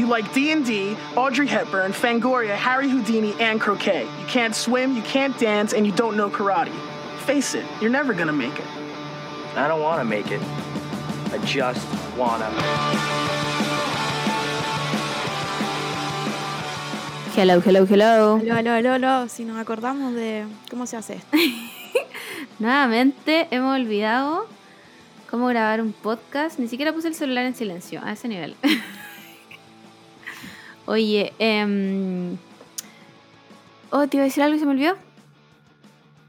You like D&D, Audrey Hepburn, Fangoria, Harry Houdini, and croquet. You can't swim, you can't dance, and you don't know karate. Face it, you're never gonna make it. I don't want to make it. I just wanna. Hello, hello, hello. Aló, aló, aló, aló, si nos acordamos de cómo se hace esto. Nuevamente hemos olvidado cómo grabar un podcast. Ni siquiera puse el celular en silencio, a ese nivel. Oye, em, oh, te iba a decir algo y se me olvidó.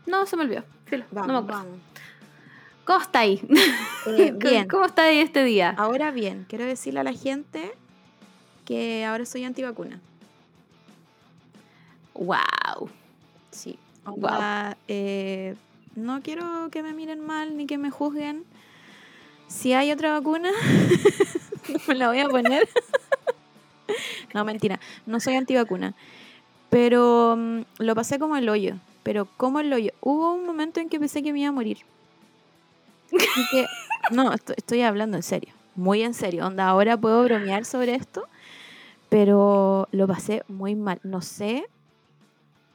No, se me olvidó. Filo, no me Vamos, acuerdo. vamos. ¿Cómo está ahí? Eh, bien. ¿Cómo está ahí este día? Ahora bien, quiero decirle a la gente que ahora soy antivacuna. Wow. Sí. Eh, no quiero que me miren mal ni que me juzguen. Si hay otra vacuna, no me la voy a poner. no, mentira. No soy antivacuna. Pero mm, lo pasé como el hoyo. Pero como el hoyo. Hubo un momento en que pensé que me iba a morir. Así que, no, esto- estoy hablando en serio. Muy en serio. Onda, ahora puedo bromear sobre esto. Pero lo pasé muy mal. No sé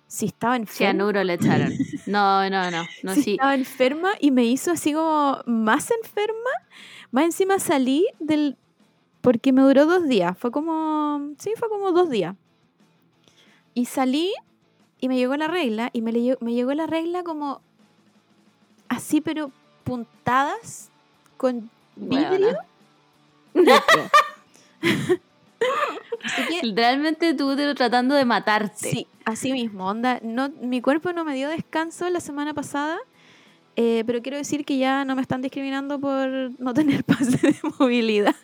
si estaba enferma. Cianuro le echaron. No, no, no. no sí, sí. estaba enferma y me hizo así como más enferma. Más encima salí del... Porque me duró dos días. Fue como... Sí, fue como dos días. Y salí y me llegó la regla. Y me, le me llegó la regla como... Así, pero puntadas con vidrio. Así que Literalmente tú te- tratando de matarte. Sí, así mismo, onda. No, mi cuerpo no me dio descanso la semana pasada, eh, pero quiero decir que ya no me están discriminando por no tener pase de movilidad.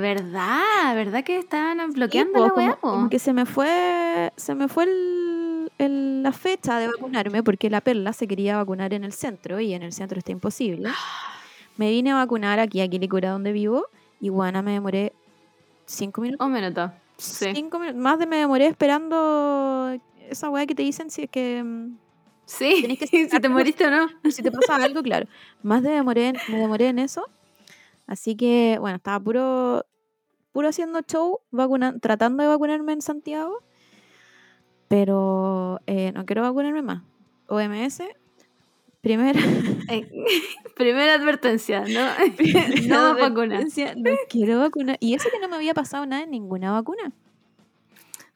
¿Verdad? ¿Verdad que estaban bloqueando po, la como, weá? como que se me fue, se me fue el- el- la fecha de vacunarme porque la perla se quería vacunar en el centro y en el centro está imposible. Me vine a vacunar aquí a Quilicura donde vivo y bueno, me demoré cinco minutos. Un minuto. Sí. Cinco minutos. Más de me demoré esperando esa weá que te dicen si es que mm, Sí, que si te moriste o no. si te pasa algo, claro. Más de demoré me demoré en eso. Así que, bueno, estaba puro, puro haciendo show, vacuna- tratando de vacunarme en Santiago. Pero eh, no quiero vacunarme más. OMS, primera, Eh, Primera advertencia, ¿no? no más vacuna. advertencia, No quiero vacunar. Y eso que no me había pasado nada en ninguna vacuna.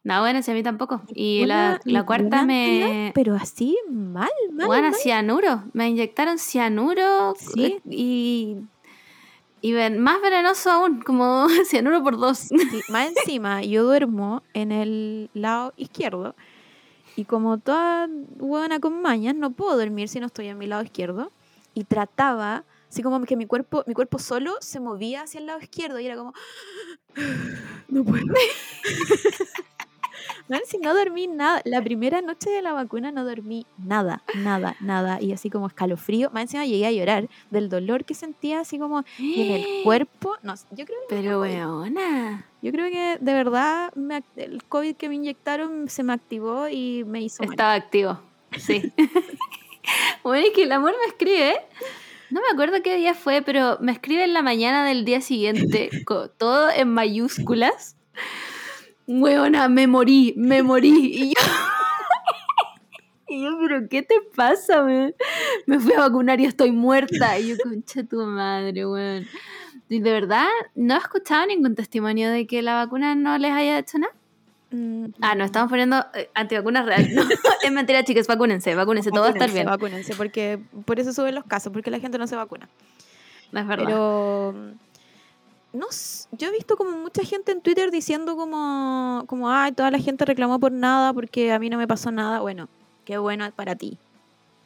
No, bueno, si a mí tampoco. Y la, la cuarta me... Pero así, mal, mal. Bueno, mal. cianuro. Me inyectaron cianuro Sí. eh, y... Y ven- más venenoso aún, como cianuro por dos. Sí, más encima, yo duermo en el lado izquierdo y como toda buena con mañas, no puedo dormir si no estoy en mi lado izquierdo. Y trataba, así como que mi cuerpo, mi cuerpo solo se movía hacia el lado izquierdo y era como, no puedo. Si no dormí nada, la primera noche de la vacuna no dormí nada, nada, nada. Y así como escalofrío, más encima llegué a llorar del dolor que sentía así como en el cuerpo. No, yo creo que Pero weona. yo creo que de verdad me el COVID que me inyectaron se me activó y me hizo mal. Estaba activo. Sí. bueno, es que el amor me escribe. No me acuerdo qué día fue, pero me escribe en la mañana del día siguiente, todo en mayúsculas. Weona, me morí, me morí. Y yo, y yo, pero ¿qué te pasa, weón? Me fui a vacunar y estoy muerta. Y yo, concha tu madre, weón. Y de verdad, no he escuchado ningún testimonio de que la vacuna no les haya hecho nada. Mm, Ah, no, estamos poniendo eh, antivacunas reales. No, es mentira, chicos, vacúnense, vacúnense, todo va a estar vacúnense, bien. Vacúnense, porque por eso suben los casos, porque la gente no se vacuna. No es verdad. Pero no yo he visto como mucha gente en Twitter diciendo como, como, ay, toda la gente reclamó por nada porque a mí no me pasó nada. Bueno, qué bueno para ti.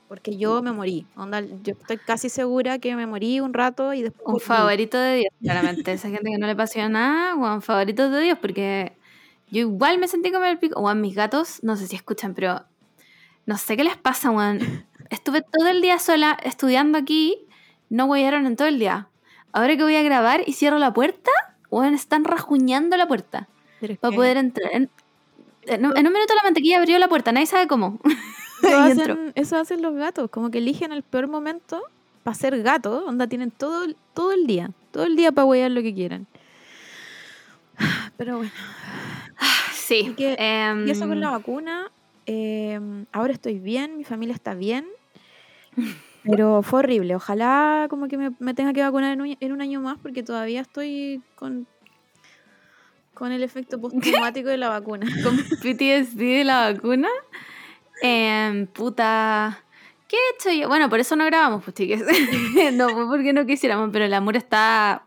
Porque yo me morí. Onda, yo estoy casi segura que me morí un rato y después. un favorito de Dios, claramente. Esa gente que no le pasó nada, un favorito de Dios, porque yo igual me sentí como el pico. O mis gatos, no sé si escuchan, pero no sé qué les pasa, weón. Estuve todo el día sola estudiando aquí, no huellaron en todo el día. Ahora que voy a grabar y cierro la puerta, weón, están rajuñando la puerta Pero para poder entrar. En, en un en un minuto la mantequilla abrió la puerta, nadie sabe cómo. Eso hacen, eso hacen los gatos, como que eligen el peor momento para ser gato, onda tienen todo, todo el día, todo el día para huear lo que quieran. Pero bueno. Sí. Que- em, Y eso con la vacuna. eh, ahora estoy bien, mi familia está bien. Pero fue horrible. Ojalá como que me, me tenga que vacunar en un, en un año más porque todavía estoy con, con el efecto postraumático de la vacuna. con PTSD de la vacuna. Em, puta. ¿Qué he hecho yo? Bueno, por eso no grabamos, pues chiques. no fue porque no quisiéramos, pero el amor está.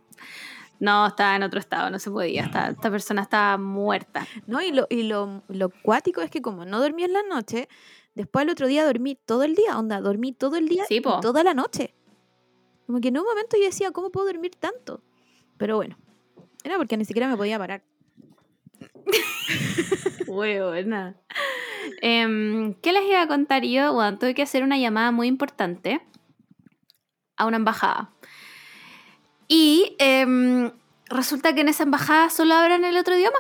No, estaba en otro estado, no se podía. Esta persona está muerta. ¿No? Y, lo, y lo, lo cuático es que como no dormí en la noche, después el otro día dormí todo el día. Onda, dormí todo el día Sí, y toda la noche. Como que en un momento yo decía, ¿cómo puedo dormir tanto? Pero bueno, era porque ni siquiera me podía parar. Huevona. Em, ¿Qué les iba a contar yo? Bueno, tuve que hacer una llamada muy importante a una embajada. Y em, resulta que en esa embajada solo hablan el otro idioma.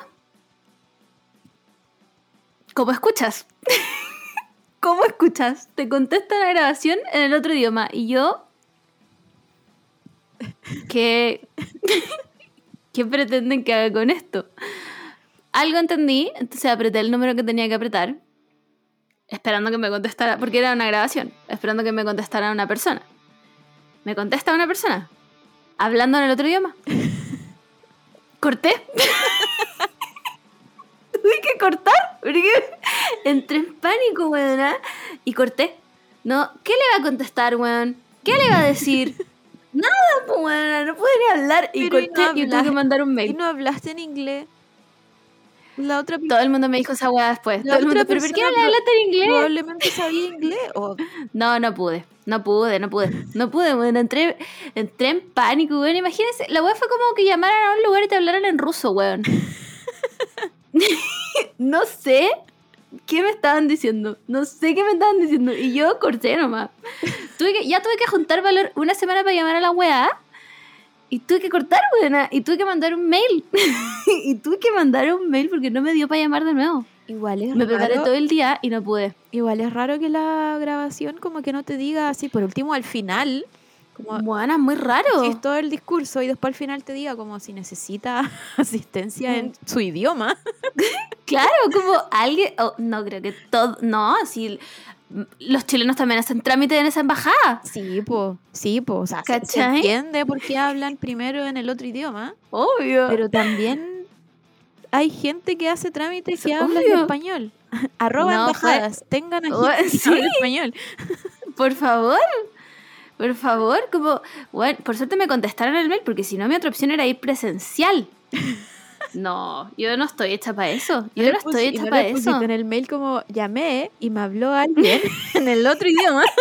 ¿Cómo escuchas? ¿Cómo escuchas? Te contesta la grabación en el otro idioma. Y yo. ¿Qué, ¿Qué pretenden que haga con esto? Algo entendí, entonces apreté el número que tenía que apretar, esperando que me contestara, porque era una grabación, esperando que me contestara una persona. Me contesta una persona, hablando en el otro idioma. Corté. Tuve que cortar, porque entré en pánico, weón, y corté. No, ¿qué le va a contestar, weón? ¿Qué le va a decir? Nada, pues, weón, no puede ni hablar. Y Pero y corté no y tuve que mandar un ¿Y mail. no hablaste en inglés? La otra Todo el mundo me dijo esa weá después. La Todo el mundo, ¿pero por qué no le hablaste en inglés? probablemente sabía inglés. O No, no pude. No pude, no pude. No pude, weón. Entré, entré en pánico, weón. Imagínense, la weá fue como que llamaran a un lugar y te hablaran en ruso, weón. No sé qué me estaban diciendo. No sé qué me estaban diciendo. Y yo corté nomás. Tuve que, ya tuve que juntar valor una semana para llamar a la weá. Y tuve que cortar, weón. Y tuve que mandar un mail. y tuve que mandar un mail porque no me dio para llamar de nuevo. igual es Me preparé raro. todo el día y no pude. Igual es raro que la grabación como que no te diga así, por último al final, como Buena, muy raro. si es todo el discurso y después al final te diga como si necesita asistencia en su idioma. Claro, como alguien. oh, no creo que todo. No, si los chilenos también hacen trámite en esa embajada. Sí, po, sí, po, o sea, se- entiende por qué hablan primero en el otro idioma, Obvio. pero también hay gente que hace trámites que Es habla en español. Arroba No, fue- embajadas, tengan a Bueno, gente que sí. español. por favor. Por favor, como. Bueno, por suerte me contestaron el mail, porque si no, mi otra opción era ir presencial. No, yo no estoy hecha para eso. Yo no estoy hecha no para eso. En el mail como llamé y me habló alguien en el otro idioma.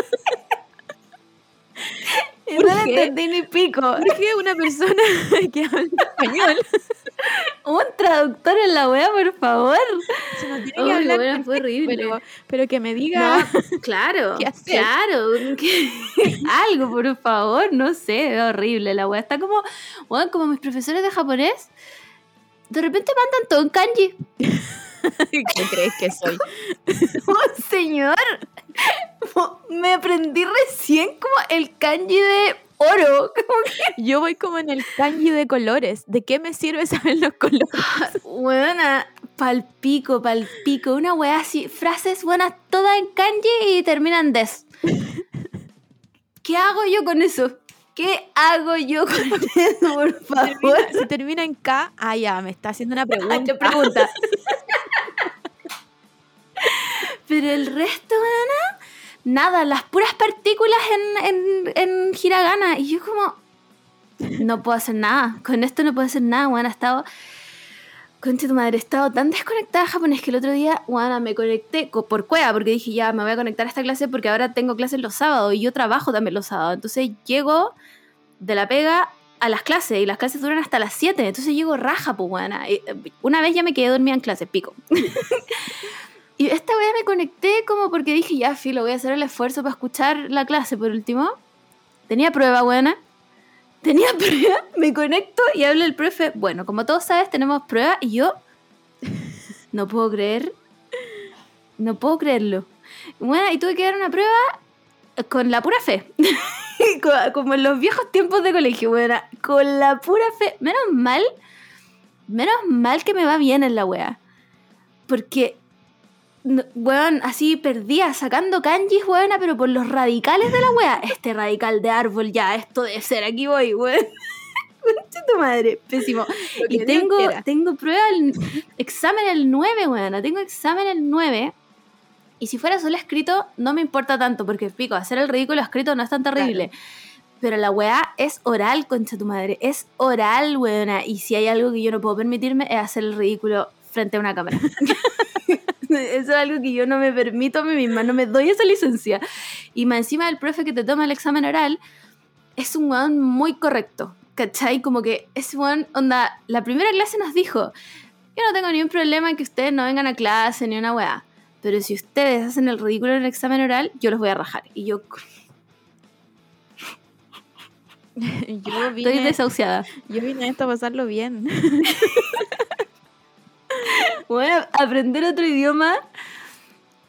No le entendí ni pico. Porque una persona que habla español Un traductor en la wea, por favor. se no tiene que hablar bueno, fue horrible. Pero, pero que me diga No, claro, ¿Qué hacer? claro, que- algo, por favor, no sé, es horrible la wea. Está como, bueno, como mis profesores de japonés, de repente mandan todo en kanji. ¿Qué crees que soy? Oh, señor, me aprendí recién como el kanji de oro. Que, Yo voy como en el kanji de colores. ¿De qué me sirve saber los colores? buena, palpico, palpico, una wea así, frases buenas todas en kanji y terminan des. ¿Qué hago yo con eso? ¿Qué hago yo con eso, por favor? Termina- si termina en K, ah, ya, me está haciendo una pregunta. Pregunta. Pero el resto, Ana, nada, las puras partículas en, en, en hiragana. Y yo como, no puedo hacer nada. Con esto no puedo hacer nada, Juana. He estado, concha tu madre, he estado tan desconectada a japonés que el otro día, Juana, me conecté co- por cueva porque dije, ya, me voy a conectar a esta clase porque ahora tengo clases los sábados y yo trabajo también los sábados. Entonces llego de la pega a las clases y las clases duran hasta las 7. Entonces llego raja, pues, buena. Una vez ya me quedé dormida en clase, pico. y esta vez me conecté como porque dije, ya, filo, voy a hacer el esfuerzo para escuchar la clase por último. Tenía prueba, buena. Tenía prueba, me conecto y habla el profe. Bueno, como todos sabes, tenemos prueba y yo no puedo creer. No puedo creerlo. Bueno, y tuve que dar una prueba con la pura fe. Co- Como en los viejos tiempos de colegio, buena. Con la pura fe. Menos mal menos mal que me va bien en la wea. Porque, weón, así perdía sacando kanjis, weona, pero por los radicales de la wea. Este radical de árbol, ya, esto debe ser, aquí voy, weón. Concha tu madre, pésimo. Y tengo, tengo prueba, el, examen el 9, weona. Tengo examen el 9. Y si fuera solo escrito, no me importa tanto, porque pico, hacer el ridículo escrito no es tan terrible. Pero la weá es oral, concha tu madre. Es oral, weona. Y si hay algo que yo no puedo permitirme es hacer el ridículo frente a una cámara. Eso es algo que yo no me permito a mí misma, no me doy esa licencia. Y más encima el profe que te toma el examen oral es un weón muy correcto. ¿Cachai? Como que ese weón, onda, la primera clase nos dijo, yo no tengo ningún problema en que ustedes no vengan a clase ni una weá. Pero si ustedes hacen el ridículo en el examen oral, yo los voy a rajar. Y yo Yo estoy vine, desahuciada. yo vine a esto a pasarlo bien. Bueno, aprender otro idioma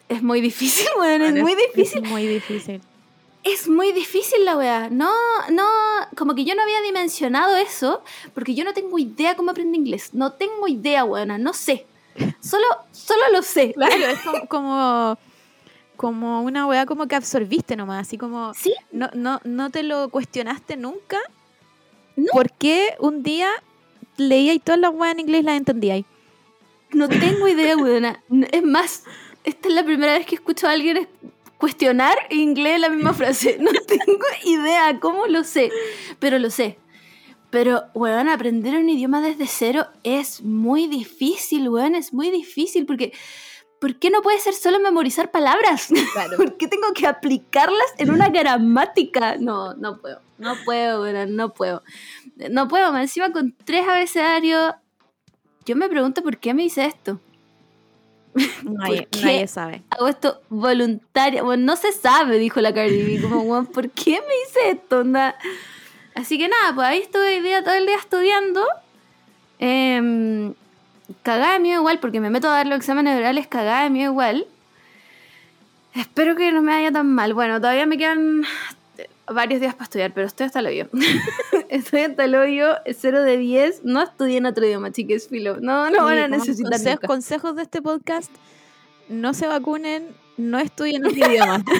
es muy difícil, bueno, es muy difícil. Es muy difícil. Es muy difícil la weá. No, no, como que yo no había dimensionado eso, porque yo no tengo idea cómo aprende inglés. No tengo idea, weona, no sé. Solo, solo lo sé. Claro, es como, como, como una weá como que absorbiste nomás, así como Sí, no, no, no te lo cuestionaste nunca. No. ¿Por qué un día leía y todas las weas en inglés las entendía? No tengo idea, weona. Es más, esta es la primera vez que escucho a alguien es- cuestionar en inglés la misma frase. No tengo idea cómo lo sé, pero lo sé. Pero, weón, aprender un idioma desde cero es muy difícil, weón, es muy difícil porque... ¿Por qué no puede ser solo memorizar palabras? Claro. ¿Por qué tengo que aplicarlas en una gramática? No, no puedo. No puedo, weón, no puedo. No puedo, más encima con tres abecedarios. Yo me pregunto por qué me hice esto. Nadie, sabe. Hago esto voluntaria. Bueno, no se sabe, dijo la Cardi B. Como, ¿por qué me hice esto? Onda? Así que nada, pues ahí estuve día todo el día estudiando. Eh, cagada de miedo igual, porque me meto a dar los exámenes orales cagada de miedo igual. Espero que no me vaya tan mal. Bueno, todavía me quedan varios días para estudiar, pero estoy hasta el hoyo. estoy hasta el hoyo, 0 de 10. No estudié en otro idioma, chiques, filo. No, no van a necesitar consejo- nunca. consejos de este podcast, no se vacunen, no estudien otro idioma.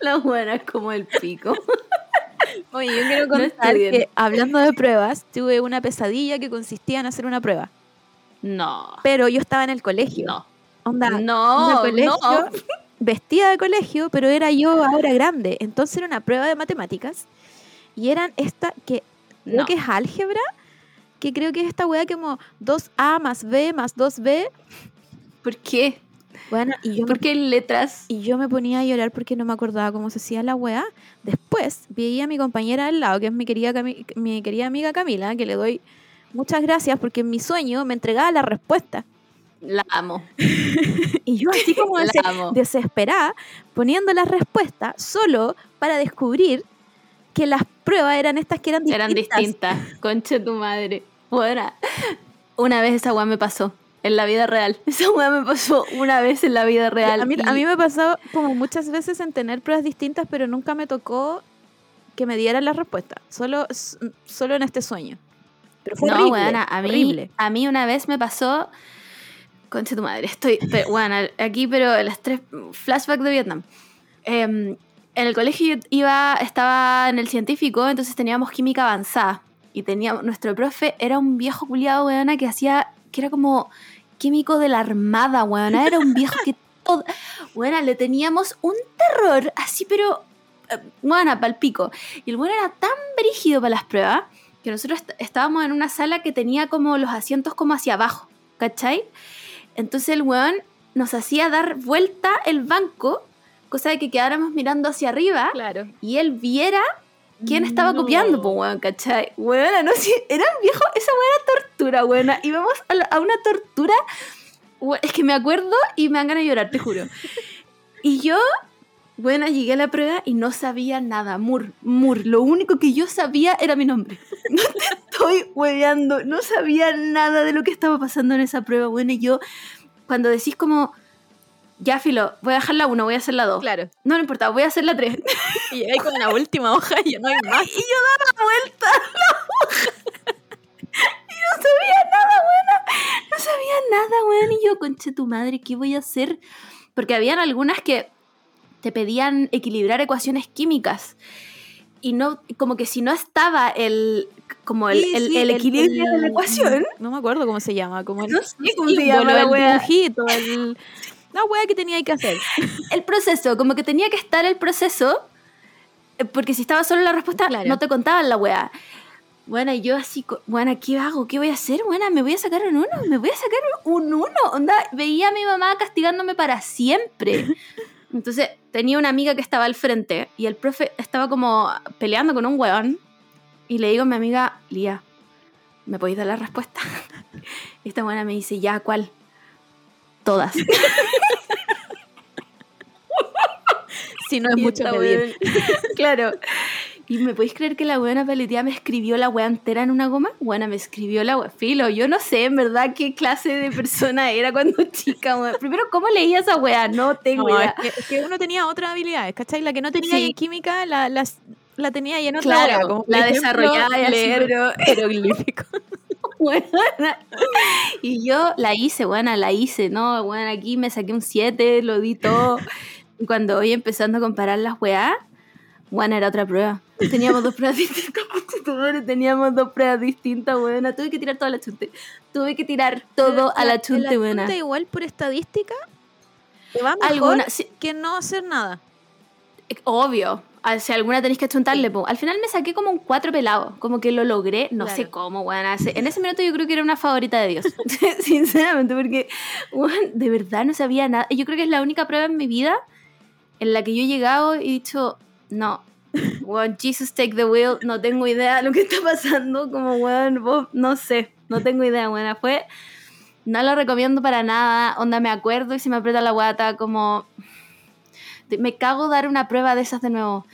Las buenas como el pico. Oye, yo quiero contar que hablando de pruebas, tuve una pesadilla que consistía en hacer una prueba. No. Pero yo estaba en el colegio. No. Onda, No, colegio, no. Vestida de colegio, pero era yo ahora grande. Entonces era una prueba de matemáticas. Y eran esta que creo No. que es álgebra, que creo que es esta weá como 2A más B más 2B. ¿Por qué? Bueno, y yo, me, ¿Por qué letras? y yo me ponía a llorar porque no me acordaba cómo se hacía la weá. Después veía a mi compañera al lado, que es mi querida, mi querida amiga Camila, que le doy muchas gracias porque en mi sueño me entregaba la respuesta. La amo. Y yo así como La dese- amo. desesperada, poniendo la respuesta solo para descubrir que las pruebas eran estas que eran distintas. Eran distintas. Concha tu madre. Bueno, una vez esa weá me pasó. En la vida real. Esa weá me pasó una vez en la vida real. A mí, a mí me pasó como muchas veces en tener pruebas distintas, pero nunca me tocó que me dieran la respuesta. Solo, solo en este sueño. Pero fue no, horrible. weona, a mí, horrible. a mí una vez me pasó. Concha tu madre, estoy. Pero, bueno, aquí, pero las tres. Flashback de Vietnam. Em, en el colegio yo iba, estaba en el científico, entonces teníamos química avanzada. Y teníamos, nuestro profe era un viejo culiado, weona, que hacía. que era como químico de la armada, weona. Era un viejo que todo. Weona, le teníamos un terror, así, pero. eh, Weona, palpico. Y el bueno era tan brígido para las pruebas que nosotros est- estábamos en una sala que tenía como los asientos como hacia abajo, ¿cachai? Entonces el weón nos hacía dar vuelta el banco, cosa de que quedáramos mirando hacia arriba Claro. y él viera quién estaba No. copiando, pues weón, ¿cachai? Weona, no sé, era un viejo, esa weón era tortura, weona. Íbamos a, la- a una tortura, es que me acuerdo y me dan ganas de llorar, te juro. Y yo, bueno, llegué a la prueba y no sabía nada. Mur, Mur. Lo único que yo sabía era mi nombre. No te estoy hueveando. No sabía nada de lo que estaba pasando en esa prueba. Bueno, y yo, cuando decís como, ya filo, voy a dejar la 1, voy a hacer la 2. Claro. No, no importa, voy a hacer la 3. Y llegué con la última hoja y ya no hay más. Y yo daba vuelta a la hoja. Y no sabía nada, bueno. No sabía nada, bueno. Y yo, conche tu madre, ¿qué voy a hacer? Porque habían algunas que te pedían equilibrar ecuaciones químicas. Y no, como que si no estaba el, como el, Sí, el- sí, el equilibrio de la el- ecuación, No me acuerdo cómo se llama. Como el no sé cómo se llama la el wea. dibujito, el- la wea que tenía que hacer. El proceso, como que tenía que estar el proceso, porque si estaba solo la respuesta, Claro. no te contaban la wea. Bueno, y yo así, bueno, ¿qué hago? ¿Qué voy a hacer? Bueno, me voy a sacar un uno, me voy a sacar un uno. Onda, veía a mi mamá castigándome para siempre. Entonces, tenía una amiga que estaba al frente y el profe estaba como peleando con un weón. Y le digo a mi amiga, Lía, ¿me podéis dar la respuesta? Y esta buena me dice, ya, ¿cuál? Todas. Si no es Y mucho pedir. claro. ¿Y me podéis creer que la buena paleteada me escribió la wea entera en una goma? Buena, me escribió la wea. Filo, yo no sé en verdad qué clase de persona era cuando chica, weón. Primero, ¿cómo leía esa wea? No tengo No, es que, es que uno tenía otras habilidades, ¿cachai? La que no tenía Sí. en química la, las- la tenía ahí en otra Claro, wea, como la desarrollaba y leer jeroglíficos. Weona. Y yo la hice, buena, la hice, ¿no? Bueno, aquí me saqué un 7, lo di todo. Y cuando voy empezando a comparar las weas, bueno, era otra prueba. Teníamos dos pruebas distintas, teníamos dos pruebas distintas, buena. Tuve que tirar toda la chunte. Tuve que tirar todo a la chunte, buena. igual por estadística te va mejor Alguna, que no hacer nada. obvio. Ah, Si alguna tenéis que achuntarle, po. Al final me saqué como un cuatro pelado. Como que lo logré. No sé Claro. cómo, weón. Hace- En ese minuto yo creo que era una favorita de Dios. Sinceramente, porque, weón, de verdad no sabía nada. Yo creo que es la única prueba en mi vida en la que yo he llegado y he dicho, no, weón, Jesus take the wheel. No tengo idea de lo que está pasando. Como, weón, vos, no sé. No tengo idea, weón. Fue... No lo recomiendo para nada. Onda, me acuerdo y se me aprieta la guata como... Me cago dar una prueba de esas de nuevo.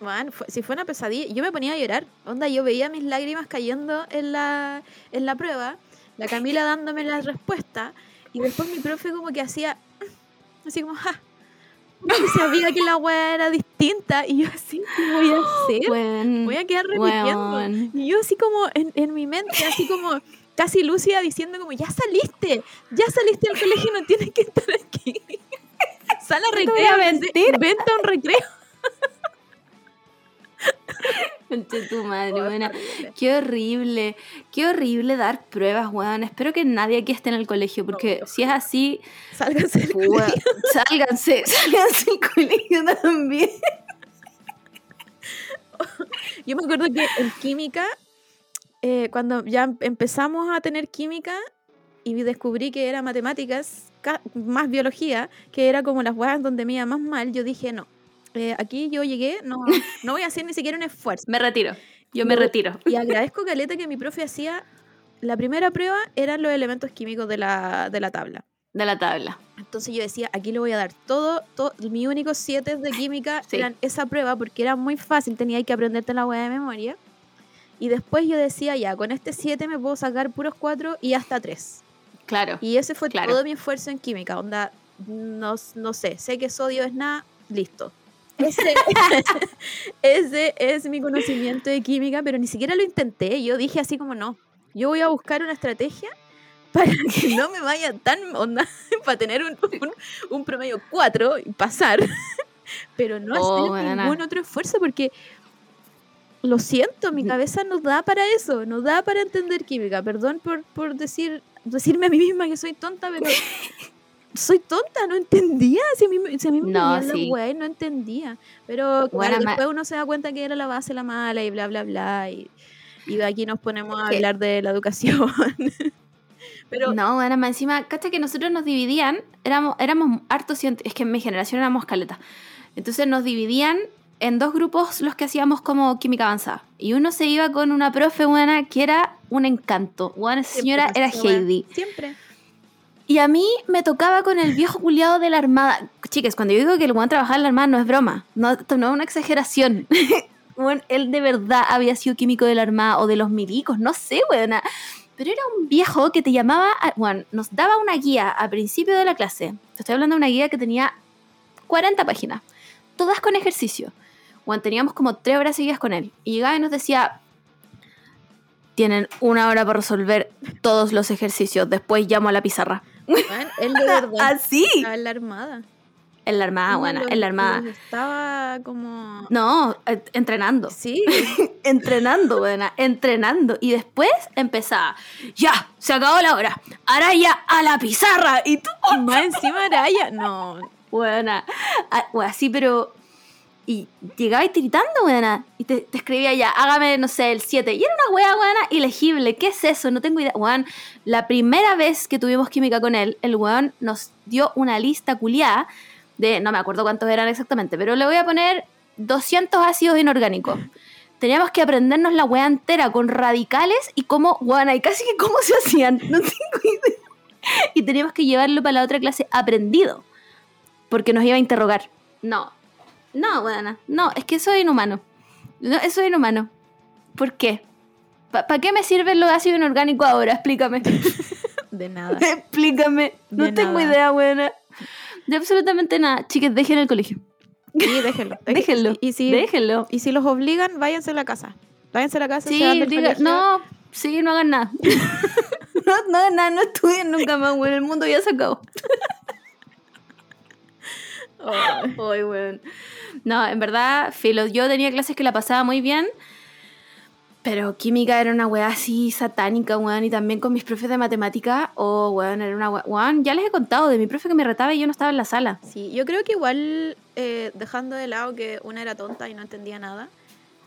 Man, fue- si fue una pesadilla, yo me ponía a llorar. Onda, yo veía mis lágrimas cayendo en la, en la prueba, la Camila dándome la respuesta, y después mi profe como que hacía, así como, ja, que sabía que la weá era distinta, y yo así, ¿qué voy a hacer? Voy a quedar repitiendo. Y yo así como en, en mi mente, así como casi lúcida diciendo como, ya saliste, ya saliste del colegio, no tienes que estar aquí. Sal a recreo, vente a un recreo. Conche tu madre, buena. Qué horrible, qué horrible dar pruebas, weón. Espero que nadie aquí esté en el colegio, porque No. si es así, Sálganse del colegio. sálganse, sálganse del colegio también. Yo me acuerdo que en química, eh, cuando ya em- empezamos a tener química y descubrí que era matemáticas, ca- más biología, que era como las huevas donde me iba más mal, yo dije, no, eh, aquí yo llegué, no, no voy a hacer ni siquiera un esfuerzo. Me retiro, yo me retiro. Y agradezco, Caleta, que mi profe hacía, la primera prueba eran los elementos químicos de la, de la tabla. De la tabla. Entonces yo decía, aquí le voy a dar todo, todo mi único 7 de química Sí. eran esa prueba porque era muy fácil, tenía que aprenderte la hueá de memoria. Y después yo decía, ya, con este 7 me puedo sacar puros 4 y hasta 3. Claro. Y ese fue Claro. todo mi esfuerzo en química. Onda, no, no sé, sé que sodio es nada, listo. Ese, ese es mi conocimiento de química, pero ni siquiera lo intenté. Yo dije así como, no, yo voy a buscar una estrategia para que no me vaya tan onda, para tener un, un, un promedio 4 y pasar, pero no Oh, hacer buena. ningún otro esfuerzo porque lo siento, mi cabeza no da para eso, no da para entender química. Perdón por, por decir, decirme a mí misma que soy tonta, pero soy tonta, no entendía. Si a mí, me- si a mí me No, sí. weá y no entendía. Pero claro, ma- después uno se da cuenta que era la base la mala y bla, bla, bla. Y, y aquí nos ponemos a hablar de la educación. pero no, bueno, más encima, cacha que nosotros nos dividían, éramos, éramos hartos científicos, es que en mi generación éramos caletas. Entonces nos dividían en dos grupos los que hacíamos como química avanzada. Y uno se iba con una profe buena que era un encanto. Esa señora siempre era. Heidi. Siempre. Y a mí me tocaba con el viejo culiado de la armada. Chicas, cuando yo digo que el weón trabajaba en la armada no es broma. No, esto no es una exageración. Weón, él de verdad había sido químico de la armada o de los milicos, no sé, weona. Pero era un viejo que te llamaba, a- bueno, nos daba una guía a principio de la clase. Te estoy hablando de una guía que tenía 40 páginas, todas con ejercicio. Bueno, teníamos como tres horas seguidas con él. Y llegaba y nos decía, tienen una hora para resolver todos los ejercicios, después llamo a la pizarra. Él de verdad Así. estaba en la armada. En la armada, buena, los- en la armada. Estaba como. No, eh, entrenando. Sí, entrenando, buena, entrenando. Y después empezaba, ya, se acabó la hora. Ahora ya a la pizarra. Y tú, y más encima Araya. No, buena, así, pero... Y llegaba y tiritando, buena. Y te, escribía ya, hágame, no sé, el 7. Y era una wea, buena, ilegible. ¿Qué es eso? No tengo idea. Weón, la primera vez que tuvimos química con él, el weón nos dio una lista culiada de, no me acuerdo cuántos eran exactamente, pero le voy a poner 200 ácidos inorgánicos. Teníamos que aprendernos la wea entera con radicales y cómo, weón, y casi que cómo se hacían. No tengo idea. Y teníamos que llevarlo para la otra clase aprendido. Porque nos iba a interrogar. No. No, buena. No, es que eso es inhumano. No, eso es inhumano. ¿Por qué? ¿Para qué me sirven los ácidos inorgánicos ahora? Explícame. de nada. Explícame. No tengo nada. idea, buena. De absolutamente nada. Chicas, dejen el colegio. Sí, déjenlo. Déjenlo. Y si, Déjenlo. y si los obligan, váyanse a la casa. Váyanse a la casa. se Sí, van del diga, colegio. no, sí, no hagan nada. no, no hagan nada, no estudien nunca más, weón. El mundo ya se acabó. Ay. No, en verdad, filo, yo tenía clases que la pasaba muy bien, pero química era una weá así satánica, weón, y también con mis profes de matemática, oh, weón, era una weá, weón, ya les he contado de mi profe que me retaba y yo no estaba en la sala. Sí, yo creo que igual, eh, dejando de lado que una era tonta y no entendía nada,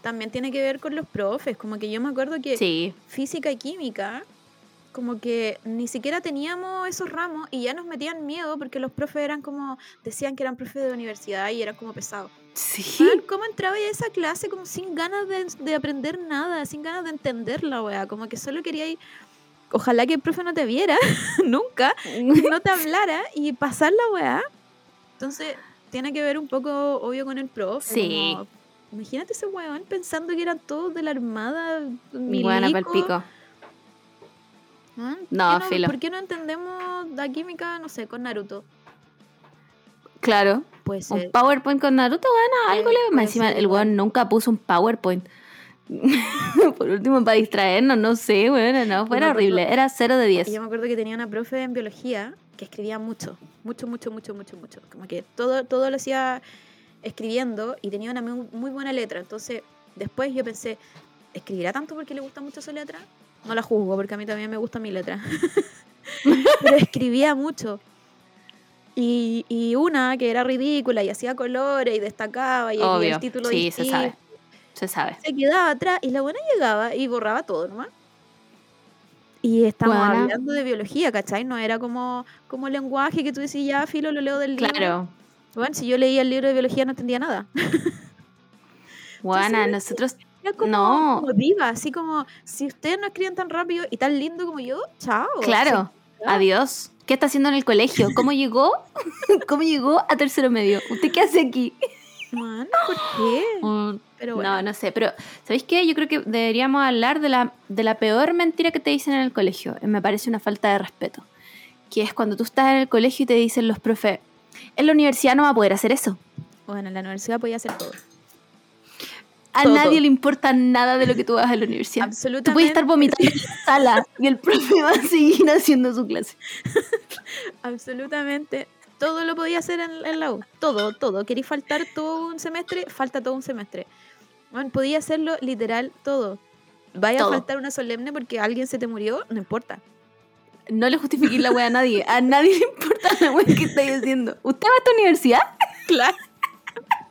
también tiene que ver con los profes. Como que yo me acuerdo que Sí, física y química, como que ni siquiera teníamos esos ramos y ya nos metían miedo porque los profes eran como, decían que eran profes de universidad y eran como pesados. sí. Man, ¿Cómo entraba a esa clase como sin ganas de, de aprender nada, sin ganas de entender la weá? Como que solo quería ir... Ojalá que el profe no te viera, nunca, no te hablara y pasar la weá. Entonces, tiene que ver un poco, obvio, con el profe. Sí. como, imagínate ese weón pensando que eran todos de la armada. Milico. palpico. Man, ¿por No, qué filo. ¿Por qué no entendemos la química, no sé, con Naruto? Claro. Puede Un. PowerPoint con Naruto, bueno, algo Eh, le encima, el weón nunca puso un PowerPoint. Por último, para distraernos, no sé, bueno, no, acuerdo- horrible. Era 0 de 10. Y yo me acuerdo que tenía una profe en biología que escribía mucho, mucho, mucho, mucho, mucho, mucho. Como que todo, todo lo hacía escribiendo y tenía una muy, muy buena letra. Entonces, después yo pensé, ¿escribirá tanto porque le gusta mucho su letra? No la juzgo porque a mí también me gusta mi letra. Pero escribía mucho. Y, y una que era ridícula y hacía colores y destacaba y, y Obvio. el título Sí, se sabe. Se sabe. se quedaba atrás y la buena llegaba y borraba todo nomás. Y estamos hablando de biología, ¿cachai? No era como, como lenguaje que tú decís, ya, filo, lo leo del libro. Claro. Bueno, si yo leía el libro de biología no entendía nada. Buena, Entonces, nosotros. Era como, No. como diva, así como, si ustedes no escriben tan rápido y tan lindo como yo, chao. Claro. Adiós. ¿Qué está haciendo en el colegio? ¿Cómo llegó? ¿Cómo llegó a tercero medio? ¿Usted qué hace aquí? Man, ¿por qué? Pero bueno, No, no sé, pero ¿sabéis qué? Yo creo que deberíamos hablar de la, de la peor mentira que te dicen en el colegio. Me parece una falta de respeto. Que es cuando tú estás en el colegio y te dicen los profes, en la universidad no va a poder hacer eso. bueno, en la universidad podía hacer todo. A Todo. nadie le importa nada de lo que tú hagas en la universidad. Absolutamente. Tú puedes estar vomitando en la sala y el profe va a seguir haciendo su clase. Absolutamente. Todo lo podía hacer en, en la U. Todo, todo. Quería faltar todo un semestre, falta todo un semestre. Bueno, podía hacerlo literal todo. Vaya Todo. a faltar una solemne porque alguien se te murió, no importa. No le justifiquéis la wea a nadie. A nadie le importa la wea que estáis haciendo. ¿Usted va a esta universidad? Claro.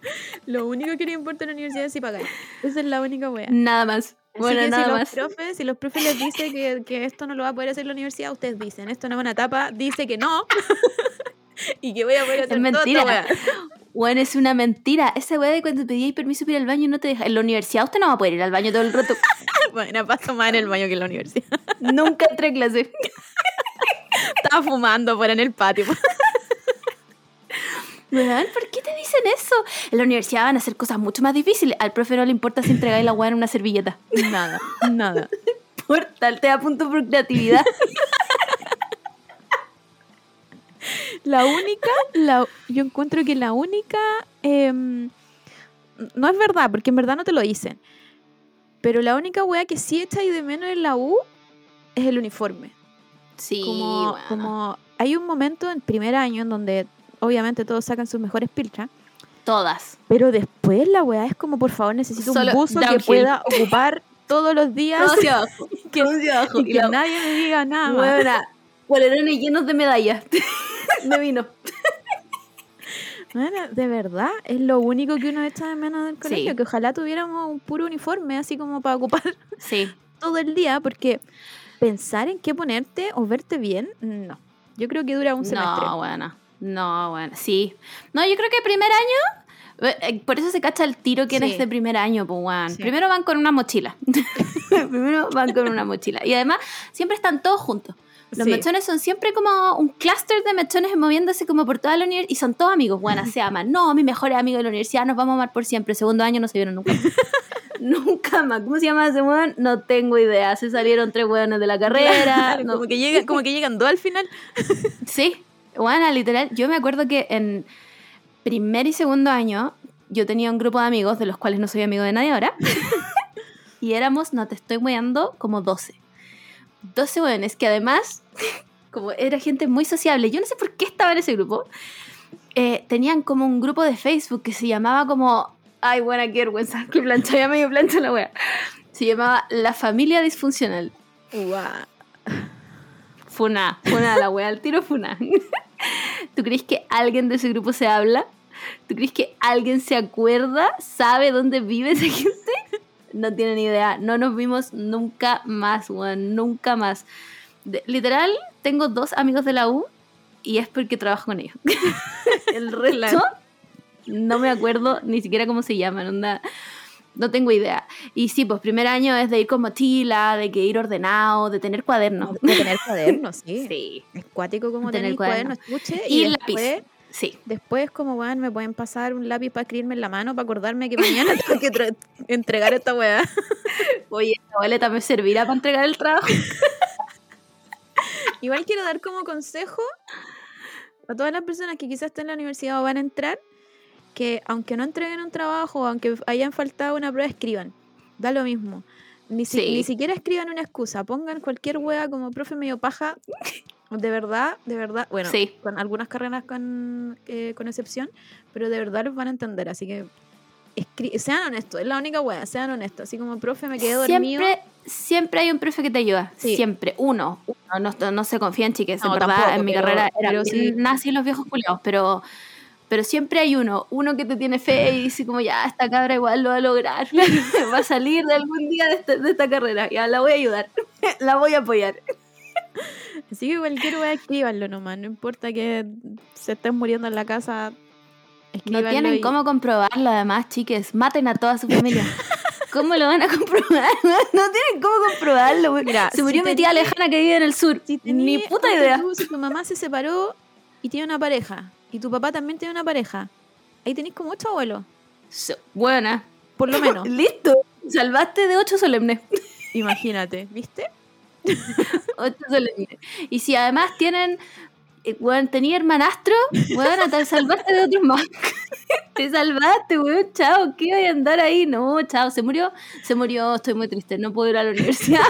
Lo único que le importa en la universidad es si pagáis. Esa es la única wea. Nada más. Así Bueno, que nada si los más. profes, si los profes les dicen que, que esto no lo va a poder hacer la universidad, ustedes dicen, esto no es una etapa, dice que no. y que voy a poder hacer Es mentira. Bueno, es una mentira. Esa weá de cuando pedíais permiso para ir al baño no te deja. En la universidad usted no va a poder ir al baño todo el rato. Bueno, paso más en el baño que en la universidad. Nunca entré a clase. Estaba fumando fuera en el patio. Weón, ¿por qué te dicen eso? En la universidad van a hacer cosas mucho más difíciles. Al profe no le importa si entregáis la weá en una servilleta. Nada, nada. Portal, te da punto por creatividad. La única, la, yo encuentro que la única, em, no es verdad, porque en verdad no te lo dicen, pero la única wea que sí echa y de menos en la U es el uniforme. Sí, como, bueno. como hay un momento en primer año en donde obviamente todos sacan sus mejores pilchas, Todas. pero después la weá es como, por favor, necesito Solo un buzo que pueda ocupar todos los días Todo hacia abajo. que- abajo. y Y que la- nadie me diga nada. más. Buena. Polerones llenos de medallas. de vino. Bueno, de verdad, es lo único que uno echa de menos del colegio, Sí. que ojalá tuviéramos un puro uniforme, así como para ocupar Sí. todo el día, porque pensar en qué ponerte o verte bien, no. Yo creo que dura un semestre. No, bueno. No, bueno. Sí. No, yo creo que primer año. eh, eh, Por eso se cacha el tiro que Sí. es de primer año, pues. Sí. Primero van con una mochila. Primero van con una mochila. Y además, siempre están todos juntos. Los Sí. mechones son siempre como un clúster de mechones moviéndose como por toda la universidad y son todos amigos, buenas, se aman. No, mi mejor amigo de la universidad, nos vamos a amar por siempre. Segundo año no se vieron nunca nunca más. ¿Cómo se llama ese weón? No tengo idea. Se salieron tres weones de la carrera. Claro, no- como, que llega, como que llegan dos al final. Sí, bueno, literal. Yo me acuerdo que en primer y segundo año yo tenía un grupo de amigos de los cuales no soy amigo de nadie ahora. y éramos, no te estoy weando, como 12. 12 weones que además, como era gente muy sociable, yo no sé por qué estaba en ese grupo, eh, tenían como un grupo de Facebook que se llamaba como, ay, buena, qué vergüenza, que plancha, ya medio plancha la wea. Se llamaba La Familia Disfuncional. Funa, funa la wea, al tiro funa. ¿Tú crees que alguien de ese grupo se habla? ¿Tú crees que alguien se acuerda? ¿Sabe dónde vive esa gente? No tienen idea. No nos vimos nunca más, weón. Nunca más. De- literal, tengo dos amigos de la U y es porque trabajo con ellos. El resto, no me acuerdo ni siquiera cómo se llaman. Onda, no tengo idea. Y sí, pues primer año es de ir con mochila, de que ir ordenado, de tener cuadernos. De tener cuadernos, sí. Sí, Es cuático como Tener tener cuadernos. cuadernos, estuche, Y y, lápiz. después, sí. después como van, me pueden pasar un lápiz para escribirme en la mano para acordarme que mañana tengo que entregar esta weá. Oye, esta boleta me servirá para entregar el trabajo. Igual quiero dar como consejo a todas las personas que quizás estén en la universidad o van a entrar, que aunque no entreguen un trabajo aunque hayan faltado una prueba, escriban. Da lo mismo. Ni, si- Sí. ni siquiera escriban una excusa, pongan cualquier wea como profe medio paja. De verdad, de verdad, bueno, Sí. con algunas carreras con, eh, con excepción, pero de verdad los van a entender, así que escri- sean honestos, es la única wea, sean honestos, así como profe me quedé dormido. Siempre, siempre hay un profe que te ayuda. Sí. Siempre. Uno. Uno. No, no se confían, chiques. No, en verdad, tampoco, en mi pero- carrera eran sí. nazis los viejos culiados, pero, pero siempre hay uno. Uno que te tiene fe y dice como, ya, esta cabra igual lo va a lograr. va a salir de algún día de, este- de esta carrera. Ya, la voy a ayudar. la voy a apoyar. Así que cualquier wea escríbanlo nomás, no importa que se estén muriendo en la casa. No tienen y- cómo comprobarlo, además, chiques. Maten a toda su familia. ¿Cómo lo van a comprobar? no tienen cómo comprobarlo. güey. Mira, Se murió si mi tía lejana que vive en el sur. Si Ni puta idea. tu mamá se separó y tiene una pareja, y tu papá también tiene una pareja, ahí tenéis como ocho abuelos, So- Buena. por lo menos. Listo. Salvaste de ocho solemnes. Imagínate, ¿viste? Ocho solemnes. Y si además tienen. eh, Weón, tenía hermanastro, weón, te salvaste de otros más. te salvaste, weón, chao, ¿qué voy a andar ahí? No, chao, se murió, se murió, estoy muy triste, no puedo ir a la universidad.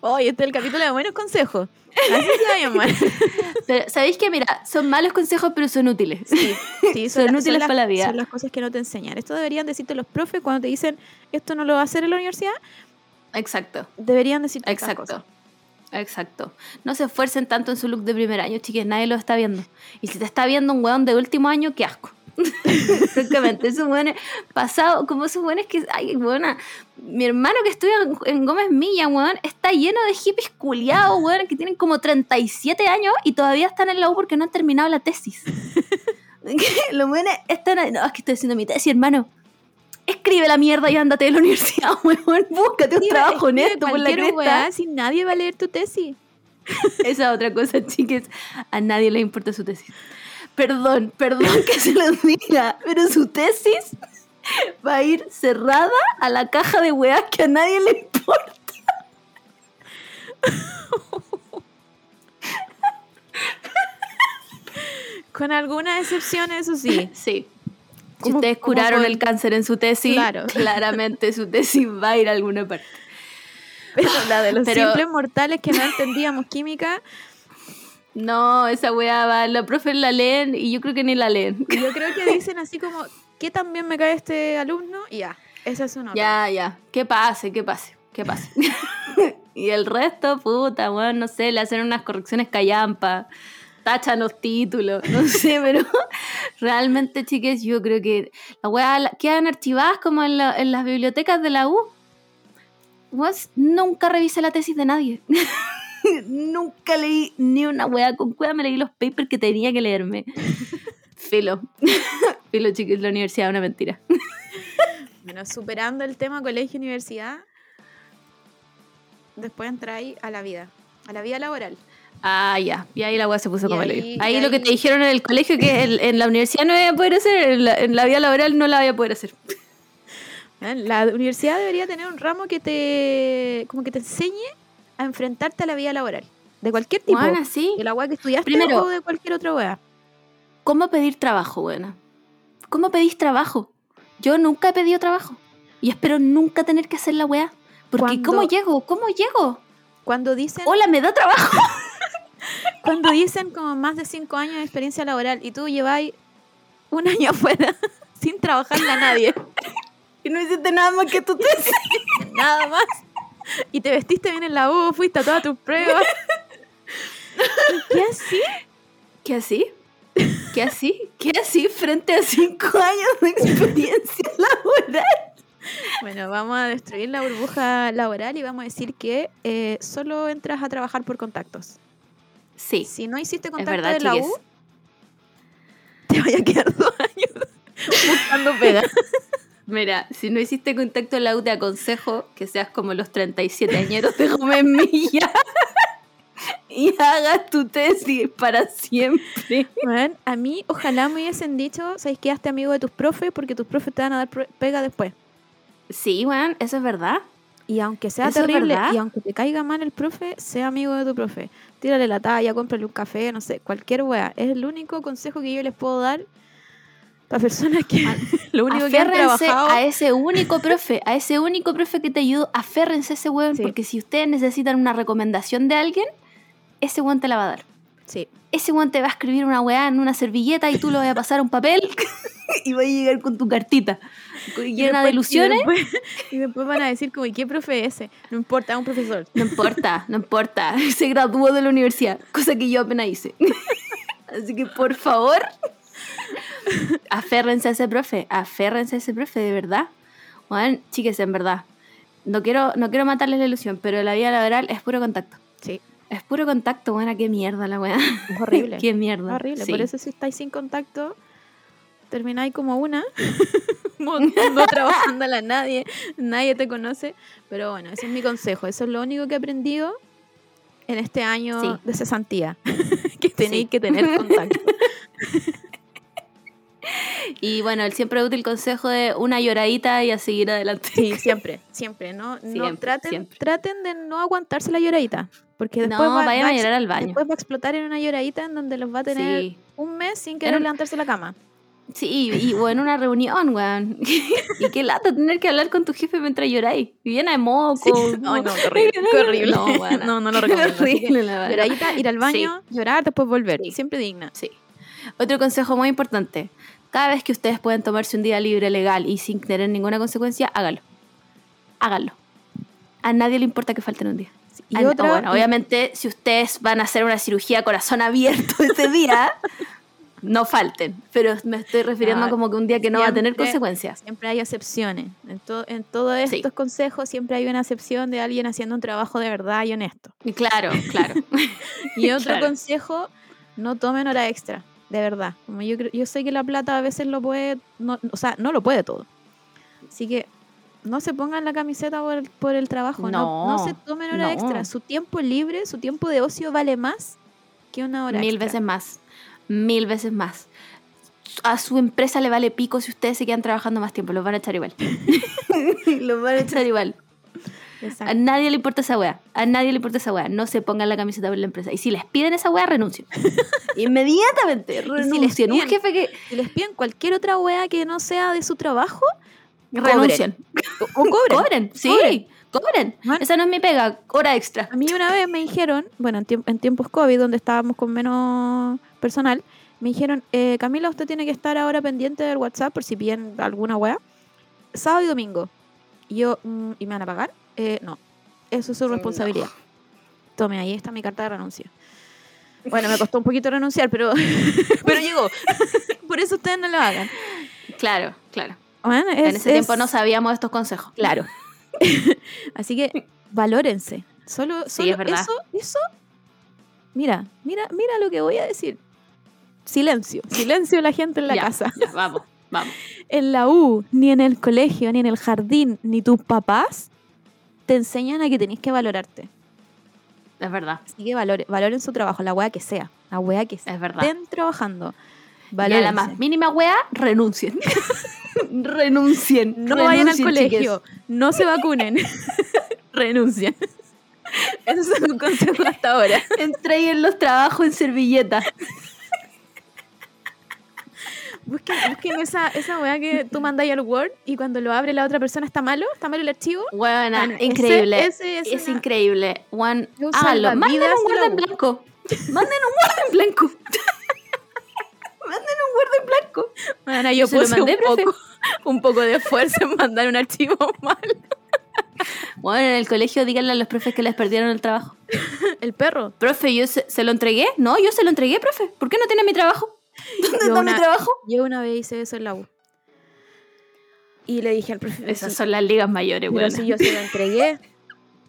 Oye, este es el capítulo de buenos consejos. Así se va a. Pero, ¿sabéis que Mira, son malos consejos, pero son útiles. Sí, sí, Son útiles las- para la vida. Son las cosas que no te enseñan. Esto deberían decirte los profes cuando te dicen esto no lo va a hacer en la universidad. Exacto, Deberían decirte exacto. cosas. Exacto. No se esfuercen tanto en su look de primer año, chiques, nadie lo está viendo. Y si te está viendo un weón de último año, qué asco. Francamente, esos weones pasados, como esos weones que, ay, weona, mi hermano que estudia en, Gómez Milla, weón, está lleno de hippies culiados, weón, que tienen como 37 años y todavía están en la U porque no han terminado la tesis. Los weones están, ahí, no, es que estoy haciendo mi tesis, hermano. Escribe la mierda y ándate de la universidad, weón. Búscate un trabajo honesto por la cresta. weá, si nadie va a leer tu tesis. Esa otra cosa, chiques. A nadie le importa su tesis. Perdón, perdón que se los diga, pero su tesis va a ir cerrada a la caja de weas que a nadie le importa. Con algunas excepciones, eso sí. Sí. Si ¿Cómo- ustedes curaron el cáncer en su tesis, Claro. claramente su tesis va a ir a alguna parte. Pero la de los Pero- simples mortales que no entendíamos química, No, esa weá va, la profe la leen y yo creo que ni la leen. yo creo que dicen así como, ¿qué tan bien me cae este alumno? Y ya, esa es su nota. Ya, ya. Que pase, que pase, que pase. y el resto, puta, weón, no sé, le hacen unas correcciones callampa, tachan los títulos, no sé, pero realmente, chiques, yo creo que las weas quedan archivadas como en, la- en las bibliotecas de la U. Vos nunca revisé la tesis de nadie. nunca leí ni una wea con cueva, me leí los papers que tenía que leerme. Filo. Filo, chiques, la universidad es una mentira. Bueno, superando el tema colegio-universidad, después entráis a la vida, a la vida laboral. Ah, ya. Y ahí la weá se puso Y como el ahí- Ahí, lo que te dijeron en el colegio que en, en la universidad no iba a poder hacer, en la, en la vida laboral no la voy a poder hacer. La universidad debería tener un ramo que te, como que te enseñe a enfrentarte a la vida laboral, de cualquier tipo. Bueno, sí. De la weá que estudiaste Primero- o de cualquier otra weá. ¿Cómo pedir trabajo, buena? ¿Cómo pedís trabajo? Yo nunca he pedido trabajo. Y espero nunca tener que hacer la weá. Porque Cuando- ¿cómo llego? ¿Cómo llego? Cuando dicen, Hola, ¿me da trabajo? cuando dicen como más de cinco años de experiencia laboral y tú lleváis un año afuera sin trabajarle a nadie, Y no hiciste nada más que tu tesis. nada más, y te vestiste bien en la U, fuiste a todas tus pruebas. ¿Qué así? ¿Qué así? ¿Qué así? ¿Qué así frente a cinco años de experiencia laboral? Bueno, vamos a destruir la burbuja laboral y vamos a decir que eh, solo entras a trabajar por contactos. Sí, Si no hiciste contacto verdad, de la chiques. U, te vaya a quedar dos años buscando pega. Mira, si no hiciste contacto en la U, te aconsejo que seas como los 37 añeros de Gómez Milla y hagas tu tesis para siempre. Bueno, a mí, ojalá me hubiesen dicho, ¿sabes qué? Hazte amigo de tus profes porque tus profes te van a dar pega después. Sí, weón, eso es verdad. Y aunque sea ¿Eso es terrible y aunque te caiga mal el profe, sea amigo de tu profe. Tírale la talla, cómprale un café, no sé, cualquier wea. Es el único consejo que yo les puedo dar para personas que lo único que han Aférrense trabajado. a ese único profe, a ese único profe que te ayudó, aférrense a ese weón, Sí. porque si ustedes necesitan una recomendación de alguien, ese weón te la va a dar. Sí. Ese weón te va a escribir una weá en una servilleta y tú le vas a pasar a un papel y va a llegar con tu cartita Y llena de después- y ilusiones. después- Y después, van a decir como, ¿y qué profe es ese? No importa, es un profesor. No importa, no importa. Se graduó de la universidad, cosa que yo apenas hice. Así que por favor, aférrense a ese profe, aférrense a ese profe, de verdad. Bueno, chiques, en verdad. No quiero, no quiero matarles la ilusión, pero la vida laboral es puro contacto. Sí. Es puro contacto, buena, qué mierda la weá. Es horrible. qué mierda. horrible. Sí. Por eso si estáis sin contacto, termináis como una, no, no trabajándole a nadie, nadie te conoce. Pero bueno, ese es mi consejo. Eso es lo único que he aprendido en este año Sí. de cesantía. que tenéis Sí. que tener contacto. Y bueno, el siempre útil consejo de una lloradita y a seguir adelante. Sí, siempre, siempre. No, no Siempre, traten, siempre. traten de no aguantarse la lloradita. Porque después, No, va, vayan va a llorar al baño. después va a explotar en una lloradita en donde los va a tener Sí. un mes sin querer levantarse la cama. Sí, y, o en una reunión, weón. y qué lata tener que hablar con tu jefe mientras lloráis. Y llena de moco. Ay, no, qué horrible. Qué horrible. No, no, no lo recomiendo. Horrible, la verdad. Lloradita, ir al baño, llorar, después volver. Sí. Siempre digna. Sí. Otro consejo muy importante. Cada vez que ustedes pueden tomarse un día libre legal y sin tener ninguna consecuencia, hágalo. Háganlo. A nadie le importa que falten un día. Y Ah, no, otra, bueno, y- obviamente, si ustedes van a hacer una cirugía a corazón abierto ese día, no falten. Pero me estoy refiriendo Ah, como que un día que no va a tener consecuencias. Siempre hay excepciones. En, to- en todos Sí. estos consejos siempre hay una excepción de alguien haciendo un trabajo de verdad y honesto. Y Claro, claro. Y otro Claro. consejo, no tomen hora extra, de verdad. Como yo, creo- yo sé que la plata a veces lo puede, no, o sea, no lo puede todo. Así que no se pongan la camiseta por el, por el trabajo, no, no No, se tomen hora no. extra. Su tiempo libre, su tiempo de ocio vale más que una hora Mil extra. veces más. Mil veces más. A su empresa le vale pico si ustedes se quedan trabajando más tiempo. Los van a echar igual. los van a echar igual. A nadie le importa esa wea. A nadie le importa esa wea. No se pongan la camiseta por la empresa. Y si les piden esa wea, renuncien. Inmediatamente. les Renuncien. Un piden- jefe que. Si les piden cualquier otra wea que no sea de su trabajo, Renuncien. o, o cobren. Cobren. Sí. Cobren. Cobren. Bueno. Esa no es mi pega, hora extra. A mí una vez me dijeron, bueno, en, tiemp- en tiempos COVID, donde estábamos con menos personal, me dijeron, eh, Camila, usted tiene que estar ahora pendiente del WhatsApp por si piden alguna weá. Sábado y domingo. Y yo, mm, ¿y me van a pagar? Eh, no, eso es su No. responsabilidad. Tome, ahí está mi carta de renuncia. Bueno, me costó un poquito renunciar, pero, pero llegó. por eso ustedes no lo hagan. Claro, claro. Bueno, en es- ese tiempo no sabíamos estos consejos. Claro. Así que valórense. Solo, Sí, solo es verdad. eso, eso. Mira, mira, mira lo que voy a decir. Silencio, silencio la gente en la Ya, casa. ya, vamos, vamos. En la U, ni en el colegio, ni en el jardín, ni tus papás te enseñan a que tenés que valorarte. Es verdad, Así que valore- valoren su trabajo, la wea que sea, la wea que es verdad. estén trabajando. Y a la más mínima wea, renuncien. renuncien. No vayan al colegio, no se vacunen, renuncien. Ese es un consejo hasta ahora. Entreguen los trabajos en servilleta. Busquen, busquen esa, esa weá que tú mandáis al Word y cuando lo abre la otra persona está malo, está malo el archivo. Bueno, increíble. ese es es una- increíble. Juan, háganlo. Manden un Word en blanco. Manden un Word en blanco. Manden un Word en blanco. Bueno, yo lo puse mandé, un, poco, un poco de esfuerzo en mandar un archivo mal. Bueno, en el colegio díganle a los profes que les perdieron el trabajo. El perro. Profe, ¿yo se, se lo entregué? No, yo se lo entregué, profe. ¿Por qué no tiene mi trabajo? ¿Dónde Yo está una- mi trabajo? Yo una vez hice eso en la U. Y le dije al profe, Esas son las ligas mayores, pero weón. sí, yo se lo entregué.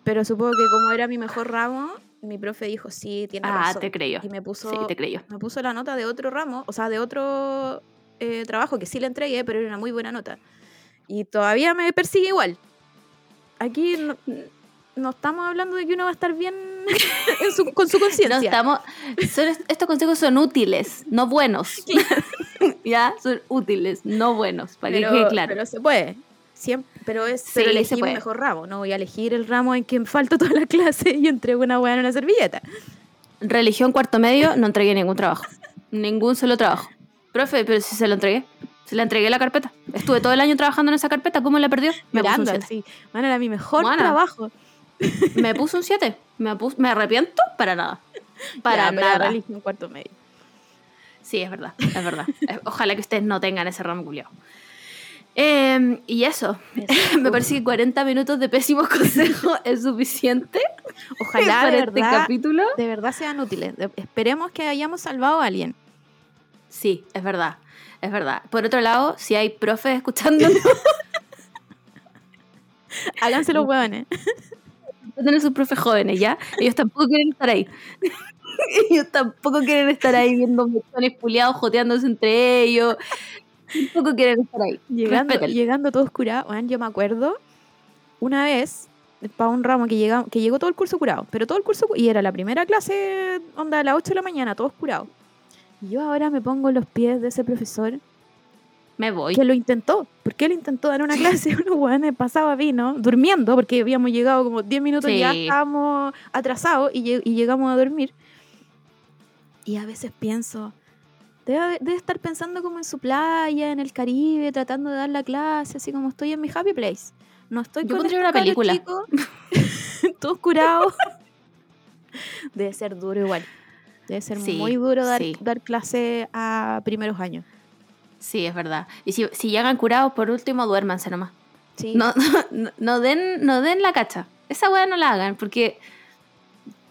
Pero supongo que como era mi mejor ramo, mi profe dijo, sí, tiene Ah, razón. te creyó. Y me puso, Sí, te creyó. me puso la nota de otro ramo, o sea, de otro eh, trabajo que sí le entregué, pero era una muy buena nota. Y todavía me persigue igual. Aquí no, no estamos hablando de que uno va a estar bien en su- con su No conciencia. estamos. son est- estos consejos son útiles, no buenos. ya, son útiles, no buenos. Para pero, que quede claro. pero se puede. Siem- pero es Sí, pero puede. mejor ramo. No voy a elegir el ramo en que me falta toda la clase y entrego una hueá en una servilleta. Religión cuarto medio, no entregué ningún trabajo. Ningún solo trabajo. Profe, pero si se lo entregué. Se le entregué la carpeta. Estuve todo el año trabajando en esa carpeta. ¿Cómo la perdió? Me Mirando 7. así. Bueno, era mi mejor trabajo. Me puso un 7. Me, ¿Me arrepiento? Para nada. Para Ya, pero nada. religión cuarto medio. Sí, es verdad, es verdad. Eh, Ojalá que ustedes no tengan ese ramo culiao. Eh, y eso, me parece que 40 minutos de pésimos consejos es suficiente Ojalá para de este verdad, capítulo. de verdad sean útiles. Esperemos que hayamos salvado a alguien. Sí, es verdad, es verdad. Por otro lado, si hay profes escuchándonos, Háganse los huevones. Tener sus profes jóvenes, ¿ya? Ellos tampoco quieren estar ahí. ellos tampoco quieren estar ahí viendo mechones puliados joteándose entre ellos. Tampoco quieren estar ahí. Llegando, llegando todos curados. Bueno, yo me acuerdo una vez para un ramo que, llega, que llegó todo el curso curado. Pero todo el curso cu- y era la primera clase, onda a las 8 de la mañana, todos curados. Y yo ahora me pongo los pies de ese profesor Me voy. que lo intentó. ¿Por qué lo intentó dar una clase? Unos hueones pasaba vino, durmiendo, porque habíamos llegado como 10 minutos y ya Sí. estábamos atrasados y, lle- y llegamos a dormir. Y a veces pienso, debe, debe estar pensando como en su playa, en el Caribe, tratando de dar la clase, así como estoy en mi happy place. No estoy Yo con pondría una película. chicos, todos curados. debe ser duro igual. Debe ser Sí, muy duro dar, sí. dar clase a primeros años. Sí, es verdad. Y si, si llegan curados, por último, duérmanse nomás. Sí. No, no, no den, no den la cacha. Esa weá no la hagan, porque.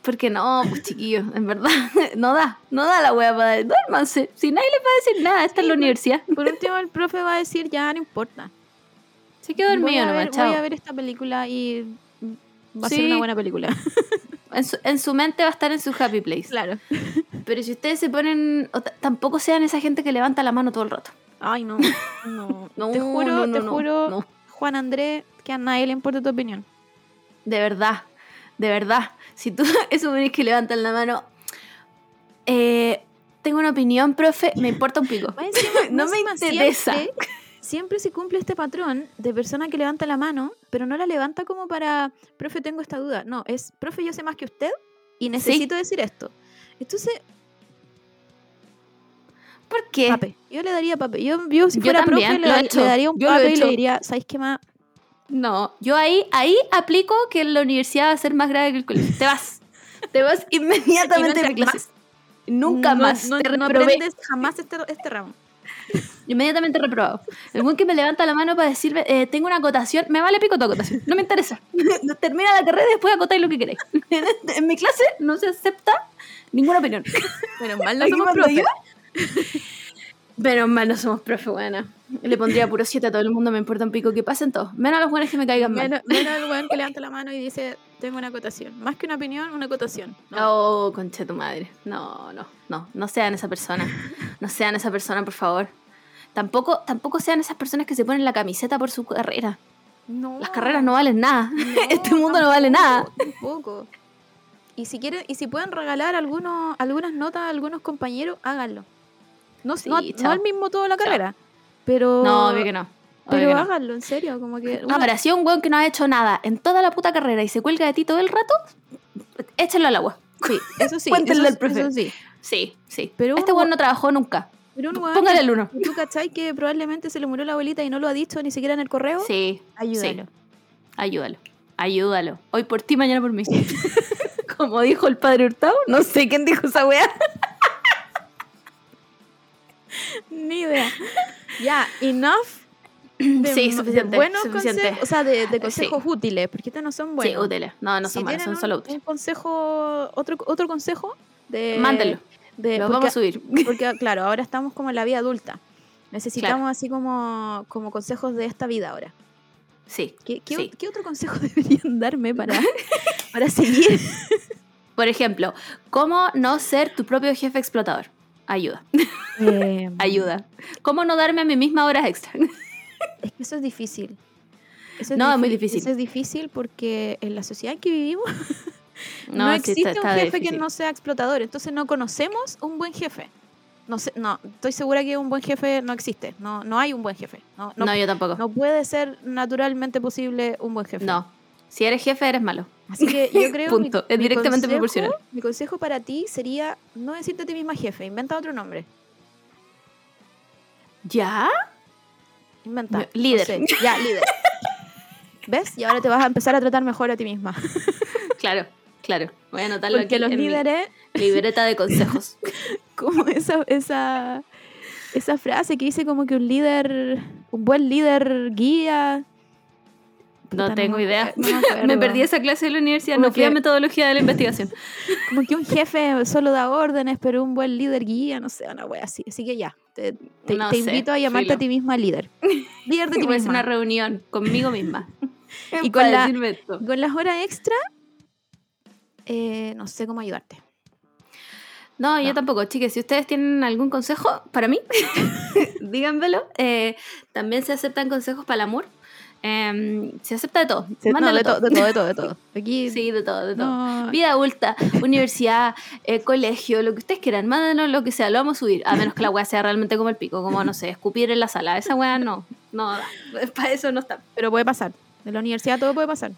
Porque no, pues chiquillos, en verdad, no da, no da la weá para duérmanse. Si nadie les va a decir nada, esta es la Sí, universidad. Por último, el profe va a decir, ya no importa. Se quedó dormido nomás, voy a ver esta película y va a ser Sí. una buena película. En, su, en su mente va a estar en su happy place. Claro. Pero si ustedes se ponen. tampoco sean esa gente que levanta la mano todo el rato. Ay, no. No, No, te juro, no, te juro. Juan Andrés, que a nadie le importa tu opinión. De verdad, de verdad. Si tú, eso venís que levantan la mano. Eh, tengo una opinión, profe, me importa un pico. Encima- No me interesa. Siempre, siempre se cumple este patrón de persona que levanta la mano, pero no la levanta como para, profe, tengo esta duda. No, es, profe, yo sé más que usted y necesito decir esto. Entonces, ¿Por qué? pape. Yo le daría pape. Yo, yo si Yo fuera profe, le, he daría un Yo lo he pape y le diría, ¿sabes qué más? No, yo ahí, ahí aplico que la universidad va a ser más grave que el colegio. Te vas. Te vas inmediatamente de clases. Nunca No- más. No, te no aprendes jamás este, este ramo. Inmediatamente reprobado. El buen que me levanta la mano para decirme, eh, tengo una acotación, me vale pico tu acotación, no me interesa. Termina la carrera y después acotáis lo que queréis. en mi clase no se acepta ninguna opinión. Menos mal no somos profe. Pero mal no somos profe, buena. Le pondría puro 7 a todo el mundo, me importa un pico que pasen todos. Menos a los buenos que me caigan mal. Menos, menos el weón que levanta la mano y dice, tengo una acotación. Más que una opinión, una acotación. No. Oh, conche tu madre. No, no, no. No sean esa persona. No sean esa persona, por favor. Tampoco, tampoco sean esas personas que se ponen la camiseta por su carrera. No. Las carreras no valen nada. No, este mundo no vale nada. Tampoco. Y si quieren, y si pueden regalar algunos, algunas notas a algunos compañeros, háganlo. No, Sí, no, no al mismo toda la carrera. Pero. No, obvio que no. Obvio Pero que háganlo, en serio. Como que. una- Ahora, si un weón que no ha hecho nada en toda la puta carrera y se cuelga de ti todo el rato, échenlo al agua. Sí, eso sí. Cuéntenle al profe. eso sí. Sí, sí. Pero este weón we- no trabajó nunca. Pero un Póngale el uno. ¿Tú cachai que probablemente se le murió la abuelita y no lo ha dicho ni siquiera en el correo? Sí. Ayúdalo. sí. Ayúdalo. Ayúdalo. Hoy por ti, mañana por mí. Como dijo el padre Hurtado, no sé quién dijo esa weá. Ni idea. Ya, enough. De, Sí, suficiente, buenos suficiente. consejos, o sea, de, de Sí. consejos útiles, porque estos no son Sí, buenos. útiles. No, no Si son malos, tienen son solo útiles. un consejo, otro, otro consejo de... Mándenlo. De, Los porque, vamos a subir. porque, claro, ahora estamos como en la vida adulta. Necesitamos así como, como consejos de esta vida ahora. Sí. ¿Qué, qué, Sí. qué otro consejo deberían darme para, para seguir? Por ejemplo, ¿cómo no ser tu propio jefe explotador? Ayuda. Eh, Ayuda. ¿Cómo no darme a mí misma horas extra? Es que eso es difícil. Eso No, es muy difícil. Eso es difícil porque en la sociedad en que vivimos no, existe está- un jefe que no sea explotador. Entonces no conocemos un buen jefe. No, sé, no, estoy segura que un buen jefe no existe. No, no hay un buen jefe. No, No, no, yo tampoco. no puede ser naturalmente posible un buen jefe. No. Si eres jefe, eres malo. Así que yo creo Punto. Es directamente consejo- proporcional. Mi consejo para ti sería no decirte a ti misma jefe, inventa otro nombre. ¿Ya? Inventa. Líder. no sé, ya, líder. ¿Ves? Y ahora te vas a empezar a tratar mejor a ti misma. Claro, claro. Voy a anotarlo Porque aquí los en mi líderes, libreta de consejos. como esa, esa, esa frase que dice como que un líder, un buen líder guía. No Puta, tengo me idea. no me. Me perdí esa clase de la universidad. Como No fui a metodología de la investigación. Como que un jefe solo da órdenes, pero un buen líder guía, no sé, una wea así. Así que ya, te, te- No te sé, invito a llamarte filo. a ti misma líder. Líder de ti misma. una reunión conmigo misma. Y con la-. Con las horas extra, eh, no sé cómo ayudarte. No, yo tampoco, chicas. Si ustedes tienen algún consejo para mí, díganmelo. Eh, también se aceptan consejos para el amor. Eh, se acepta de todo. No, de, todo. de todo, de todo, de todo. Aquí, Sí, de todo, de todo. no, Vida adulta, universidad, eh, colegio, lo que ustedes quieran, mándenos lo que sea, lo vamos a subir. A menos que la weá sea realmente como el pico, como no sé, escupir en la sala. Esa weá no, no, para eso no está. pero puede pasar. En la universidad todo puede pasar.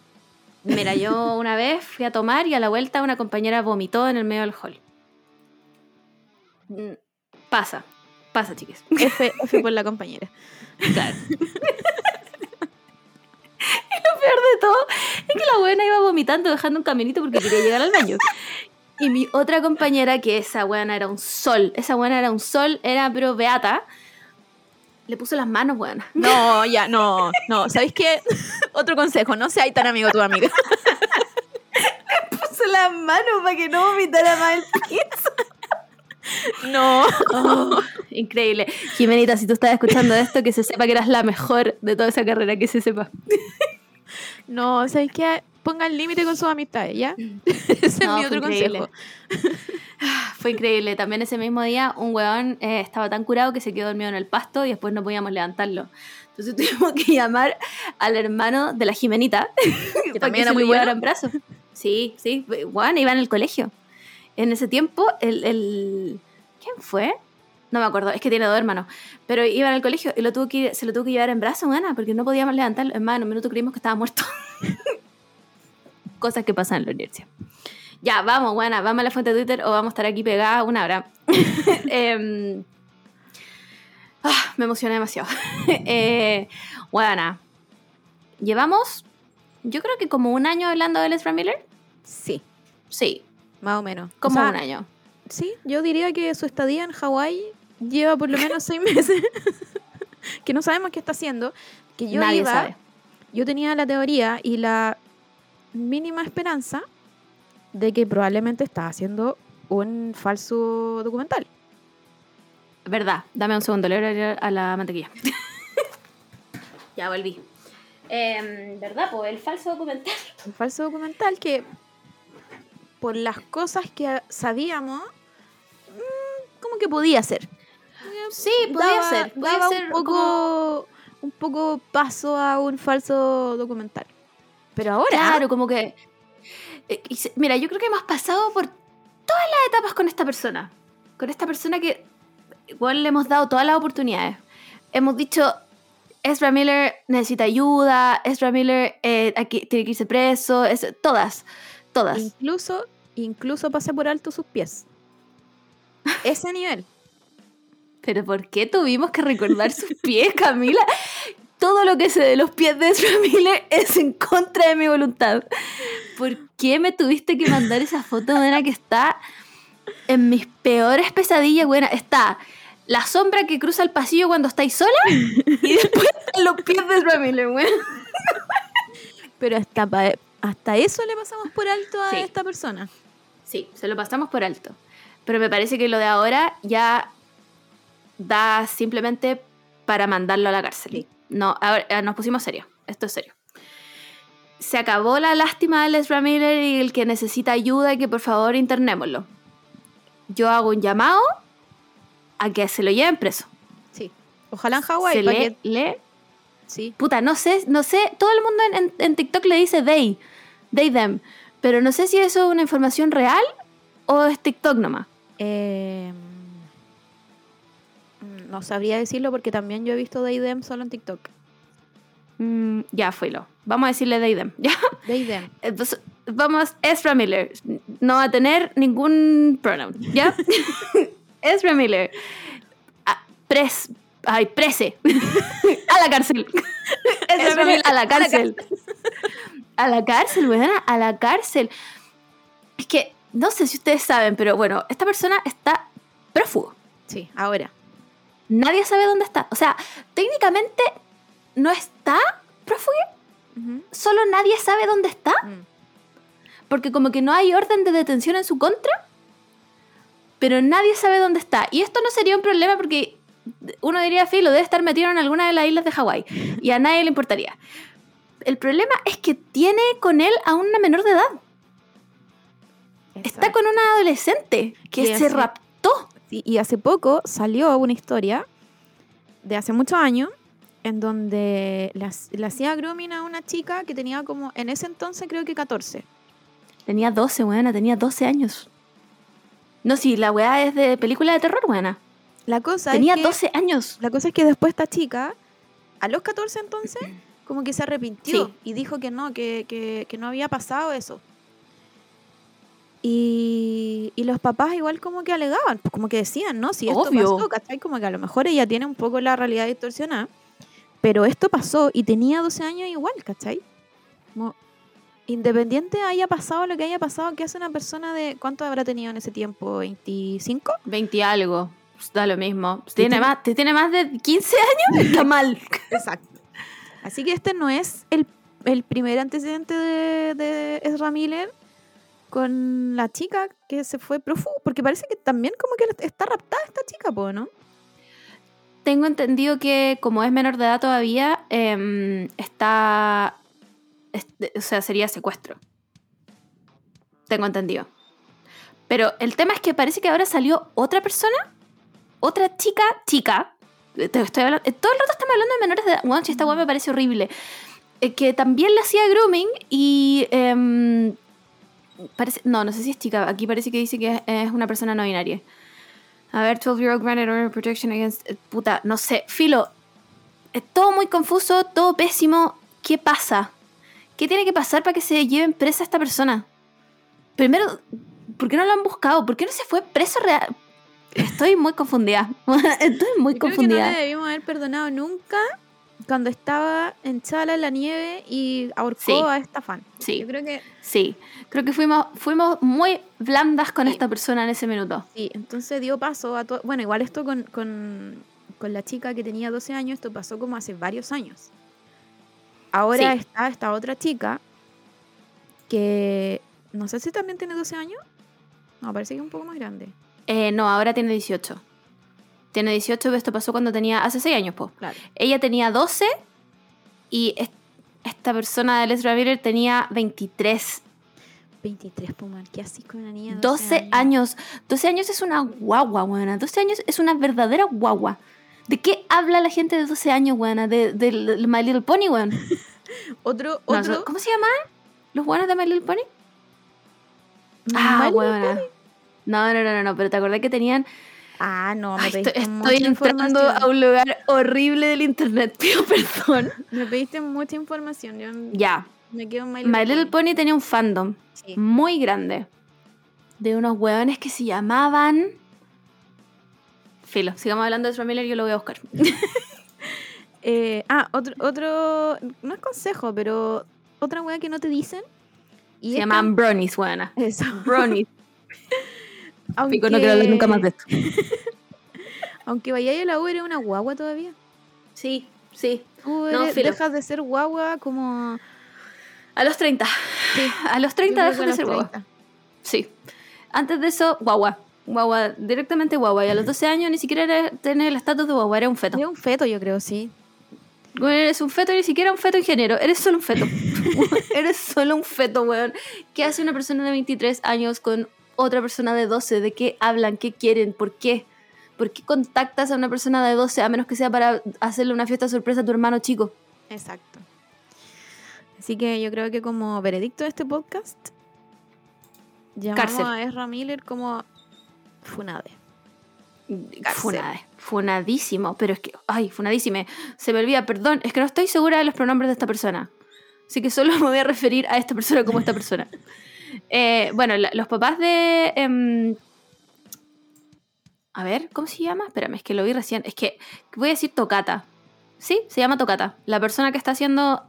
Mira, yo una vez fui a tomar y a la vuelta una compañera vomitó en el medio del hall. Mm, Pasa, pasa, chiques. F, F por la compañera. Claro. y lo peor de todo es que la buena iba vomitando, dejando un caminito porque quería llegar al baño. Y mi otra compañera, que esa buena era un sol, esa buena era un sol, era pero beata, le puso las manos, buena. No, ya, no, no. ¿Sabéis qué? Otro consejo, no seas tan amigo tu amiga. Puso las manos para que no vomitara más el piso. No. Oh, increíble. Jimenita, si tú estás escuchando esto, que se sepa que eras la mejor de toda esa carrera, que se sepa. No, ¿sabéis qué? Pongan límite con sus amistades, ¿ya? Ese es No, mi fue otro increíble. consejo. Fue increíble. También ese mismo día un weón eh, estaba tan curado que se quedó dormido en el pasto y después no podíamos levantarlo. Entonces tuvimos que llamar al hermano de la Jimenita para también que era muy bueno. en brazos. Sí, sí. Weón, iba en el colegio. En ese tiempo, el, el- ¿Quién fue? No me acuerdo, es que tiene dos hermanos. Pero iba en el colegio y lo tuvo que, se lo tuvo que llevar en brazos, weona, porque no podíamos levantarlo. Más, en un minuto creímos que estaba muerto. Cosas que pasan en la universidad. Ya, vamos, buena, vamos a la fuente de Twitter o vamos a estar aquí pegadas una hora. Em, ah, me emocioné demasiado. eh, buena. llevamos, yo creo que como un año hablando de Ezra Miller. Sí, Sí, más o menos. como O sea, un año. Sí, yo diría que su estadía en Hawái lleva por lo menos seis meses. que no sabemos qué está haciendo. Que yo Nadie iba, sabe. yo tenía la teoría y la mínima esperanza de que probablemente está haciendo un falso documental. Verdad, dame un segundo, le voy a a la mantequilla. ya volví. Em, ¿Verdad? Pues el falso documental. Un falso documental que, por las cosas que sabíamos, mm, como que podía ser. Sí, podía Daba- ser. Podía daba ser un como- poco, un poco paso a un falso documental. Pero ahora, Claro, como que. Eh, Mira, yo creo que hemos pasado por todas las etapas con esta persona. Con esta persona que igual le hemos dado todas las oportunidades. Hemos dicho, Ezra Miller necesita ayuda, Ezra Miller eh, aquí, tiene que irse preso, es- todas, todas. incluso, incluso pasé por alto sus pies. Ese nivel. Pero ¿por qué tuvimos que recordar sus pies, Camila? Todo lo que sé de los pies de Ezra Miller es en contra de mi voluntad. ¿Por qué me tuviste que mandar esa foto de una que está en mis peores pesadillas? Bueno, está la sombra que cruza el pasillo cuando estáis sola y después los pies de Ezra Miller, bueno. Pero hasta, hasta eso le pasamos por alto a Sí. esta persona. Sí, se lo pasamos por alto. Pero me parece que lo de ahora ya da simplemente para mandarlo a la cárcel. Sí. No, ahora eh, nos pusimos serios. Esto es serio. Se acabó la lástima de Ezra Miller y el que necesita ayuda y que por favor internémoslo. Yo hago un llamado a que se lo lleven preso. Sí. Ojalá en Hawái. le, que- le- Sí. puta, no sé, no sé, todo el mundo en, en- en TikTok le dice they, they, them, pero no sé si eso es una información real o es TikTok nomás. Eh, no sabría decirlo porque también yo he visto Them solo en TikTok. Mm, ya, fuilo. Vamos a decirle them. ¿ya? Them. Entonces, vamos, Ezra Miller. No va a tener ningún pronoun, ¿ya? Ezra Miller. Ah, pres, ay, prese. a la cárcel. Ezra Miller Miller, a la a la cárcel. A la cárcel, weona, a la cárcel. Es que, no sé si ustedes saben, pero bueno, esta persona está prófugo. Sí, ahora. Nadie sabe dónde está. O sea, técnicamente no está prófugo, solo nadie sabe dónde está. Mm. Porque como que no hay orden de detención en su contra, pero nadie sabe dónde está. Y esto no sería un problema porque uno diría, filo, debe estar metido en alguna de las islas de Hawái y a nadie le importaría. El problema es que tiene con él a una menor de edad. Está con una adolescente que se Sí, y hace poco salió una historia de hace muchos años en donde le, hac- le hacía grooming a una chica que tenía como, en ese entonces creo que 14. Tenía 12, buena, tenía 12 años. No, si la weá es de película de terror, buena. La cosa Tenía es que, 12 años. La cosa es que después esta chica, a los 14 entonces, como que se arrepintió Sí. y dijo que no, que, que- que no había pasado eso. Y, y los papás igual como que alegaban, pues como que decían, ¿no? Si esto Obvio. pasó, ¿cachai? Como que a lo mejor ella tiene un poco la realidad distorsionada, pero esto pasó y tenía 12 años igual, ¿cachai? Como, independiente haya pasado lo que haya pasado, ¿qué hace una persona de, ¿cuánto habrá tenido en ese tiempo? ¿25? 20 y algo. Pues Da lo mismo. Y tiene tiene- más, te tiene más de 15 años, está mal. Exacto. Así que este no es el, el primer antecedente de, de Ezra Miller con la chica que se fue prófugo, porque parece que también como que está raptada esta chica, ¿no? Tengo entendido que como es menor de edad todavía, em, está... es- o sea, sería secuestro. Tengo entendido. Pero el tema es que parece que ahora salió otra persona, otra chica, chica. eh, estoy hablando, eh, todo el rato estamos hablando de menores de edad. Bueno, esta weá me parece horrible. eh, que también le hacía grooming y... em, parece, no, no sé si es chica. Aquí parece que dice que es, es una persona no binaria. A ver, 12-year-old granted order protection against... eh, Puta, no sé. Filo, es todo muy confuso, todo pésimo. ¿Qué pasa? ¿Qué tiene que pasar para que se lleven presa a esta persona? Primero, ¿por qué no lo han buscado? ¿Por qué no se fue preso real? Estoy muy confundida. Estoy muy Yo creo que no confundida. le debimos haber perdonado nunca cuando estaba en Chala en la nieve y ahorcó Sí. a esta fan. Sí. Yo creo que Sí, creo que fuimos, fuimos muy blandas con Sí. esta persona en ese minuto. sí, entonces dio paso a todo. Bueno, igual esto con, con, con la chica que tenía 12 años, esto pasó como hace varios años. Ahora Sí. está esta otra chica que no sé si también tiene 12 años. No, parece que es un poco más grande. Eh, no, ahora tiene 18. Tiene 18, pero esto pasó cuando tenía, hace 6 años, po. Claro. Ella tenía 12 y es- esta persona de Ezra Miller tenía 23. 23, Puman, ¿qué así con una niña de 12 años. 12 años es una guagua, buena. 12 años es una verdadera guagua. ¿De qué habla la gente de 12 años, buena? De, de, de My Little Pony, weón. Otro, No, otro. ¿Cómo se llaman? ¿Los buenos de My Little Pony? My Ah, Little buena. No, no, no, no, no, pero te acordás que tenían. Ah, no, me Ay, pediste estoy mucha estoy entrando a un lugar horrible del internet, pido perdón. Me pediste mucha información. Yo Ya, me quedo en My My Little Little Pony tenía un fandom Sí. muy grande de unos hueones que se llamaban. Filo, sigamos hablando de Ezra Miller, yo lo voy a buscar. Eh, ah, otro, otro, no es consejo, pero otra wea que no te dicen. Y Se esta- llamaban Bronies, hueona. Eso. Bronies. Aunque, Pico, no quiero hablar nunca más de esto. Aunque vaya a la U, eres una guagua todavía. Sí, sí. Tú No, eres- dejas de ser guagua como. A los 30. Sí, A los yo 30 creo dejas de ser guagua. 30. Sí. Antes de eso, guagua. Guagua, directamente guagua. Y a los 12 años ni siquiera era tener el estatus de guagua, era un feto. Eres un feto, yo creo, sí. Weón, eres un feto, ni siquiera un feto ingeniero. Eres solo un feto. eres solo un feto, weón. ¿Qué hace una persona de 23 años con otra persona de 12? ¿De qué hablan? ¿Qué quieren? ¿Por qué? ¿Por qué contactas a una persona de 12 a menos que sea para hacerle una fiesta sorpresa a tu hermano chico? Exacto. Así que yo creo que como veredicto de este podcast, llamamos Cárcel. a Ezra Miller como Funade. Cárcel. Funade. Funadísimo. Pero es que, ay, funadísime. Se me olvida, perdón, es que no estoy segura de los pronombres de esta persona. Así que solo me voy a referir a esta persona como esta persona. Eh, bueno, los papás de. em, a ver, ¿cómo se llama? Espérame, es que lo vi recién. Es que voy a decir Tocata. Sí, se llama Tocata. La persona que está haciendo.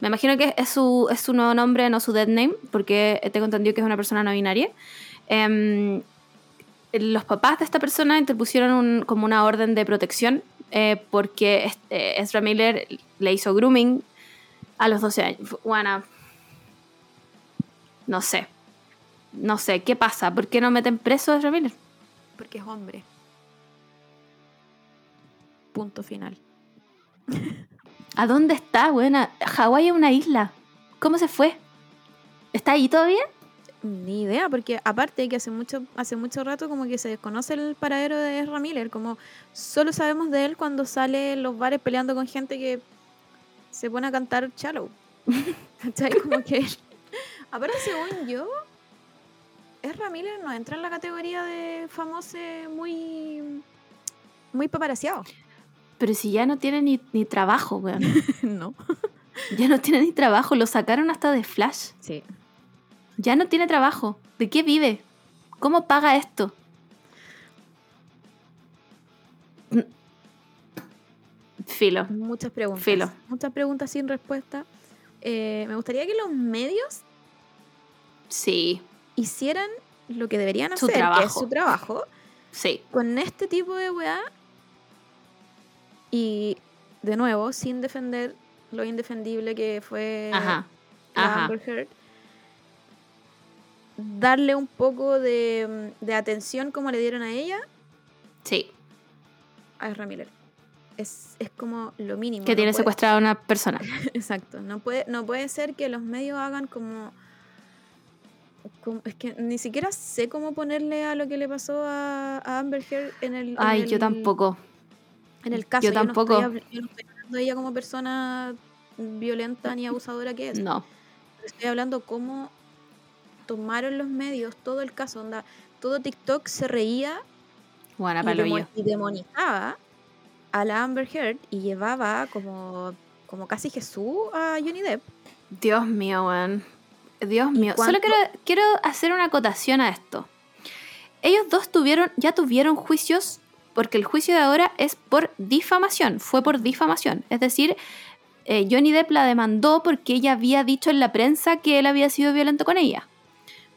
Me imagino que es su, es su nuevo nombre, no su dead name, porque tengo entendido que es una persona no binaria. Em, los papás de esta persona interpusieron como una orden de protección eh, porque este, Ezra Miller le hizo grooming a los 12 años. Bueno, no sé. No sé, ¿qué pasa? ¿Por qué no meten preso a Ezra Miller? Porque es hombre. Punto final. ¿A dónde está, buena? Hawái es una isla. ¿Cómo se fue? ¿Está ahí todavía? Ni idea, porque aparte que hace mucho, hace mucho rato como que se desconoce el paradero de Ezra Miller, como solo sabemos de él cuando sale en los bares peleando con gente que se pone a cantar Shallow. ¿Cachai? Como que... Aparte, según yo, Ezra Miller no entra en la categoría de famoso muy... muy paparaciado. Pero si ya no tiene ni, ni trabajo, weón. no. Ya no tiene ni trabajo. Lo sacaron hasta de Flash. Sí. Ya no tiene trabajo. ¿De qué vive? ¿Cómo paga esto? Filo. Muchas preguntas. Filo. Muchas preguntas sin respuesta. Eh, me gustaría que los medios Sí, hicieran lo que deberían Su hacer, que es trabajo. su trabajo, sí. con este tipo de weá. Y de nuevo, sin defender lo indefendible que fue Ajá. Ajá. Amber Heard, darle un poco de, de atención como le dieron a ella Sí. a Ezra Miller. Es, es como lo mínimo. Que no tiene puede- secuestrada a una persona. Exacto. No puede, no puede ser que los medios hagan como, como- Es que ni siquiera sé cómo ponerle a lo que le pasó a, a Amber Heard en el. en Ay, yo tampoco. En el caso. yo no tampoco. estoy habl- yo no estoy hablando de ella como persona violenta ni abusadora que es. No. Estoy hablando cómo tomaron los medios todo el caso. Onda, todo TikTok se reía Buena y, palo demo- yo. y demonizaba a la Amber Heard y llevaba como, como casi Jesús a Johnny Depp. Dios mío, weón. Dios mío. cuánto- Solo quiero, quiero hacer una acotación a esto. Ellos dos tuvieron, ya tuvieron juicios porque el juicio de ahora es por difamación, fue por difamación. Es decir, eh, Johnny Depp la demandó porque ella había dicho en la prensa que él había sido violento con ella.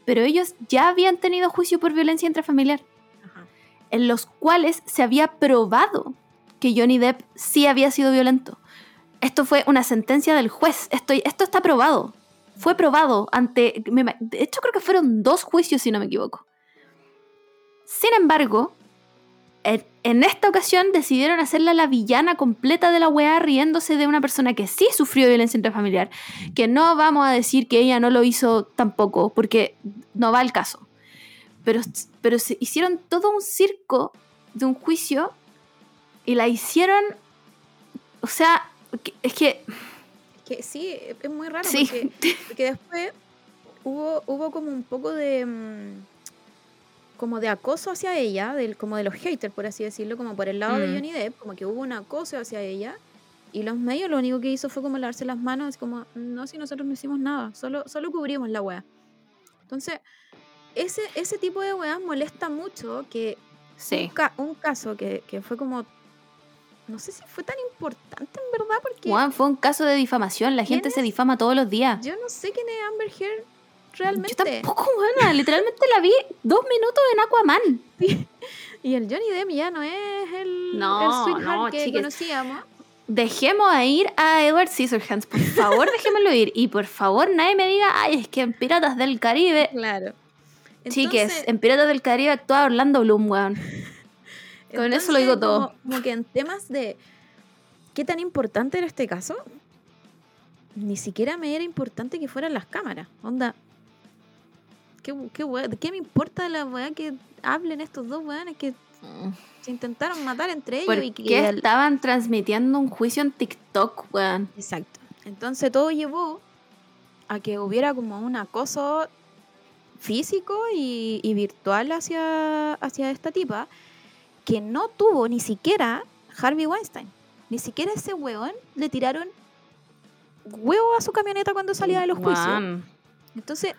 Pero ellos ya habían tenido juicio por violencia intrafamiliar, en los cuales se había probado que Johnny Depp sí había sido violento. Esto fue una sentencia del juez. Esto, esto está probado. Fue probado ante... De hecho, creo que fueron dos juicios, si no me equivoco. Sin embargo, en, esta ocasión decidieron hacerla la villana completa de la weá, riéndose de una persona que sí sufrió violencia intrafamiliar. Que no vamos a decir que ella no lo hizo tampoco, porque no va al caso. Pero, pero se hicieron todo un circo de un juicio y la hicieron. O sea, es que. Que sí, es muy raro Sí. porque, porque después hubo, hubo como un poco de mm, como de acoso hacia ella, del, como de los haters, por así decirlo, como por el lado de Mm. Johnny Depp, como que hubo un acoso hacia ella. Y los medios lo único que hizo fue como lavarse las manos, así como, no, si nosotros no hicimos nada, solo, solo cubrimos la wea. Entonces, ese, ese tipo de weas molesta mucho que Sí. un, ca- un caso que, que fue como, no sé si fue tan importante en verdad, porque... Juan, fue un caso de difamación. La ¿Quién gente se difama todos los días. Yo no sé quién es Amber Heard realmente. Yo tampoco, buena. Literalmente la vi dos minutos en Aquaman. Y el Johnny Depp ya no es el, No, el sweetheart no, que chiques. conocíamos. Dejemos a ir a Edward Scissorhands. Por favor, déjémoslo ir. Y por favor, nadie me diga, ay, es que en Piratas del Caribe. Claro. Chiques, en Piratas del Caribe actúa Orlando Bloom, weón. Con eso lo digo todo. Como, como que en temas de qué tan importante era este caso, ni siquiera me era importante que fueran las cámaras. Onda, ¿qué, qué, wea- ¿qué me importa la weá que hablen estos dos weones que se intentaron matar entre ellos? ¿Por y que estaban transmitiendo un juicio en TikTok, weón? Exacto. Entonces todo llevó a que hubiera como un acoso físico y, y virtual hacia, hacia esta tipa que no tuvo ni siquiera Harvey Weinstein. Ni siquiera ese weón le tiraron huevo a su camioneta cuando salía de los juicios. Weón. Entonces,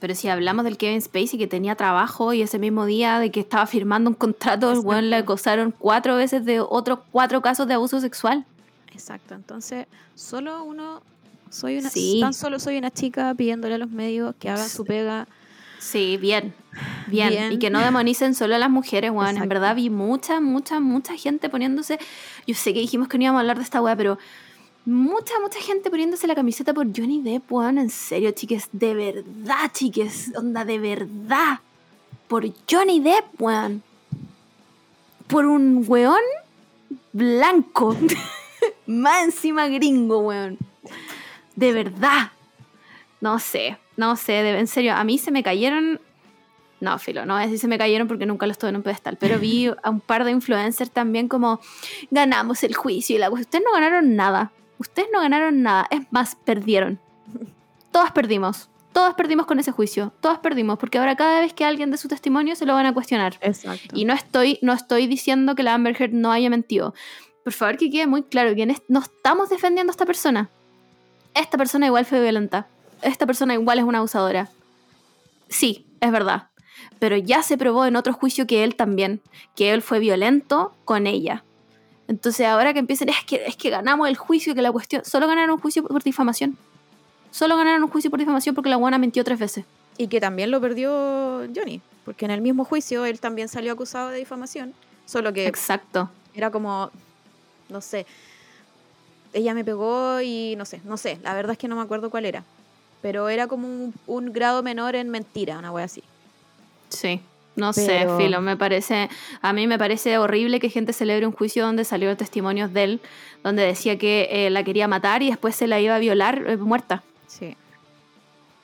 Pero si hablamos del Kevin Spacey que tenía trabajo y ese mismo día de que estaba firmando un contrato, el weón le acosaron cuatro veces de otros cuatro casos de abuso sexual. exacto. Entonces, solo uno, soy una, Sí. tan solo soy una chica pidiéndole a los medios que hagan su pega. Sí, bien. Bien. Bien. Y que no demonicen solo a las mujeres, weón. En verdad vi mucha, mucha, mucha gente poniéndose. Yo sé que dijimos que no íbamos a hablar de esta weá, pero mucha, mucha gente poniéndose la camiseta por Johnny Depp, weón. En serio, chiques. De verdad, chiques. Onda, de verdad. Por Johnny Depp, weón. Por un weón blanco. Más encima gringo, weón. De verdad. No sé, no sé, en serio, a mí se me cayeron. No, filo, no a decir se me cayeron porque nunca los tuve en un pedestal, pero vi a un par de influencers también como ganamos el juicio y la. Ustedes no ganaron nada. Ustedes no ganaron nada. Es más, perdieron. Todas perdimos. Todas perdimos con ese juicio. Todas perdimos porque ahora cada vez que alguien de su testimonio se lo van a cuestionar. Exacto. Y no estoy, no estoy diciendo que la Amber Heard no haya mentido. Por favor, que quede muy claro que no estamos defendiendo a esta persona. Esta persona igual fue violenta. Esta persona igual es una abusadora. Sí, es verdad. Pero ya se probó en otro juicio que él también, que él fue violento con ella. Entonces ahora que empiecen, es que, es que ganamos el juicio, que la cuestión, solo ganaron un juicio por difamación. Solo ganaron un juicio por difamación porque la guana mintió tres veces. Y que también lo perdió Johnny, porque en el mismo juicio él también salió acusado de difamación, solo que Exacto. era como, no sé, ella me pegó y no sé, no sé, la verdad es que no me acuerdo cuál era, pero era como un, un grado menor en mentira, una wea así. Sí, no Pero- sé, Filo, me parece, a mí me parece horrible que gente celebre un juicio donde salieron testimonios de él, donde decía que eh, la quería matar y después se la iba a violar eh, muerta. Sí.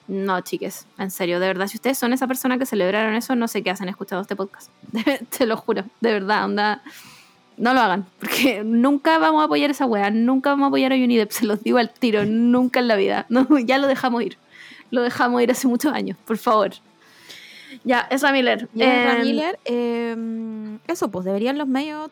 No, chiques, en serio, de verdad, si ustedes son esa persona que celebraron eso, no sé qué hacen escuchando este podcast. Te lo juro, de verdad, onda. No lo hagan, porque nunca vamos a apoyar esa wea, nunca vamos a apoyar a Johnny Depp, se los digo al tiro, nunca en la vida. No, ya lo dejamos ir. Lo dejamos ir hace muchos años, por favor. Ya, Ezra Miller. Y Ezra em, Miller, eh, eso, pues deberían los medios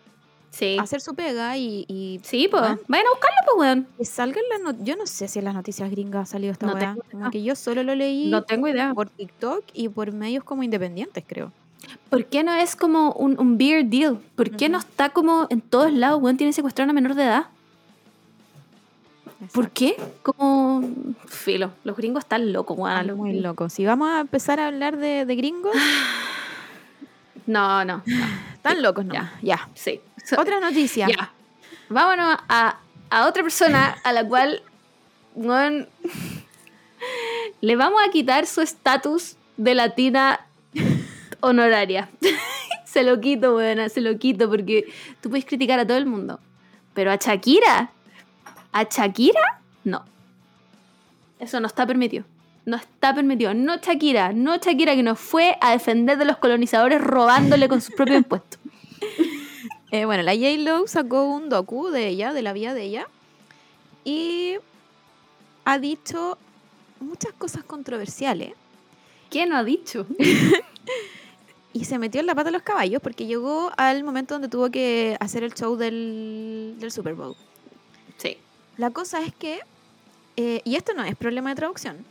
Sí. hacer su pega y, y Sí, pues. Vayan a buscarlo, pues, weón. que salgan las not- Yo no sé si en las noticias gringas ha salido esta No weá. Como que yo solo lo leí No tengo idea. por TikTok y por medios como independientes, creo. ¿Por qué no es como un, un beer deal? ¿Por qué no está como en todos lados, weón, tiene secuestrado a una menor de edad? ¿Por qué? Como. Filo. Los gringos están locos, weón. Están muy gringos. loco. Si vamos a empezar a hablar de, de gringos, No, no. no. están locos, ¿no? Ya. Sí. Otra noticia. Ya. Vámonos a, a otra persona a la cual weón, le vamos a quitar su estatus de latina honoraria. se lo quito, buena, se lo quito porque tú puedes criticar a todo el mundo. Pero a Shakira, a Shakira, no. Eso no está permitido. No está permitido. No Shakira, no Shakira que nos fue a defender de los colonizadores robándole con sus propios impuestos. Eh, bueno, la J-Lo sacó un docu de ella, de la vida de ella, y ha dicho muchas cosas controversiales. ¿Quién no ha dicho? Y se metió en la pata de los caballos porque llegó al momento donde tuvo que hacer el show del, del Super Bowl. Sí. La cosa es que, eh, y esto no es problema de traducción.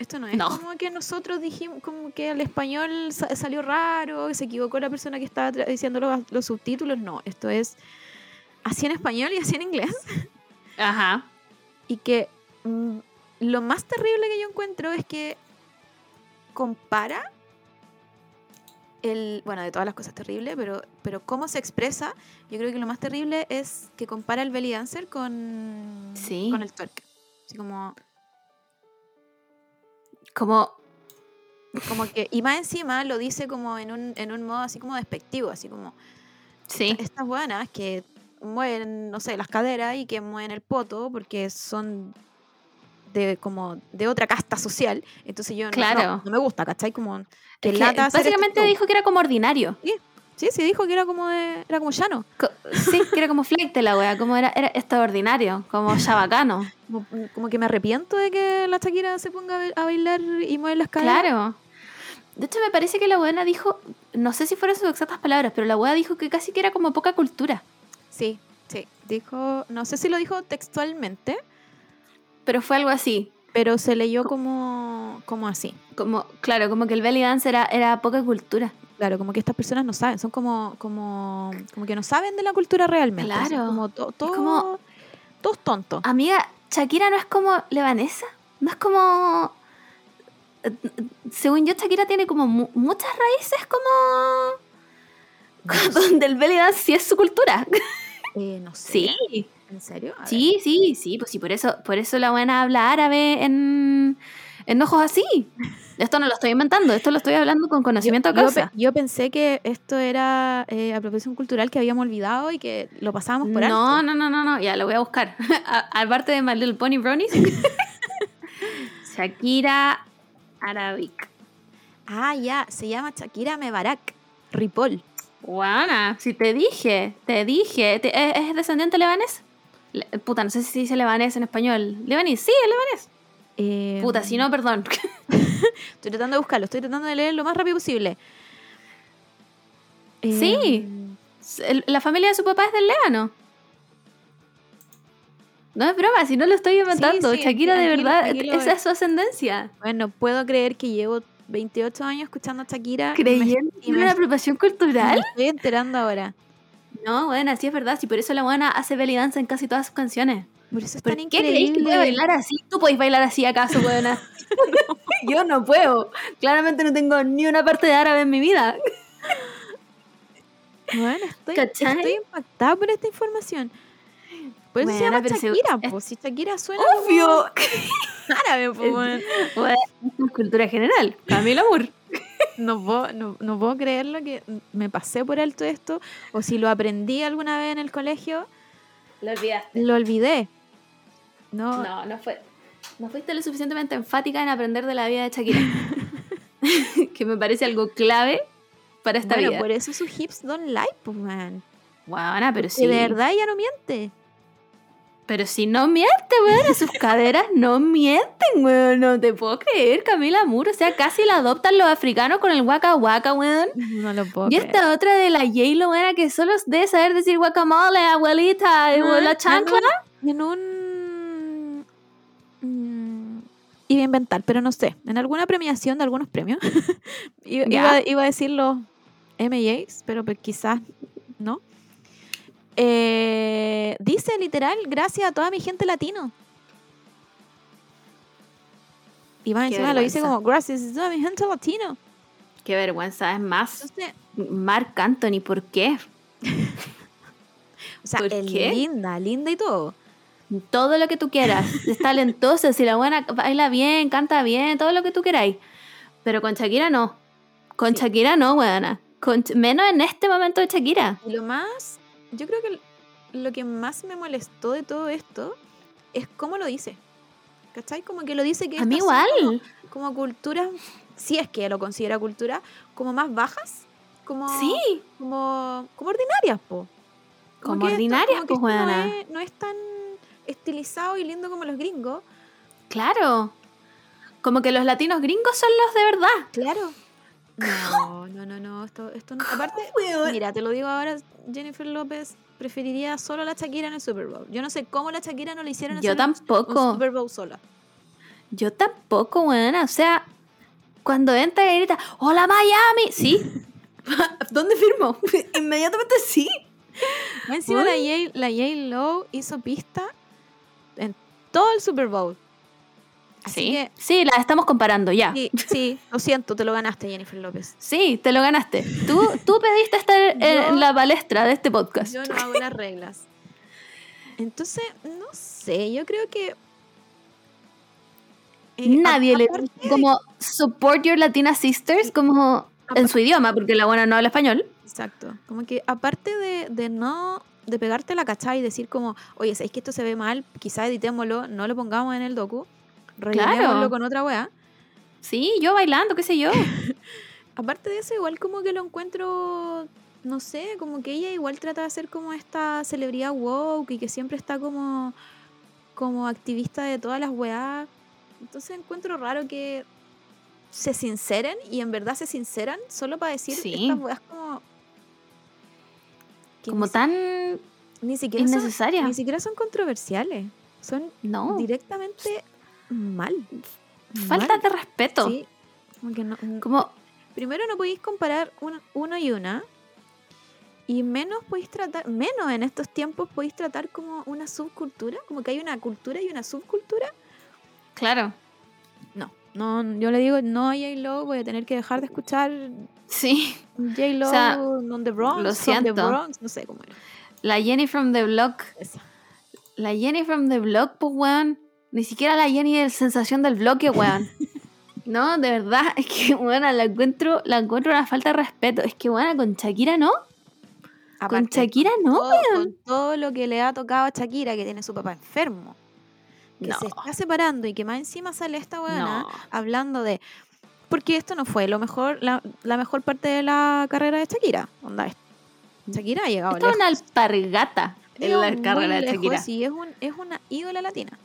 Esto no es No. como que nosotros dijimos, como que el español sa- salió raro, que se equivocó la persona que estaba diciendo los, los subtítulos. No, esto es así en español y así en inglés. Ajá. Y que mm, lo más terrible que yo encuentro es que compara el, bueno, de todas las cosas terribles, pero, pero cómo se expresa, yo creo que lo más terrible es que compara el belly dancer con, Sí. con el twerk. Así como, Como, como que, y más encima lo dice como en un, en un modo así como despectivo, así como, sí. estas buenas que mueven, no sé, las caderas y que mueven el poto porque son de como de otra casta social. Entonces yo no, Claro. no, no me gusta, ¿cachai? Como que Es que lata este básicamente dijo que era como ordinario. Sí, sí, dijo que era como de, era como llano. Co- Sí, que era como flight la wea, como era, era extraordinario, como ya bacano. Como, como que me arrepiento de que la Shakira se ponga a ba- a bailar y mover las caderas. Claro. De hecho, me parece que la buena dijo, no sé si fueron sus exactas palabras, pero la wea dijo que casi que era como poca cultura. Sí, sí. Dijo, no sé si lo dijo textualmente, Pero fue algo así. pero se leyó como, como así. Como, claro, como que el belly dance era, era poca cultura. Claro, como que estas personas no saben, son como, como, como que no saben de la cultura realmente. Claro. Como to- todo, como- todos tontos. Amiga, Shakira no es como lebanesa. No es como. Según yo, Shakira tiene como mu- muchas raíces como. Donde el belly dance sí es su cultura. Eh, no sé. Sí. ¿En serio? A ver. Sí, sí, sí, pues sí, por eso, por eso la buena habla árabe en, en ojos así. Esto no lo estoy inventando, esto lo estoy hablando con conocimiento de yo, causa. yo pensé que esto era eh, apropiación cultural que habíamos olvidado y que lo pasábamos por alto. No, no, no, no, no, ya lo voy a buscar. Aparte de My Little Pony Brownies. Shakira Arabic. Ah, ya, se llama Shakira Mebarak Ripoll. Guana, si te dije, te dije. Te- ¿Es, es descendiente lebanés? Puta, no sé si se dice lebanés en español. ¿Lebanés? Sí, es lebanés. Eh, Puta, si no, perdón. Estoy tratando de buscarlo, estoy tratando de leer lo más rápido posible. Sí. Eh, El- La familia de su papá es del Líbano. No es broma, si no lo estoy inventando. sí, Shakira de verdad, esa es su ascendencia. bueno, puedo creer que llevo 28 años escuchando a Shakira. me- Creyendo en me- una apropiación me cultural. estoy enterando ahora. No, bueno, sí es verdad. Sí, por eso la buena hace belly dance en casi todas sus canciones. Por eso es ¿Por tan qué creéis que puede increíble. bailar así? ¿Tú podéis bailar así acaso, buena? Yo no puedo. Claramente no tengo ni una parte de árabe en mi vida. Bueno, estoy, ¿Cachai? estoy impactada por esta información. Por eso se llama pero si- Shakira, es- pues si Shakira suena Obvio. como árabe, pues, bueno. Bueno, cultura general. Camila Moore. no, puedo, no, no puedo creerlo que me pasé por alto esto, o si lo aprendí alguna vez en el colegio, Lo olvidaste. lo olvidé. No, No, no fue. No fuiste lo suficientemente enfática en aprender de la vida de Shakira. que me parece algo clave para esta bueno, vida. por eso sus hips don't lie, pues, man. Buena, pero sí. de verdad ella no miente. Pero si no miente, weón, sus caderas no mienten, weón. No te puedo creer, Camila Moore. O sea, casi la adoptan los africanos con el waka waka, weón. No lo puedo Y creer. esta otra de la J-Lo, que solo debe saber decir guacamole, abuelita, Ah, la chancla. En un... mm, Iba a inventar, pero no sé. En alguna premiación de algunos premios. iba, Ya. iba, iba a decir los, MAs, pero pues quizás no. Eh, dice literal, gracias a toda mi gente latino. Y más Qué encima lo dice como, gracias a toda mi gente latino. Qué vergüenza, es más. Entonces, Mark Anthony, ¿por qué? o sea, ¿Por es linda, linda y todo. Todo lo que tú quieras. Es talentosa, si la buena baila bien, canta bien, todo lo que tú queráis. Pero con Shakira no. Con Sí. Shakira no, weona. Con, menos en este momento de Shakira. Y lo más, yo creo que lo que más me molestó de todo esto es cómo lo dice. ¿Cachai? Como que lo dice que A mí igual. Como, como culturas, si es que lo considera cultura, como más bajas, como, Sí. como, como ordinarias, po. Como ordinarias, que pues. No es, no es tan estilizado y lindo como los gringos. Claro. Como que los latinos gringos son los de verdad. Claro. No, no, no, no. Esto, esto no. Aparte, mira, te lo digo ahora, Jennifer López preferiría solo a la Shakira en el Super Bowl. Yo no sé cómo la Shakira no le hicieron Yo tampoco. un Super Bowl sola. Yo tampoco, weona. O sea, cuando entra y grita, ¡Hola Miami! Sí. ¿Dónde firmo? Inmediatamente sí. Encima la. J, la J Lo hizo pista en todo el Super Bowl. Así Sí. que, Sí, la estamos comparando ya. sí, sí, lo siento, te lo ganaste, Jennifer López. Sí, te lo ganaste. Tú, tú pediste estar en, la palestra de este podcast. Yo no hago las reglas. Entonces, no sé, yo creo que. eh, Nadie le como support your Latina sisters como en su idioma, porque la buena no habla español. Exacto. Como que aparte de, de no de pegarte la cachai y decir como, oye, ¿sabéis que esto se ve mal? Quizá editémoslo, no lo pongamos en el docu, rellenémoslo con otra weá. Sí, yo bailando, qué sé yo. Aparte de eso, igual como que lo encuentro, no sé, como que ella igual trata de ser como esta celebridad woke y que siempre está como, como activista de todas las weá. Entonces encuentro raro que se sinceren y en verdad se sinceran solo para decir Sí. estas weas como... Como ni tan Ni siquiera, son, ni siquiera son controversiales. Son No, directamente mal. falta mal. de respeto. Sí. Como que no- Como, primero no podéis comparar un- uno y una. Y menos podéis tratar, menos en estos tiempos podéis tratar como una subcultura, como que hay una cultura y una subcultura. claro. No, no, yo le digo no a J-Lo, voy a tener que dejar de escuchar Sí, J-Lo O sea, on the Bronx, lo from the siento. Bronx, no sé cómo era. la Jenny from the Block. Esa. La Jenny from the Block, pues, weón. Ni siquiera la Jenny de sensación del bloque, weón. No, de verdad, es que, weón, la encuentro, la encuentro una falta de respeto. Es que, weón, con Shakira no. Con Shakira no, todo, weón. con todo lo que le ha tocado a Shakira, que tiene su papá enfermo, que No. se está separando y que más encima sale esta weona No. hablando de. Porque esto no fue lo mejor, la, la mejor parte de la carrera de Shakira. Onda, es- Shakira ha llegado Esto es una alpargata en la carrera de lejos Shakira. y es, un, es una ídola latina.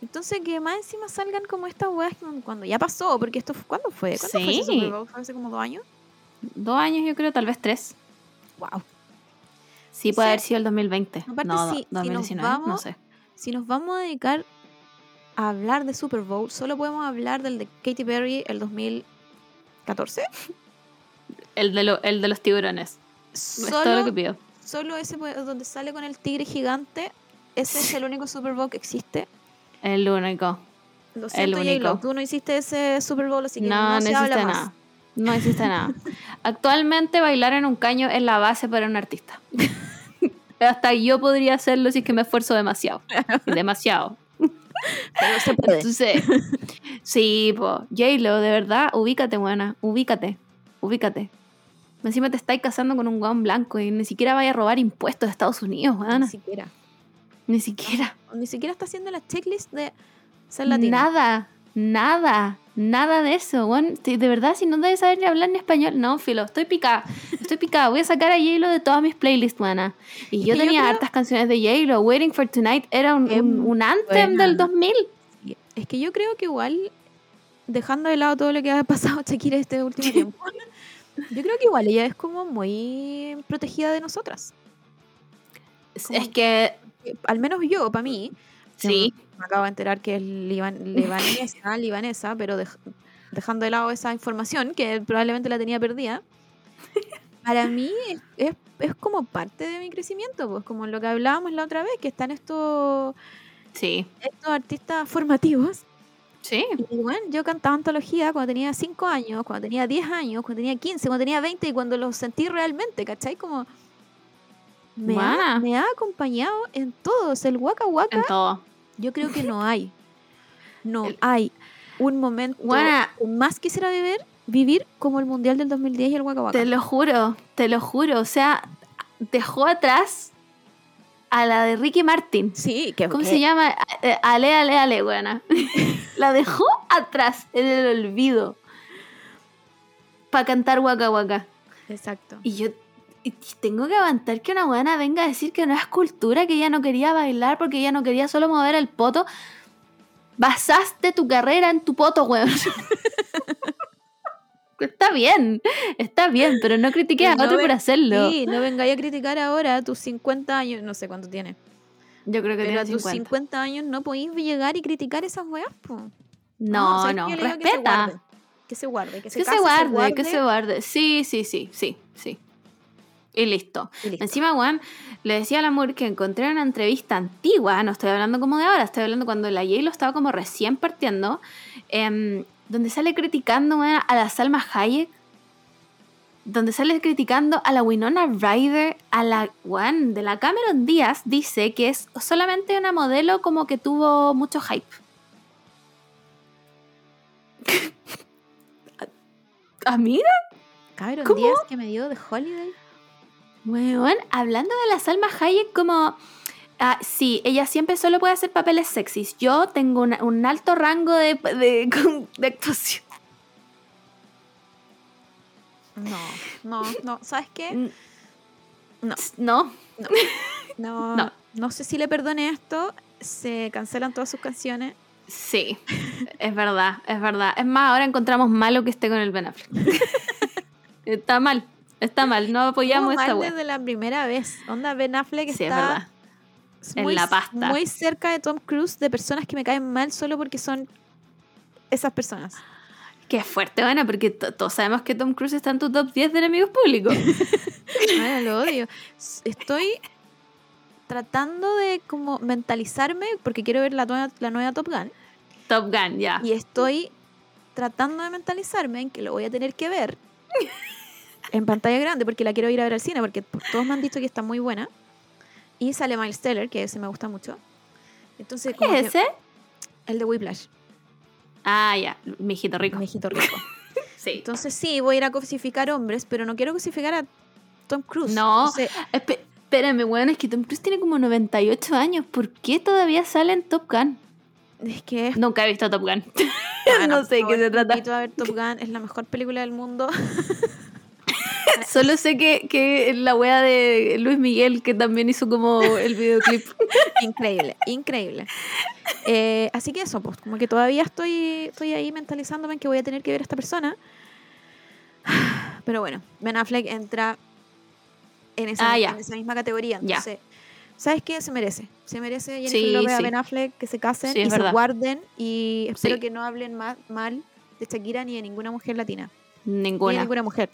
Entonces que más encima salgan como estas weas cuando ya pasó, porque esto fue, ¿cuándo fue? ¿Cuándo fue Sí. Super Bowl? ¿Fue hace como dos años? Dos años, yo creo, tal vez tres. Wow. Sí, puede Sí. haber sido el 2020. Aparte, no, si- si nos 2019, no vamos- sé. Si nos vamos a dedicar a hablar de Super Bowl, solo podemos hablar del de Katy Perry el 2014. El de, lo- el de los tiburones. Es todo lo Solo, que pido. solo ese donde sale con el tigre gigante. Ese es el único Super Bowl que existe. El único. Lo siento, único. J-Lo, Tú no hiciste ese Super Bowl, así que no, No, se habla más. nada. No existe nada. Actualmente bailar en un caño es la base para un artista. Hasta yo podría hacerlo si es que me esfuerzo demasiado. Demasiado. Pero se puede. Entonces, sí, po. J-Lo, de verdad, ubícate, buena. Ubícate. Ubícate. Encima te estáis casando con un guan blanco y ni siquiera vaya a robar impuestos de Estados Unidos, Ni weona. siquiera. Ni siquiera. Ni siquiera está haciendo la checklist de ser latina. Nada, nada, nada de eso. Sí, De verdad, si no debes saber ni hablar ni español, no, filo, estoy picada. Estoy picada. Voy a sacar a J-Lo de todas mis playlists, mana. Y yo tenía creo- hartas canciones de J-Lo. Waiting for Tonight era un, un, un anthem buena. del 2000. Es que yo creo que igual, dejando de lado todo lo que ha pasado Shakira este último tiempo, yo creo que igual ella es como muy protegida de nosotras. Es, Como es que, Al menos yo, para mí, sí, me acabo de enterar que es liban- libanesa, libanesa, pero dej- dejando de lado esa información, que probablemente la tenía perdida, Para mí es, es- es como parte de mi crecimiento, pues como lo que hablábamos la otra vez, que están estos, Sí. estos artistas formativos. Sí. Y bueno, yo cantaba antología cuando tenía 5 años, cuando tenía 10 años, cuando tenía 15, cuando tenía 20 y cuando los sentí realmente, ¿cachai? Como me, ha, me ha acompañado en todos. El Waka Waka, En todo. yo creo que no hay. No El- hay un momento más quisiera vivir, vivir como el Mundial del 2010 y el Waka Waka. Te lo juro, te lo juro. O sea, dejó atrás a la de Ricky Martin. Sí, que ¿Cómo se llama? Eh, Ale, ale, ale, buena. la dejó atrás en el olvido. Para cantar Waka Waka. Exacto. Y yo tengo que aguantar que una buena venga a decir que no es cultura, que ella no quería bailar porque ella no quería solo mover el poto. Basaste tu carrera en tu poto, weón. está bien, está bien, pero no critiques a otro por hacerlo. Sí, no vengáis a criticar ahora a tus 50 años, no sé cuánto tiene. Yo creo que Pero a tiene tus 50. 50 años no podéis llegar y criticar esas weas, po. No, ¿sabes no, digo que se respeta. guarde, Que se guarde, que se Que case, se guarde, que se guarde. Sí, sí, sí, sí, sí. Y listo. y listo. Encima, Juan, le decía al amor que encontré una entrevista antigua, no estoy hablando como de ahora, estoy hablando cuando la J lo estaba como recién partiendo, em, donde sale criticando weón, a la Salma Hayek, donde sale criticando a la Winona Ryder, a la Juan de la Cameron Díaz, dice que es solamente una modelo como que tuvo mucho hype. ¿Amira? Cameron ¿Cómo? Díaz que me dio de Holiday. Weón, hablando de la Salma Hayek como... Ah, sí, ella siempre solo puede hacer papeles sexys. Yo tengo una- un alto rango de, de, de actuación. No, no, no. ¿Sabes qué? Mm, No. No, No, No. no. sé si le perdone esto. Se cancelan todas sus canciones. sí, es verdad, es verdad. Es más, ahora encontramos malo que esté con el Ben Affleck. está mal, está mal, no apoyamos Estuvo esta mal wea. desde la primera vez. Onda Ben Affleck Sí, es está. En muy, la pasta. muy cerca de Tom Cruise de personas que me caen mal solo porque son esas personas. Qué fuerte, bueno, porque to- todos sabemos que Tom Cruise está en tu top 10 de enemigos públicos. Bueno, lo odio. Estoy tratando de como mentalizarme porque quiero ver la nueva, la nueva Top Gun top Gun, ya. y estoy tratando de mentalizarme en que lo voy a tener que ver en pantalla grande porque la quiero ir a ver al cine porque todos me han dicho que está muy buena y sale Miles Teller que ese me gusta mucho entonces como ¿Qué que- es ese? el de Whiplash Ah, ya, mijito rico. mijito rico Sí. entonces sí voy a ir a cosificar hombres pero no quiero cosificar a Tom Cruise No. Entonces, Espe- Espérame, weón, es que Tom Cruise tiene como 98 años. ¿Por qué todavía sale en Top Gun? es que Nunca he visto Top Gun. No sé de qué se trata. invito a ver Top Gun, es la mejor película del mundo. Solo sé que, que la wea de Luis Miguel, que también hizo como el videoclip. increíble, increíble. Eh, así que eso, pues, como que todavía estoy, estoy ahí mentalizándome en que voy a tener que ver a esta persona. Pero bueno, Ben Affleck entra en esa, Ah, ya. en esa misma categoría. Entonces, ¿sabes qué? Se merece. Se merece Jennifer Sí, Lopez a. Ben Affleck que se casen Sí, y se guarden. Y espero que no hablen ma- mal de Shakira ni de ninguna mujer latina. Ni de Ninguna. ninguna mujer.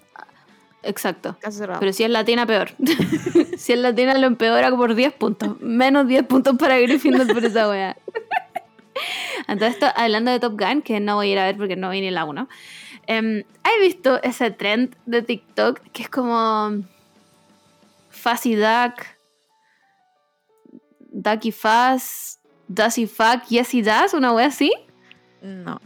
Exacto. Cerrado. Pero si es latina, peor. si es latina, lo empeora por 10 puntos. Menos 10 puntos para Gryffindor por esa wea. Entonces, esto, hablando de Top Gun, que no voy a ir a ver porque no vi ni la 1. ¿Has visto ese trend de TikTok que es como Fuzzy Duck, Ducky Fuzz, Does Fuck, Yes He Does? ¿Una wea así? No.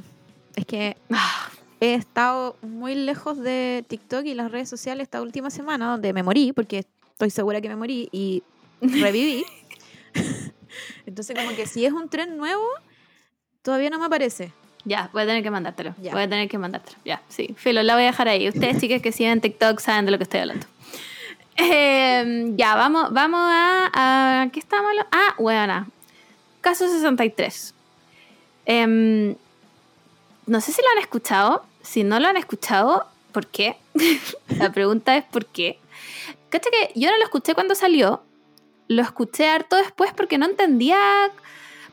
Es que Ah, he estado muy lejos de TikTok y las redes sociales esta última semana, donde me morí, porque estoy segura que me morí y reviví. Entonces, como que si es un tren nuevo, todavía no me aparece. Ya, voy a tener que mandártelo. Ya. Voy a tener que mandártelo. Ya, sí. Filo, la voy a dejar ahí. Ustedes, chicas que siguen TikTok, saben de lo que estoy hablando. Eh, ya, vamos, vamos a, a- ¿Qué estamos? Ah, buena. Caso 63. Em, no sé si lo han escuchado. Si no lo han escuchado, ¿por qué? La pregunta es ¿por qué? Cacha que yo no lo escuché cuando salió. Lo escuché harto después porque no entendía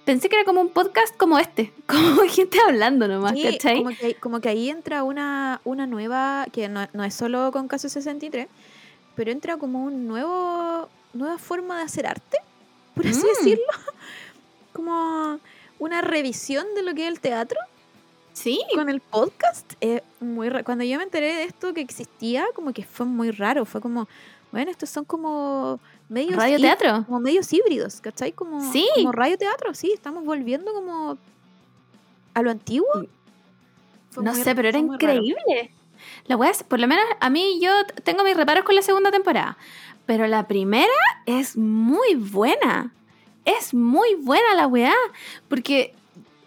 pensé que era como un podcast como este, como gente hablando nomás, Sí, ¿cachai? como que, como que ahí entra una, una nueva, que no, no es solo con Caso 63, pero entra como un nuevo, nueva forma de hacer arte, por así Mm. decirlo. Como una revisión de lo que es el teatro Sí, con el podcast. Es muy ra- Cuando yo me enteré de esto que existía, como que fue muy raro. Fue como, bueno, estos son como medios, radio teatro. como medios híbridos, ¿cachai? Como, Sí. como radio teatro, sí, estamos volviendo como a lo antiguo. Fue No sé, pero era raro. increíble. La es, por lo menos a mí yo tengo mis reparos con la segunda temporada, pero la primera es muy buena. Es muy buena la weá, porque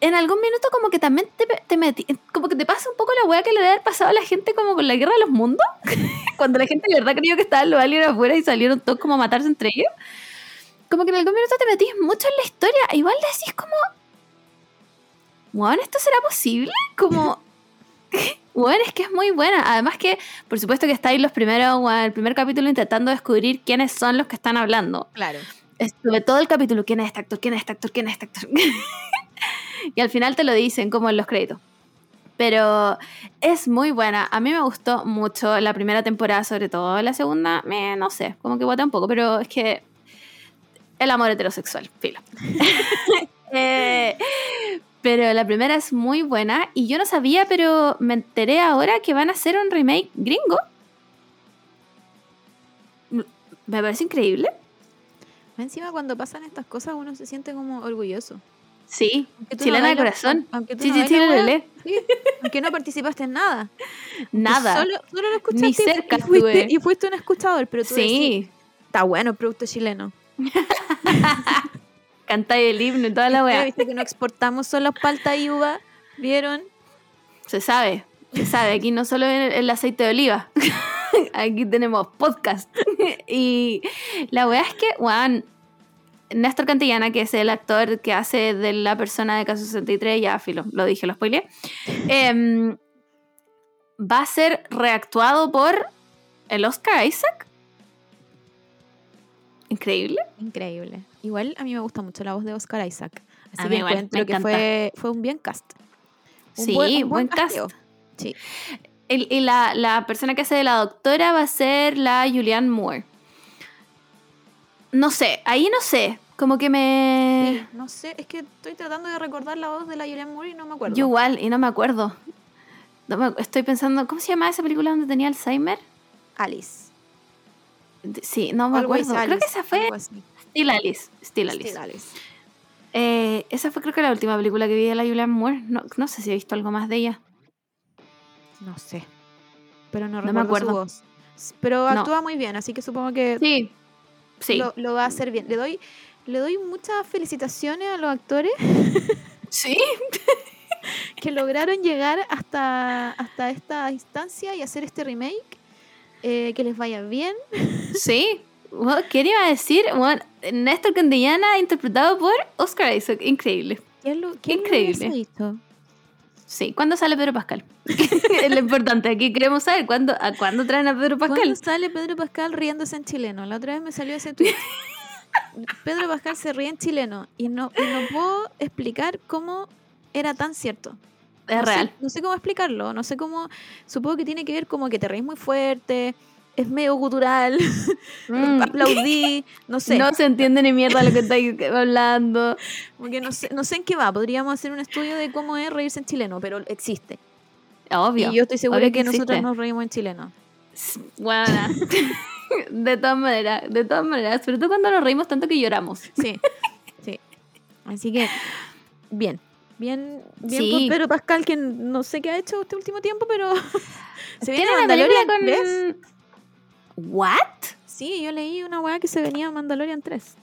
en algún minuto como que también te, te metí, como que te pasa un poco la weá que le debe haber pasado a la gente como con la guerra de los mundos, cuando la gente de verdad creyó que estaban los aliens afuera y salieron todos como a matarse entre ellos. Como que en algún minuto te metís mucho en la historia, igual decís como, bueno, ¿esto será posible? Como... Bueno, es que es muy buena. Además que, por supuesto que está ahí los primeros, bueno, el primer capítulo intentando descubrir quiénes son los que están hablando. Claro. Estuve todo el capítulo, quién es este actor, quién es este actor, quién es este actor. y al final te lo dicen como en los créditos. Pero es muy buena. A mí me gustó mucho la primera temporada, sobre todo. La segunda, me, no sé, como que guata un poco, pero es que el amor heterosexual, filo. Eh, pero la primera es muy buena y yo no sabía, pero me enteré ahora que van a hacer un remake gringo. Me parece increíble. Encima cuando pasan estas cosas uno se siente como orgulloso. Sí, tú no chilena de corazón. Aunque tú Sí, no sí, Aunque no participaste en nada. Nada. Solo, solo lo escuchaste Ni y- cerca y fuiste, y fuiste un escuchador, pero tú Sí, está bueno el producto chileno. cantáis el himno y toda la weá. Viste que no exportamos solo palta y uva, ¿vieron? Se sabe, se sabe. Aquí no solo el, el aceite de oliva. Aquí tenemos podcast. y la weá es que, weón, Néstor Cantillana, que es el actor que hace de la persona de Caso 63, ya filo, lo dije, lo spoileé, em, va a ser reactuado por el Oscar Isaac. Increíble. Increíble. Igual a mí me gusta mucho la voz de Oscar Isaac. Así A que mí igual, encuentro me que fue, fue un bien cast. Un Sí, buen- un buen, cast. Sí. El- y la, la persona que hace de la doctora va a ser la Julianne Moore. No sé, ahí no sé. Como que me. Sí, no sé, es que estoy tratando de recordar la voz de la Julianne Moore y no me acuerdo. Yo igual, y no me acuerdo. No me- estoy pensando, ¿cómo se llamaba esa película donde tenía Alzheimer? Alice. Sí, no me Always acuerdo. Creo que esa fue. Still Alice. Still Alice. Still Alice. Eh, esa fue creo que la última película que vi de la Julianne Moore. No, no sé si he visto algo más de ella. No sé. Pero no, No me recuerdo su acuerdo. voz. S- Pero No. actúa muy bien, así que supongo que Sí. Sí. lo, lo va a hacer bien. Le doy, le doy muchas felicitaciones a los actores Sí. que lograron llegar hasta, hasta esta instancia y hacer este remake. Eh, que les vaya bien. Sí. Bueno, ¿Qué iba a decir? Bueno, Néstor Candillana interpretado por Oscar Isaac. Increíble. ¿Quién lo, quién lo Increíble. Sí. ¿Cuándo sale Pedro Pascal? es lo importante. Aquí queremos saber cuándo, a cuándo traen a Pedro ¿Cuándo Pascal. sale Pedro Pascal riéndose en chileno? La otra vez me salió ese tweet. Pedro Pascal se ríe en chileno y no, y no puedo explicar cómo era tan cierto. Es no real. Sé, no sé cómo explicarlo, no sé cómo. Supongo que tiene que ver como que te reís muy fuerte, es medio gutural, Mm. aplaudí, no sé. No se entiende ni mierda lo que estáis hablando. como que no sé, no sé en qué va. Podríamos hacer un estudio de cómo es reírse en chileno, pero existe. Obvio. Y yo estoy segura obvio que, nosotros nos reímos en chileno. Buena. de todas maneras, de todas maneras. Sobre todo cuando nos reímos tanto que lloramos. Sí, sí. Así que, bien. Bien, bien Sí. por Pedro Pascal, que no sé qué ha hecho este último tiempo, pero se viene Mandalorian película 3. ¿What? Sí, yo leí una weá que se venía Mandalorian 3.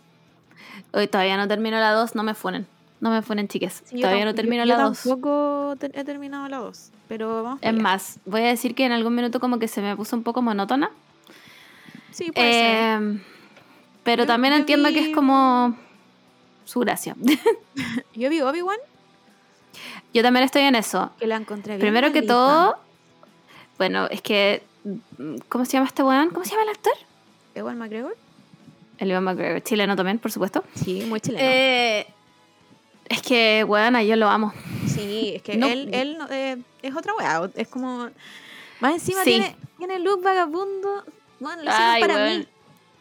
Hoy todavía no termino la 2, no me funen. No me funen, chiques. Sí, todavía no termino yo, la 2. tampoco te- he terminado la 2, pero vamos Es más, voy a decir que en algún minuto como que se me puso un poco monótona. Sí, puede ser. Eh, pero Yo- también yo entiendo que es como su gracia. Yo vi Obi-Wan, Yo también estoy en eso. que la encontré bien Primero que todo, bueno, es que... ¿Cómo se llama este weón? ¿Cómo se llama el actor? Ewan McGregor. El Ivan McGregor, chileno también, por supuesto. Sí, muy chileno. Eh, Es que, weona, yo lo amo. Sí, es que No- él, él eh, es otra weá. Es como. Más encima Sí. tiene, tiene look vagabundo. Bueno, lo hicieron Ay, para weón. mí.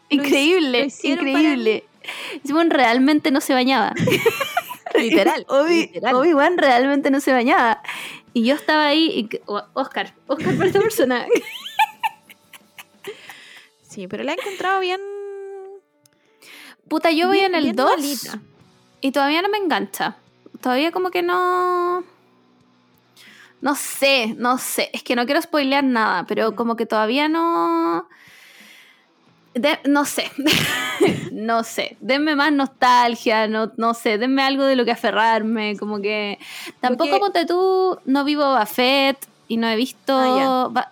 Increíble, lo hicieron para increíble. Simón realmente no se bañaba. Literal, Obi, literal. Obi-Wan realmente no se bañaba. Y yo estaba ahí y... Oscar, Oscar para esta persona. Sí, pero la he encontrado bien. Puta, yo voy bien- en el bien 2 malita. y todavía no me engancha. Todavía como que no... No sé, no sé. Es que no quiero spoilear nada, pero como que todavía no... De- no sé. no sé. Denme más nostalgia, no, no sé. Denme algo de lo que aferrarme. Como que... Tampoco, que- ponte tú, no vivo Buffett y no he visto... Ah, va,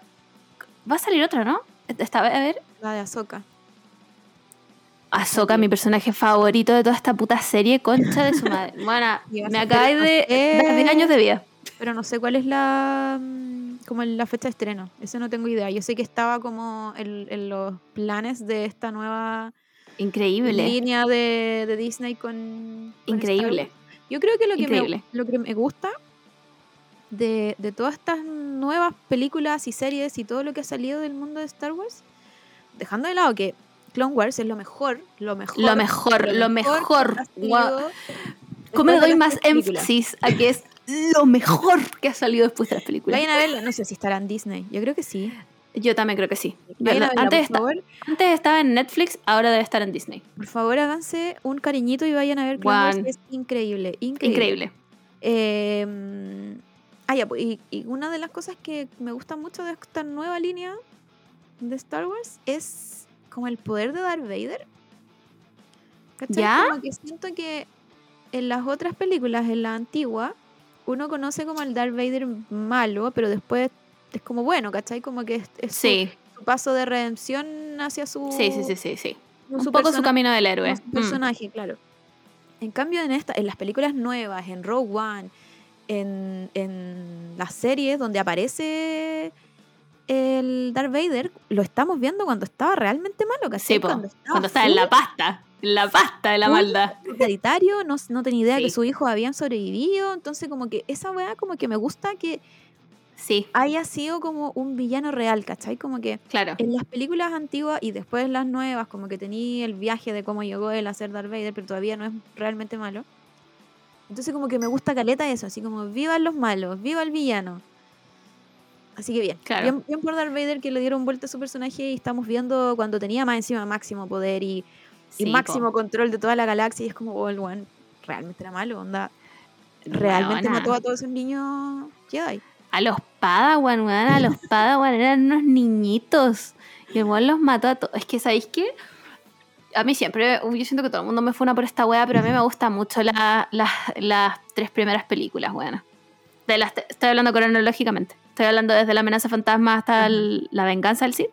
va a salir otra, ¿no? Esta, a ver. La de Ahsoka. Ahsoka, mi personaje favorito de toda esta puta serie, concha de su madre. Bueno, me acabáis de 10 años de vida. Pero no sé cuál es la. mm, como la fecha de estreno. Eso no tengo idea. Yo sé que estaba como en, en los planes de esta nueva Increíble. línea de, de Disney con. Increíble. Yo creo que lo que, Increíble. me, lo que me gusta de, de todas estas nuevas películas y series y todo lo que ha salido del mundo de Star Wars, dejando de lado que Clone Wars es lo mejor, lo mejor. Lo mejor, lo mejor. ¿Cómo le doy más énfasis a que es lo mejor que ha salido después de las películas? Vayan a verla, no sé si estará en Disney. Yo creo que sí. Yo también creo que sí. Verla, antes, antes estaba en Netflix, ahora debe estar en Disney. Por favor, háganse un cariñito y vayan a ver Clone Wars. Es increíble, increíble. Increíble. Eh, ah, ya, pues, y, y una de las cosas que me gusta mucho de esta nueva línea de Star Wars es como el poder de Darth Vader. ¿Cachai? ¿Ya? Como que siento que en las otras películas, en la antigua, uno conoce como el Darth Vader malo, pero después es como bueno, ¿cachai? Como que es, es su- Sí, su, paso de redención hacia su, sí, sí, sí, sí, sí. su Un poco su camino del héroe. su Mm. personaje, claro. En cambio, en esta, en las películas nuevas, en Rogue One, en, en las series donde aparece el Darth Vader, lo estamos viendo cuando estaba realmente malo, ¿cachai? Sí, cuando estaba, cuando en la pasta, en la pasta de la maldad. hereditario, no, no tenía idea Sí. que sus hijos habían sobrevivido, entonces como que esa weá como que me gusta que Sí, haya sido como un villano real, ¿cachai? Como que claro. en las películas antiguas y después en las nuevas, como que tenía el viaje de cómo llegó él a ser Darth Vader, pero todavía no es realmente malo. Entonces como que me gusta caleta eso, así como vivan los malos, viva el villano. Así que bien, Claro. bien, bien por Darth Vader que le dieron vuelta a su personaje y estamos viendo cuando tenía más encima máximo poder y, máximo po. control de toda la galaxia y es como, oh, el weón realmente era malo, onda. Realmente mató a todos esos niños Jedi. A los Padawan, weón, a los Padawan eran unos niñitos. Y el weón los mató a todos. Es que, ¿sabéis qué? A mí siempre, yo siento que todo el mundo me funa por esta wea, pero a mí me gustan mucho la- la- las tres primeras películas, weón. De las, estoy hablando cronológicamente. Estoy hablando desde la amenaza fantasma hasta el- la venganza del Sith.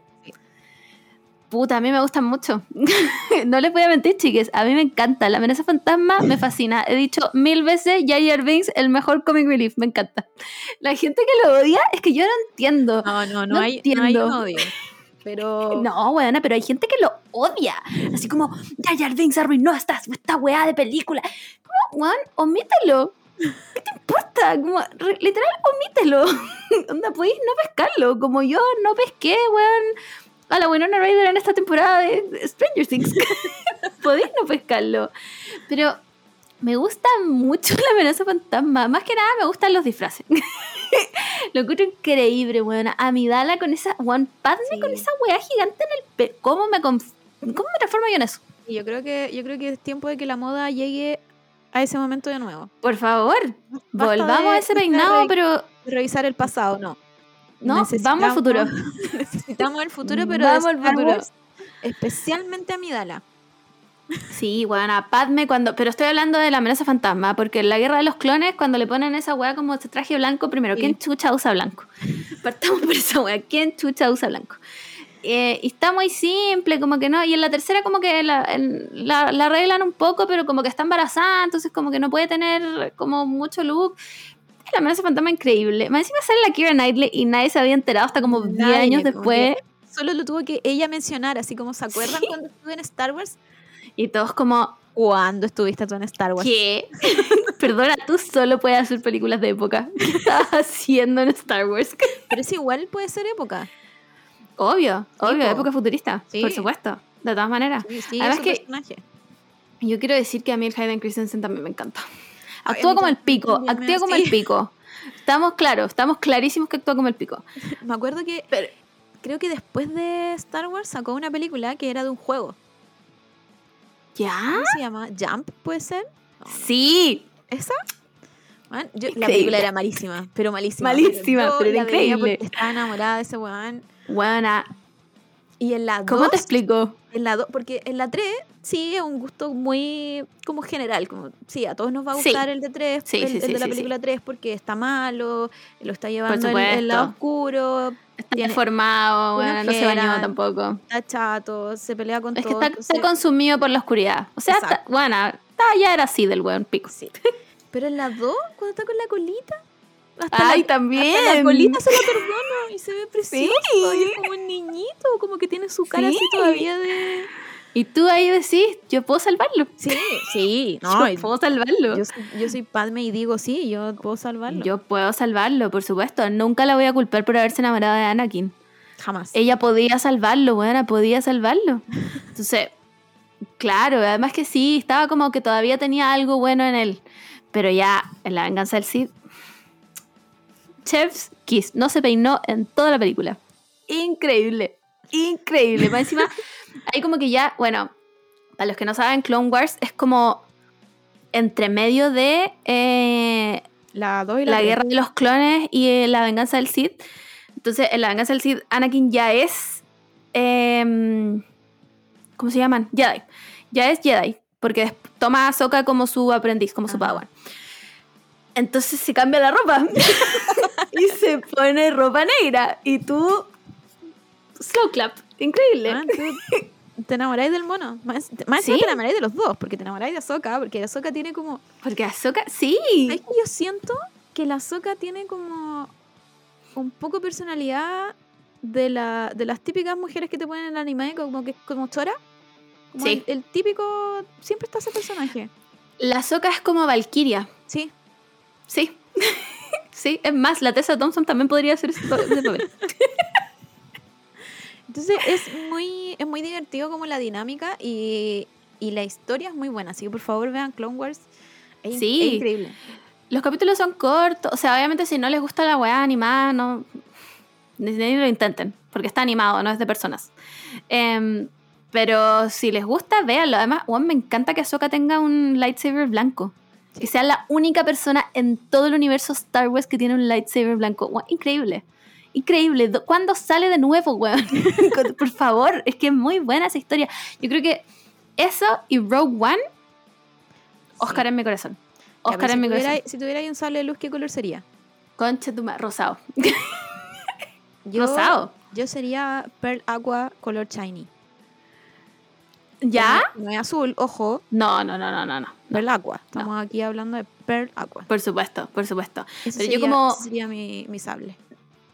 Puta, a mí me gustan mucho. no les voy a mentir, chiques. A mí me encanta. La amenaza fantasma me fascina. He dicho mil veces, Jar Binks, el mejor comic relief. Me encanta. La gente que lo odia es que yo no entiendo. No, no, No hay, no hay entiendo. un odio. Pero No, weona, pero hay gente que lo odia. Así como, Jar Binks arruinó esta, esta weá de película. Como, weón, omítelo. ¿Qué te importa? Como, literal, omítelo. Onda, podéis no pescarlo. Como yo no pesqué, weón, a la Winona Ryder en esta temporada de Stranger Things. podéis no pescarlo. Pero me gusta mucho la amenaza fantasma. Más que nada me gustan los disfraces. Lo encuentro increíble, weón. Amidala con esa. One Padme Sí. con esa weá gigante en el pe. ¿Cómo me, ¿Cómo me transformo yo en eso? Yo creo que yo creo que es tiempo de que la moda llegue a ese momento de nuevo. Por favor, Basta volvamos a ese peinado, pero. Revisar el pasado, no. No, vamos al futuro. Necesitamos el futuro, pero Vamos al futuro. Especialmente a Midala. Sí, weón, a Padme cuando. Pero estoy hablando de la amenaza fantasma, porque en la guerra de los clones, cuando le ponen esa weá como ese traje blanco, primero, Sí. ¿quién chucha usa blanco? Partamos por esa weá, ¿quién chucha usa blanco? Eh, y está muy simple, como que no. Y en la tercera, como que la, en- la, la arreglan un poco, pero como que está embarazada, entonces, como que no puede tener como mucho look. La amenaza fantasma increíble. Más encima sale la Kira Knightley y nadie se había enterado hasta como 10 Nadie, años después. Solo lo tuvo que ella mencionar, así como se acuerdan Sí. cuando estuve en Star Wars. Y todos como, ¿Cuándo estuviste tú en Star Wars? ¿qué? Perdona, tú solo puedes hacer películas de época. ¿Qué estabas haciendo en Star Wars? Pero es igual puede ser época. Obvio, obvio, po. época futurista, Sí. por supuesto. De todas maneras. Sí, Además que personaje. yo quiero decir que a mí el Hayden Christensen también me encanta. Actúa como el pico, actúa como el pico. Estamos claros, estamos clarísimos que actúa como el pico. Me acuerdo que Pero- creo que después de Star Wars sacó una película que era de un juego. ¿Ya? ¿Cómo se llama? ¿Jump puede ser? No, no. Sí. ¿Esa? Man, yo- la película era malísima, pero malísima. Malísima, yo pero era increíble. Estaba enamorada de ese weón. Buena. Y en la ¿Cómo te 2, explico? en la do- porque en la 3 sí es un gusto muy como general, como sí, a todos nos va a Sí. gustar el de 3, Sí, el, sí, el sí, de la sí, película 3 porque está malo, lo está llevando el, el lado oscuro, Está deformado, bueno, no se bañó tampoco. está chato, se pelea con Es que todo. está, entonces- está consumido por la oscuridad. O sea, está, bueno, está, ya era así del weón pico. Sí. Pero en la 2, cuando está con la colita, hasta Ay, la, también. hasta la colita se la perdona y se ve precioso. Sí. Y es como un niñito, como que tiene su cara Sí. así todavía de. Y tú ahí decís, yo puedo salvarlo. Sí, sí, no. yo puedo salvarlo. yo, soy, yo soy Padme y digo, sí, yo puedo salvarlo. Yo puedo salvarlo, por supuesto. Nunca la voy a culpar por haberse enamorado de Anakin. Jamás. Ella podía salvarlo, buena, podía salvarlo. Entonces, claro, además que sí, estaba como que todavía tenía algo bueno en él. Pero ya, en la venganza del Sith, Chef's Kiss no se peinó en toda la película. Increíble, increíble. Más encima, hay como que ya, bueno, para los que no saben, Clone Wars es como entre medio de eh, La 2 y la, guerra de los clones y eh, la venganza del Sith. Entonces, en la venganza del Sith, Anakin ya es. em, ¿Cómo se llaman? Jedi. Ya es Jedi. Porque toma a Ahsoka como su aprendiz, como su padawan. Entonces se cambia la ropa. y se pone ropa negra. Y tú. Slow clap. Increíble. Ah, tú te enamoráis del mono. Más, más Sí. te enamoráis de los dos, porque te enamoráis de Ahsoka, porque Ahsoka tiene como. Porque Ahsoka. Sí. ¿Sabes que yo siento que la Ahsoka tiene como un poco de personalidad de, la, de las típicas mujeres que te ponen en el anime, como que como chora? Como Sí. el, el típico. Siempre está ese personaje. La Ahsoka es como Valkyria. Sí. Sí. sí. Es más, la Tessa Thompson también podría hacer ese pa- ese papel. Entonces es muy, es muy divertido como la dinámica y, y la historia es muy buena. Así que por favor vean Clone Wars. Es, Sí. es increíble. Los capítulos son cortos, o sea, obviamente si no les gusta la weá animada, no. Ni, ni lo intenten, porque está animado, no es de personas. Em, pero si les gusta, véanlo. Además, weón, me encanta que Ahsoka tenga un lightsaber blanco. Que sea la única persona en todo el universo Star Wars que tiene un lightsaber blanco. Increíble. Increíble. Do- ¿Cuándo sale de nuevo, weón? Por favor, es que es muy buena esa historia. Yo creo que eso y Rogue One, Oscar en mi corazón. Oscar en mi corazón. si tuviera un sable de luz, ¿qué color sería? Concha tu rosado. Yo, Rosado. Yo sería Pearl Aqua color shiny. ¿Ya? No, no es azul, ojo. No, no, no, no, no, no. Pearl Aqua. Estamos aquí hablando de Pearl Aqua. Por supuesto, por supuesto. Ese Pero sería, yo como sería mi, mi sable.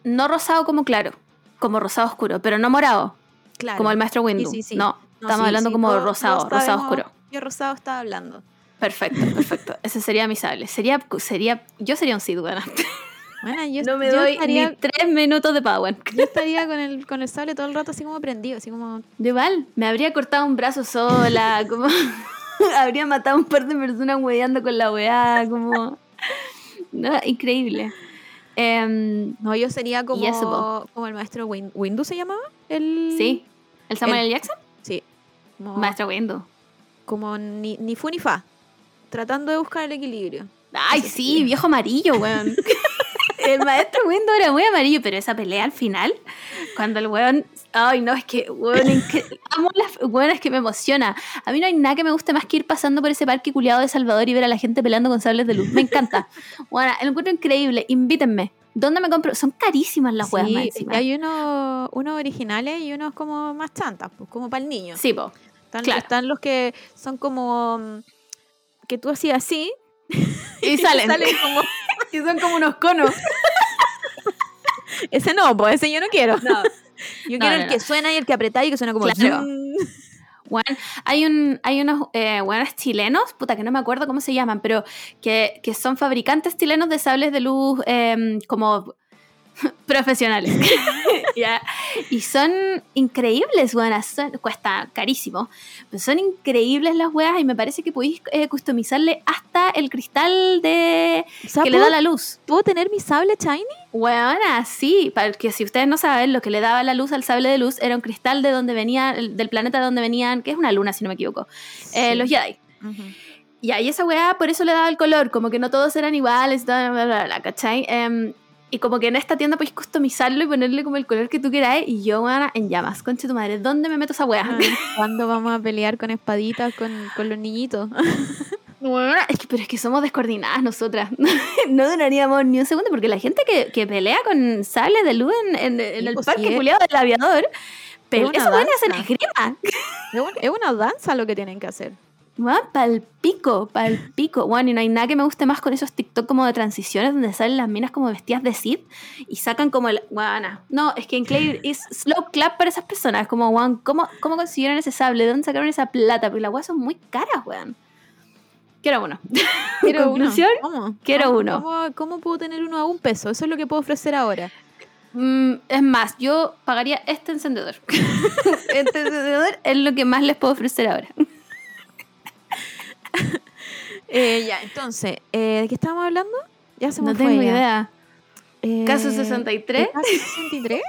no rosado como claro, como rosado oscuro, pero no morado, Claro. como el maestro Windu. Sí, sí, sí. No, No, estamos hablando como rosado, rosado oscuro. ¿Qué rosado está hablando? Perfecto, perfecto. Ese sería mi sable. Sería, sería, yo sería un Sith, bueno. Bueno, yo, No me yo doy estaría, ni tres minutos de Padawan. yo estaría con el, con el sable todo el rato así como prendido, así como... De igual, me habría cortado un brazo sola, como habría matado a un par de personas hueveando con la weá, como no, increíble. Em, No, yo sería como, como el maestro Win, ¿Windu se llamaba? El... sí, el Samuel L. Jackson, Sí. Como, maestro Windu. como ni, ni fu ni fa. Tratando de buscar el equilibrio. Ay, sí, sería. viejo amarillo, weón. el maestro Windu era muy amarillo, pero esa pelea al final, cuando el weón. Ay, no, es que, weón, incre- amo las weón, es que me emociona. A mí no hay nada que me guste más que ir pasando por ese parque culiado de Salvador y ver a la gente peleando con sables de luz. Me encanta. Bueno, lo encuentro increíble. Invítenme. ¿Dónde me compro? Son carísimas las weas Sí, encima. hay unos, unos originales y unos como más chantas, pues como para el niño. Sí, po. Están, claro. están los que son como... mm, que tú hacías así Y salen. salen como... son como unos conos. Ese no, pues ese yo no quiero. No. Yo No, quiero no, el que suena y el que apretáis y que suena como... Claro. Weón, hay un, hay unos eh, weones chilenos, puta que no me acuerdo cómo se llaman, pero que, que son fabricantes chilenos de sables de luz em, como profesionales. Ya. Y son increíbles, weonas. son- cuesta carísimo. Pero son increíbles las weas y me parece que podéis eh, customizarle hasta el cristal de O sea, que le ¿puedo, da la luz. ¿puedo tener mi sable shiny? Weona, sí, porque si ustedes no saben, lo que le daba la luz al sable de luz era un cristal de donde venía, el- del planeta de donde venían, que es una luna, si no me equivoco, eh, Sí. los Jedi. Y ahí esa weá, por eso le daba el color, como que no todos eran iguales, bla, bla, bla, ¿cachai? Em, y como que en esta tienda podéis customizarlo y ponerle como el color que tú queráis. Y yo, weona, en llamas, conche tu madre, ¿dónde me meto esa weá? Ah, ¿Cuándo vamos a pelear con espaditas con, con los niñitos? Es que, pero es que somos descoordinadas nosotras. no duraríamos ni un segundo, porque la gente que, que pelea con sable de luz en, en- en Sí, el pues, parque sí, culiado del aviador, pero eso weón hacen danza. esgrima. es una danza lo que tienen que hacer. Weón, pal pico, pal pico. Weón, y no hay nada que me guste más con esos TikTok como de transiciones donde salen las minas como vestidas de Sid y sacan como el. Weona. No, es que en Clay es slow clap para esas personas. Como, weón, ¿cómo, ¿cómo consiguieron ese sable? ¿De dónde sacaron esa plata? Porque las weas son muy caras, weón. Quiero uno. Quiero uno. ¿Cómo? quiero ¿Cómo- uno. ¿cómo, cómo puedo tener uno a un peso? Eso es lo que puedo ofrecer ahora. Mm, es más, yo pagaría este encendedor. este encendedor es lo que más les puedo ofrecer ahora. Eh, ya, entonces, eh, ¿de qué estábamos hablando? Ya se me No fue tengo ya. idea. Eh, ¿Caso 63? ¿de ¿Caso 63?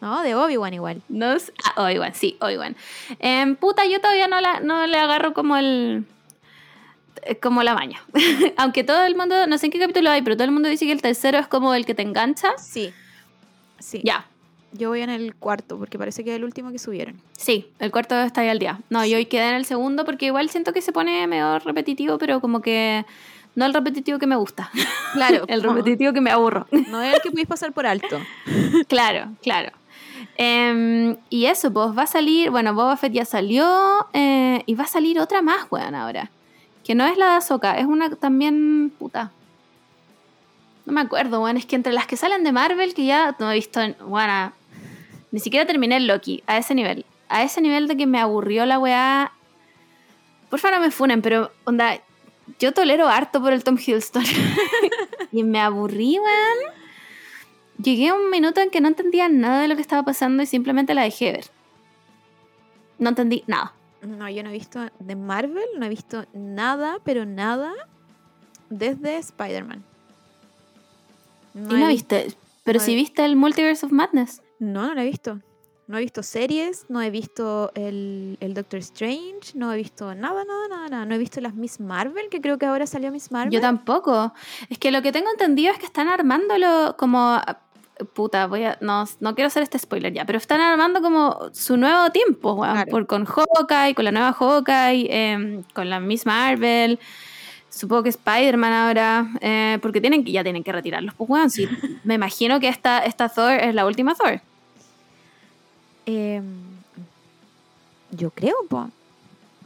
No, de Obi-Wan igual. No Ah, Obi-Wan, sí, Obi-Wan. Em, puta, yo todavía no, la, no le agarro como el. eh, como la maña. Aunque todo el mundo, no sé en qué capítulo hay, pero todo el mundo dice que el tercero es como el que te engancha. Sí. Sí. Ya, Yo voy en el cuarto, porque parece que es el último que subieron. sí, el cuarto está ahí al día. No, yo hoy quedé en el segundo porque igual siento que se pone medio repetitivo, pero como que no el repetitivo que me gusta, Claro. el repetitivo que me aburro. no es el que podéis pasar por alto. Claro, claro. Em, y eso, pues va a salir, bueno, Boba Fett ya salió eh, y va a salir otra más, weón, ahora. Que no es la de Ahsoka, es una también, puta. No me acuerdo, weón, es que entre las que salen de Marvel, que ya no he visto, bueno, ni siquiera terminé el Loki, a ese nivel. A ese nivel de que me aburrió la weá. Por favor, no me funen, pero, onda, yo tolero harto por el Tom Hiddleston. y me aburrí, weón. Llegué a un minuto en que no entendía nada de lo que estaba pasando y simplemente la dejé ver. No entendí nada. No, yo no he visto de Marvel, no he visto nada, pero nada desde Spider-Man. y he no vi- viste. Pero no si he- viste el Multiverse of Madness. No, no lo he visto. No he visto series, no he visto el, el Doctor Strange, no he visto nada, nada, nada, nada. No he visto las Miss Marvel, que creo que ahora salió Miss Marvel. Yo tampoco. Es que lo que tengo entendido es que están armándolo como. Puta, voy a. No, no quiero hacer este spoiler ya, pero están armando como su nuevo tiempo, weón. Claro. Por, con Hawkeye, con la nueva Hawkeye, em, con la Miss Marvel. Supongo que Spider-Man ahora. eh, porque tienen ya tienen que retirarlos, pues, weón. Sí, me imagino que esta, esta Thor es la última Thor. Em, yo creo, po.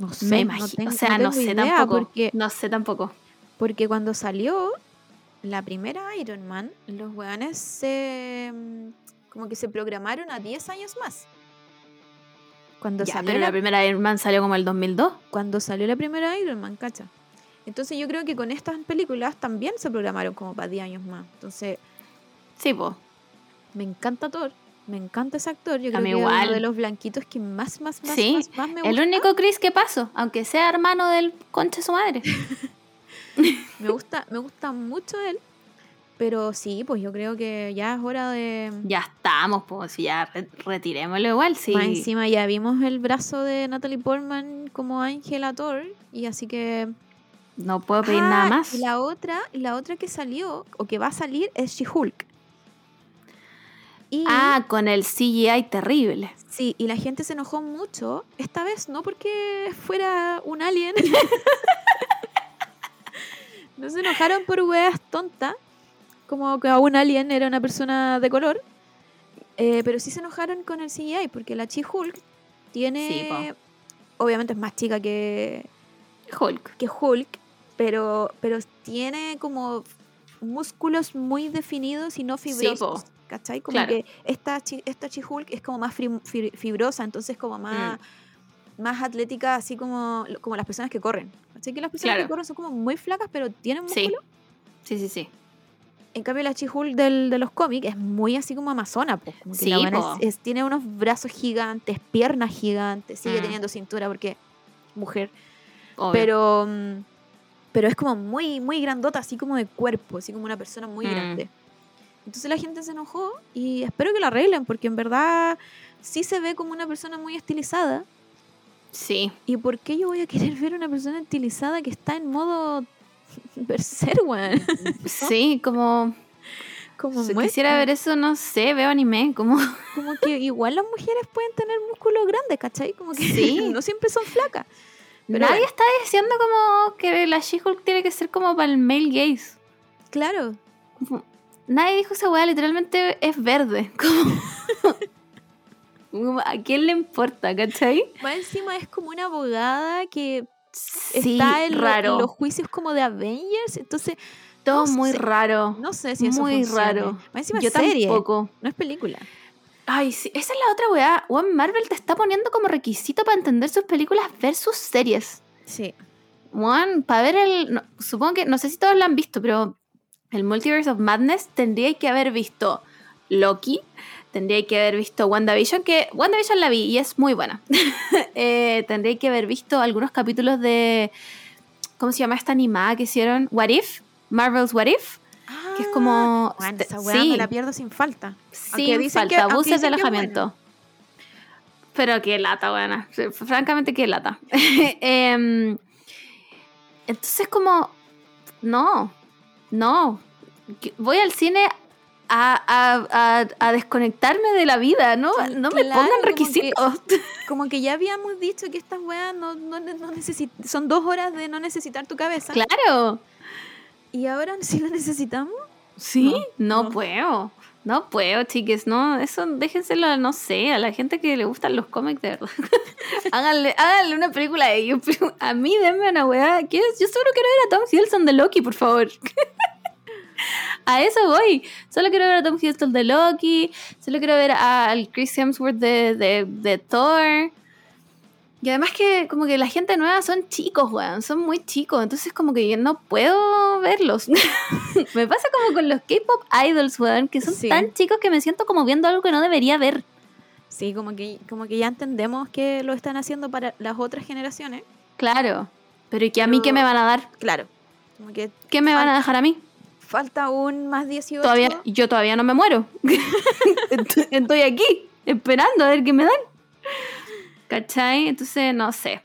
No sé. me no imagino. tengo- o sea, no, sé tampoco. Porque, No sé tampoco. porque cuando salió la primera Iron Man, los weones se. mm, como que se programaron a 10 años más. Cuando Ya, salió pero la la primera Iron Man salió como el 2002. cuando salió la primera Iron Man, cacha. Entonces yo creo que con estas películas también se programaron como para 10 años más. Entonces Sí, pues. me encanta Thor, me encanta ese actor. Yo A creo mí que es igual. uno de los blanquitos que más, más, más, Sí, más, más me gusta. El único Chris que pasó, aunque sea hermano del concha de su madre. Me gusta, me gusta mucho él. Pero sí, pues yo creo que ya es hora de... ya estamos, pues ya re- retirémoslo igual, sí. Más encima ya vimos el brazo de Natalie Portman como Ángela Thor. Y así que... No puedo pedir Ah, nada más. Y la otra, la otra que salió, o que va a salir, es She-Hulk. Ah, con el CGI terrible. Sí, y la gente se enojó mucho, esta vez no porque fuera un alien. no se enojaron por weas tontas, como que a un alien era una persona de color. eh, pero sí se enojaron con el CGI, porque la Chi-Hulk tiene... Sí, obviamente es más chica que, Hulk. que Hulk, pero, pero tiene como músculos muy definidos y no Sí, fibrosos. po. ¿Cachai? Como Claro. que esta, esta She-Hulk es como más fibrosa, entonces como más, más atlética, así como, como las personas que corren. Así que las personas Claro. que corren son como muy flacas, pero tienen Sí. músculo. Sí, sí, sí. En cambio, la Chihul del, de los cómics es muy así como amazona, pues. Como que la Sí, po. es- es- tiene unos brazos gigantes, piernas gigantes, sigue Mm. teniendo cintura porque mujer. Obvio. Pero, mm, pero es como muy, muy grandota, así como de cuerpo, así como una persona muy Mm. grande. Entonces la gente se enojó y espero que lo arreglen porque en verdad sí se ve como una persona muy estilizada. Sí. ¿Y por qué yo voy a querer ver una persona estilizada que está en modo berserk, weón? Sí, como. Como Si quisiera ver eso, no sé, veo anime, como. como que igual las mujeres pueden tener músculos grandes, ¿cachai? Como que Sí. no siempre son flacas. Pero Nadie está diciendo como que la She-Hulk tiene que ser como para el male gaze. Claro, Nadie dijo esa weá, literalmente es verde. Como, ¿A quién le importa, cachai? más encima es como una abogada que Sí, está en, lo- raro. los juicios como de Avengers, entonces Todo no muy sé. raro. no sé si eso Muy funcione. raro. Más encima Yo serie, tampoco. no es película. Ay, sí, esa es la otra weá. One Marvel te está poniendo como requisito para entender sus películas versus series. Sí. One, para ver el. no, supongo que. No sé si todos la han visto, pero. El Multiverse of Madness tendría que haber visto Loki. Tendría que haber visto WandaVision, que WandaVision la vi y es muy buena. eh, tendría que haber visto algunos capítulos de. ¿Cómo se llama esta animada que hicieron? What If? Marvel's What If. Que es como. Bueno, este- esa weá sí, me la pierdo sin falta. sin dicen falta, que- aunque buses de alojamiento. Pero qué lata, buena. Francamente, qué lata. Em, entonces, como. No. No. Voy al cine a, a- a- a desconectarme de la vida, ¿no? Sí, No me claro, pongan como que- requisitos. Como que ya habíamos dicho que estas weas no, no, no son dos horas de no necesitar tu cabeza. Claro. Y ahora sí la necesitamos. Sí, no, no. puedo. No puedo, chiques, no, eso déjenselo, no sé, a la gente que le gustan los cómics, de verdad. háganle, háganle una película a ellos, pero a mí denme una weá. ¿Qué es? Yo solo quiero ver a Tom Hiddleston de Loki, por favor. a eso voy. Solo quiero ver a Tom Hiddleston de Loki, solo quiero ver al Chris Hemsworth de, de, de Thor. Y además que como que la gente nueva son chicos, weón, son muy chicos, entonces como que yo no puedo verlos. me pasa como con los K-pop idols, weón, que son Sí. tan chicos que me siento como viendo algo que no debería ver. Sí, como que, como que ya entendemos que lo están haciendo para las otras generaciones. Claro. Pero ¿y que a mí qué me van a dar? Claro. Como que ¿Qué me van a dejar a mí? falta un más 18. Todavía, yo todavía no me muero. Estoy- Estoy aquí, esperando a ver qué me dan. ¿Cachai? Entonces, no sé.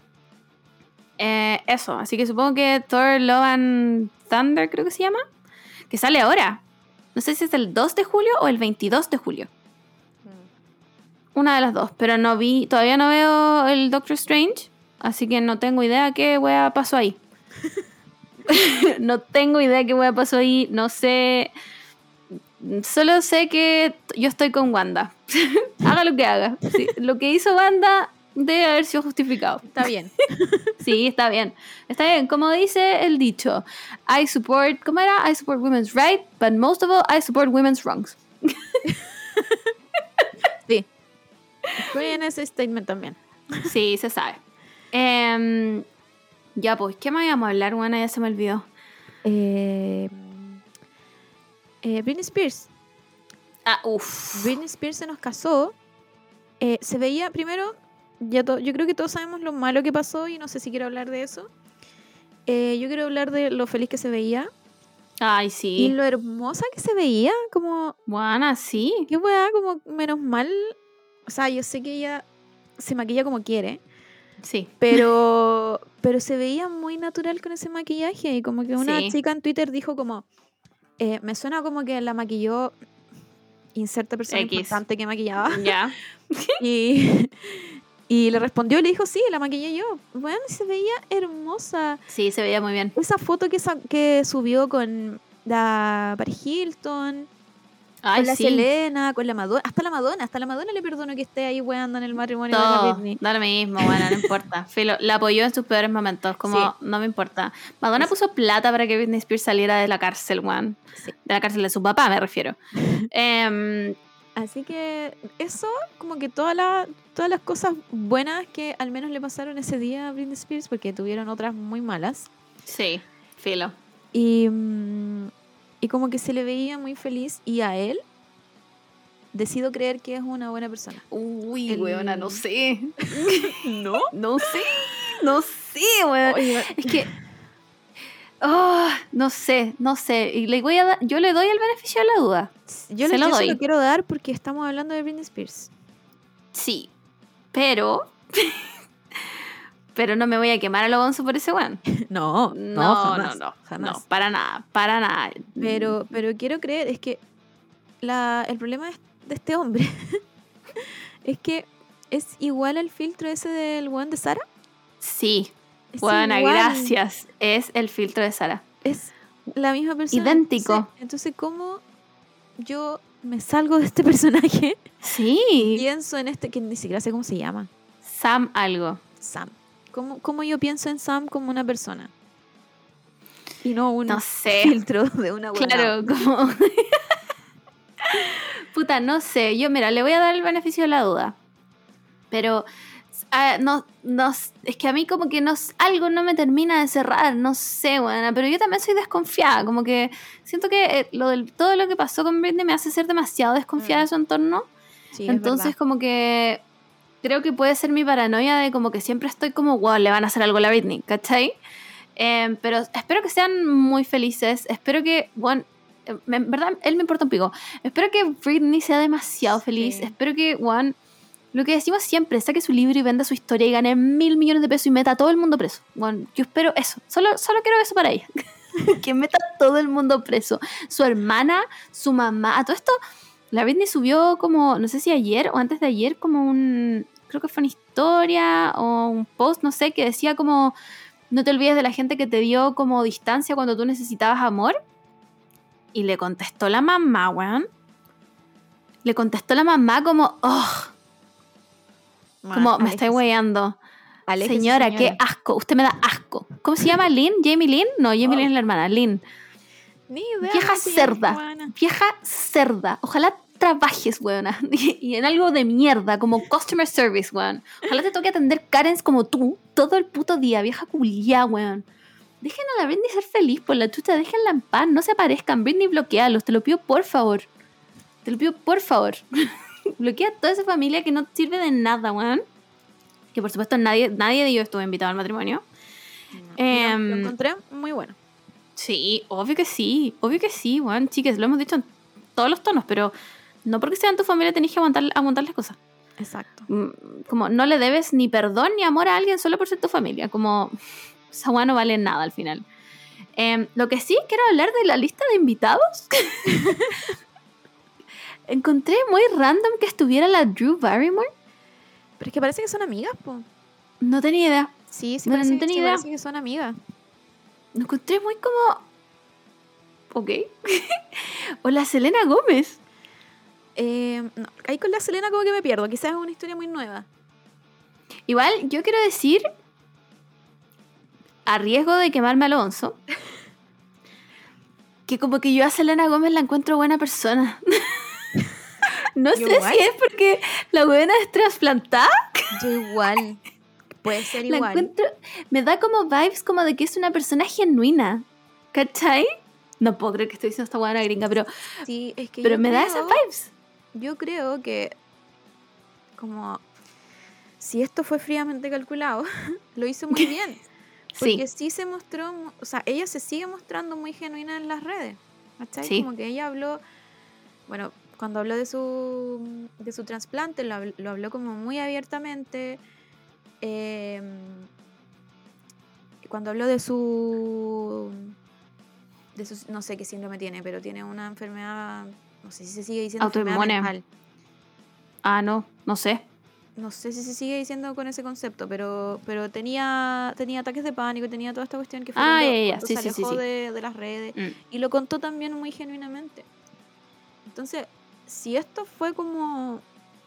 Eh, eso, así que supongo que Thor Love and Thunder, creo que se llama, que sale ahora. No sé si es el 2 de julio o el 22 de julio. Una de las dos, pero no vi, todavía no veo el Doctor Strange, así que no tengo idea qué wea pasó ahí. no tengo idea qué wea pasó ahí, no sé. Solo sé que yo estoy con Wanda. haga lo que haga. Sí, lo que hizo Wanda debe haber sido justificado. Está bien. Sí, está bien. Está bien. Como dice el dicho, I support, ¿cómo era? I support women's right, but most of all, I support women's wrongs. Sí. Estoy en ese statement también. Sí, se sabe. Em, ya, pues, ¿qué más íbamos a hablar? Bueno, ya se me olvidó. Eh, eh, Britney Spears. Ah, uff. Britney Spears se nos casó. Eh, se veía, primero, ya yo creo que todos sabemos lo malo que pasó y no sé si quiero hablar de eso. Eh, yo quiero hablar de lo feliz que se veía Ay, y sí. lo hermosa que se veía. Como, Buena, sí. qué weá, como menos mal. O sea, yo sé que ella se maquilla como quiere, Sí. pero, pero se veía muy natural con ese maquillaje. Y como que una Sí. chica en Twitter dijo como, eh, me suena como que la maquilló inserta persona X. importante que maquillaba. Ya. Y, y le respondió y le dijo, sí, la maquillé yo. Bueno, se veía hermosa. Sí, se veía muy bien. Esa foto que, sa- que subió con la Paris Hilton, Ay, con la sí. Selena, con la Madonna. Hasta la Madonna, hasta la Madonna le perdono que esté ahí weando en el matrimonio de la Britney. da lo mismo, bueno, no importa. Filo, la apoyó en sus peores momentos, como Sí. no me importa. Madonna puso plata para que Britney Spears saliera de la cárcel, weón. Sí. De la cárcel de su papá, me refiero. Em, Así que eso, como que toda la- todas las cosas buenas que al menos le pasaron ese día a Britney Spears, porque tuvieron otras muy malas. Sí, filo. Y, mm, y como que se le veía muy feliz y a él decido creer que es una buena persona. Uy, El- weona, no sé. ¿No? No sé. No sé. Oye, Es que. Oh, no sé, no sé. Y le voy a yo le doy el beneficio de la duda. yo, se le, lo yo se doy. lo quiero dar porque estamos hablando de Britney Spears. Sí. Pero. pero no me voy a quemar a lo bonzo por ese weón. No, No, no, jamás, no, no. jamás. No, para nada, para nada. Pero, pero quiero creer, es que la, el problema de este hombre es que es igual al filtro ese del one de Sara. Sí, Es buena, igual, gracias. Es el filtro de Sara. Es la misma persona. Idéntico. Entonces, ¿cómo yo me salgo de este personaje? Sí. Pienso en este, que ni siquiera sé cómo se llama, Sam algo. Sam. ¿Cómo, cómo yo pienso en Sam como una persona? Y no un No sé. filtro de una buena. Claro, como. Puta, no sé. Yo, mira, le voy a dar el beneficio de la duda. Pero. No, no, es que a mí como que no, algo no me termina de cerrar, no sé, buena, pero yo también soy desconfiada, como que siento que eh, lo del, todo lo que pasó con Britney me hace ser demasiado desconfiada de su entorno, Sí, entonces como que creo que puede ser mi paranoia de como que siempre estoy como, wow, le van a hacer algo a la Britney, ¿cachai? Em, pero espero que sean muy felices, espero que, bueno, me- en verdad, él me importa un pico. Espero que Britney sea demasiado feliz. Sí. Espero que, Juan, lo que decimos siempre, saque su libro y venda su historia y gane mil millones de pesos y meta a todo el mundo preso. Juan, yo espero eso. Solo, solo quiero eso para ella. que meta a todo el mundo preso. Su hermana, su mamá. A todo esto, la Britney subió como, no sé si ayer o antes de ayer, como un. Creo que fue una historia o un post, no sé, que decía como. No te olvides de la gente que te dio como distancia cuando tú necesitabas amor. Y le contestó la mamá, weón. Le contestó la mamá como, oh, como me estáis. Aléjese, Señora, señora. qué asco. Usted me da asco. ¿Cómo se llama? ¿Lynn? ¿Jamie Lynn? No, Jamie Oh. Lynn es la hermana. Lynn. Ni idea Vieja cerda. Vieja cerda. Ojalá trabajes, weona. Y, y en algo de mierda, como customer service, weón. Ojalá te toque atender Karens como tú todo el puto día, vieja culia, weón. Dejen a la Britney ser feliz por la chucha, déjenla en paz, no se aparezcan. Britney, bloquealos, te lo pido por favor. Te lo pido por favor. Bloquea a toda esa familia que no sirve de nada, weón. Que por supuesto nadie, nadie de ellos estuvo invitado al matrimonio. Y lo- lo, encontré muy bueno. Sí, obvio que sí, obvio que sí, weón. Chicas, lo hemos dicho en todos los tonos, pero no porque sean tu familia tenés que aguantar, aguantar las cosas. Exacto. Mm, Como no le debes ni perdón ni amor a alguien solo por ser tu familia. Como esa weá no vale nada al final. Em, lo que sí quiero hablar de la lista de invitados. Encontré muy random que estuviera la Drew Barrymore. Pero es que parece que son amigas, po. No tenía idea. Sí, sí, No, parece, no tenía sí idea. parece que son amigas. Lo encontré muy como. Ok. o la Selena Gómez. Eh, no, ahí con la Selena como que me pierdo. Quizás es una historia muy nueva. Igual, yo quiero decir, a riesgo de quemarme a Alonso, que como que yo a Selena Gómez la encuentro buena persona. no sé igual. si es porque la buena es trasplantada. Yo igual. Puede ser La igual. encuentro, me da como vibes como de que es una persona genuina. ¿Cachai? No puedo creer que estoy diciendo esta buena gringa, pero, Sí, es que pero me da esas vibes. Yo creo que como si esto fue fríamente calculado, lo hizo muy bien. Sí, Porque sí se mostró, o sea, ella se sigue mostrando muy genuina en las redes. ¿Cachai? Sí. Como que ella habló, bueno, cuando habló de su, de su trasplante, lo, lo habló como muy abiertamente. eh, cuando habló de su, de su, no sé qué síndrome tiene, pero tiene una enfermedad, no sé si se sigue diciendo Autoinmune. ah, no, no sé. No sé si se sigue diciendo con ese concepto, pero, pero tenía, tenía ataques de pánico, tenía toda esta cuestión que fue Ah, ya, cuando sí, se sí, alejó sí. De, de las redes. Mm. Y lo contó también muy genuinamente. Entonces, si esto fue como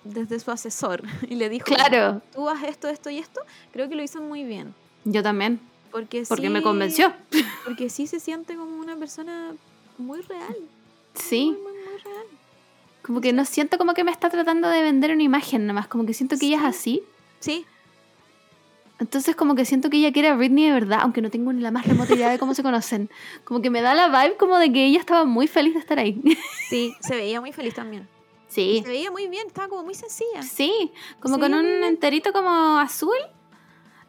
desde su asesor y le dijo, Claro, tú haz esto, esto y esto, creo que lo hizo muy bien. yo también, Porque, porque me convenció. Porque sí se siente como una persona muy real. Sí. Muy, muy, muy real. Como que no siento como que me está tratando de vender una imagen nada más, como que siento que ella es así. Sí, Entonces como que siento que ella quiere a Britney de verdad, aunque no tengo ni la más remota idea de cómo se conocen. Como que me da la vibe como de que ella estaba muy feliz de estar ahí. sí, se veía muy feliz también. Sí. Se veía muy bien, estaba como muy sencilla. Sí, como Sí, con un enterito como azul.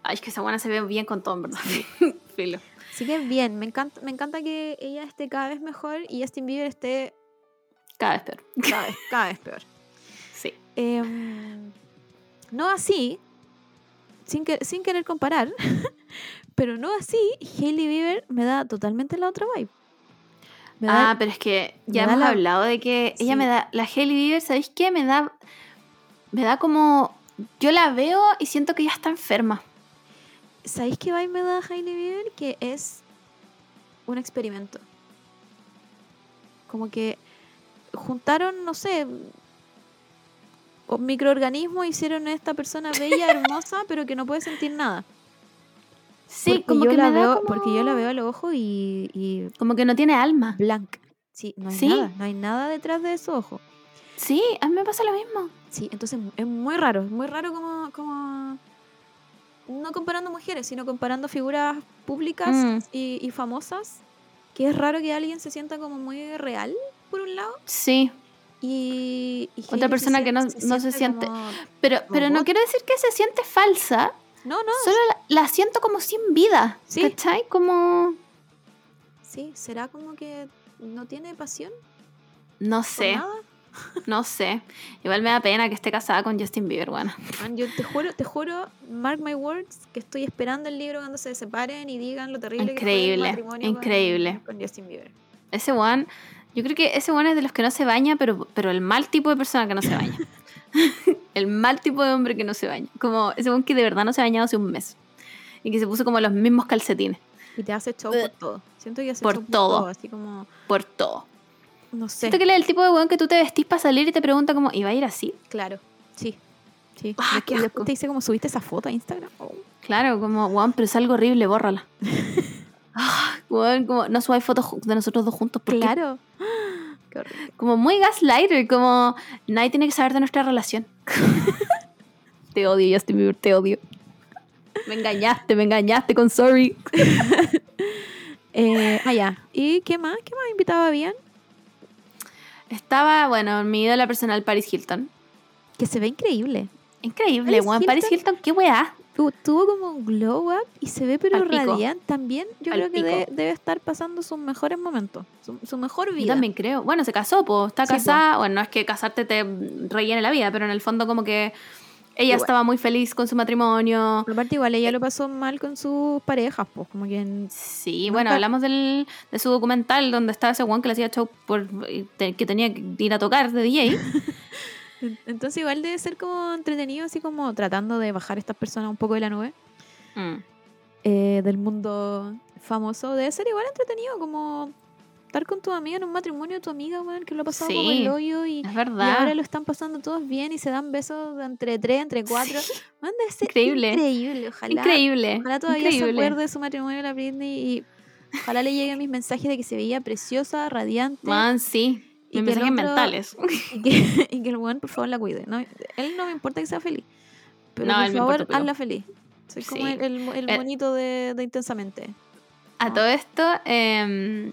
Ay, es que esa buena se ve bien con todo, verdad. Filo. Así que bien, me encanta, me encanta que ella esté cada vez mejor y Justin Bieber esté Cada vez peor. cada vez, cada vez peor. Sí. Em, no así, sin, que, sin querer comparar, pero no así, Hailey Bieber me da totalmente la otra vibe. Me da- Ah, pero es que ya hemos la- hablado de que ella me da, la Hailey Bieber, ¿sabéis qué? Me da, me da como, yo la veo y siento que ella está enferma. ¿Sabéis qué vibe me da Hailey Bieber? Que es un experimento. Como que juntaron, no sé, microorganismos hicieron a esta persona bella, hermosa, pero que no puede sentir nada. Sí, Porque como yo que la me da veo, como- Porque yo la veo a los ojos y, y Como que no tiene alma. blank. Sí, no hay ¿Sí? nada, no hay nada detrás de esos ojos. Sí, a mí me pasa lo mismo. Sí, entonces es muy raro, es muy raro como, como no comparando mujeres, sino comparando figuras públicas Mm. y, y famosas, que es raro que alguien se sienta como muy real, por un lado, Sí, y, y Otra persona que no- no se siente. como- pero, pero no quiero decir que se siente falsa, No, no, solo la, la siento como sin vida. Sí. ¿Cachai? Como... sí, será como que no tiene pasión No sé, nada. no sé. Igual me da pena que esté casada con Justin Bieber, bueno. Man, yo te juro, te juro, mark my words, que estoy esperando el libro cuando se separen y digan lo terrible que fue el Increíble, matrimonio con- increíble. con Justin Bieber. Ese one, yo creo que ese one es de los que no se baña, pero, pero el mal tipo de persona que no se baña. el mal tipo de hombre que no se baña. Como ese one que de verdad no se ha bañado hace un mes. Y que se puso como los mismos calcetines. Y te hace show por todo. Siento que hace Por show todo. Así como, Por todo. no sé. Siento que él es el tipo de weón que tú te vestís para salir y te pregunta como, ¿y va a ir así? Claro, sí. Sí. Ah, qué asco. te dice como subiste esa foto a Instagram. Oh. Claro, como, weón, pero es algo horrible, bórrala. Ah, como, no subáis fotos de nosotros dos juntos. ¿por qué? Claro. Qué. Como muy gaslighter, como nadie tiene que saber de nuestra relación. te odio, Justin Bieber, te odio. Me engañaste, me engañaste con sorry. Eh, ah, ya. ¿Y qué más? ¿Qué más invitado habían? Estaba, bueno, mi ídola personal, Paris Hilton. Que se ve increíble. Increíble, Paris weón. Paris. Hilton, qué weá. Tu- Tuvo como un glow up y se ve pero radiante. También yo Al creo que de- debe estar pasando sus mejores momentos. Su, su mejor Yo vida. también creo. Bueno, se casó, pues. Está Sí, po. casada. Bueno, no es que casarte te rellene la vida, pero en el fondo, como que ella Igual. estaba muy feliz con su matrimonio. Por parte igual ella lo pasó mal con sus parejas, pues como que en- Sí, Nunca- bueno, hablamos del, de su documental donde estaba ese one que le hacía show por, que tenía que ir a tocar de DJ. en- entonces igual debe ser como entretenido así como tratando de bajar a estas personas un poco de la nube Mm. eh, del mundo famoso. Debe ser igual entretenido como estar con tu amiga en un matrimonio de tu amiga, weón, que lo ha pasado como Sí, el hoyo y, Es y verdad. ahora lo están pasando todos bien y se dan besos entre tres, entre cuatro. Man, debe ser Increíble. Increíble, ojalá. Increíble. Ojalá todavía se acuerde de su matrimonio la Britney y ojalá le lleguen mis mensajes de que se veía preciosa, radiante Man, sí. Y que el otro- mentales. y que, y que el weón por favor la cuide. No, él no me importa que sea feliz, pero No, por favor importa, hazla feliz. Soy como Sí. el, el, el Eh, de, de Intensamente. A No. todo esto, em,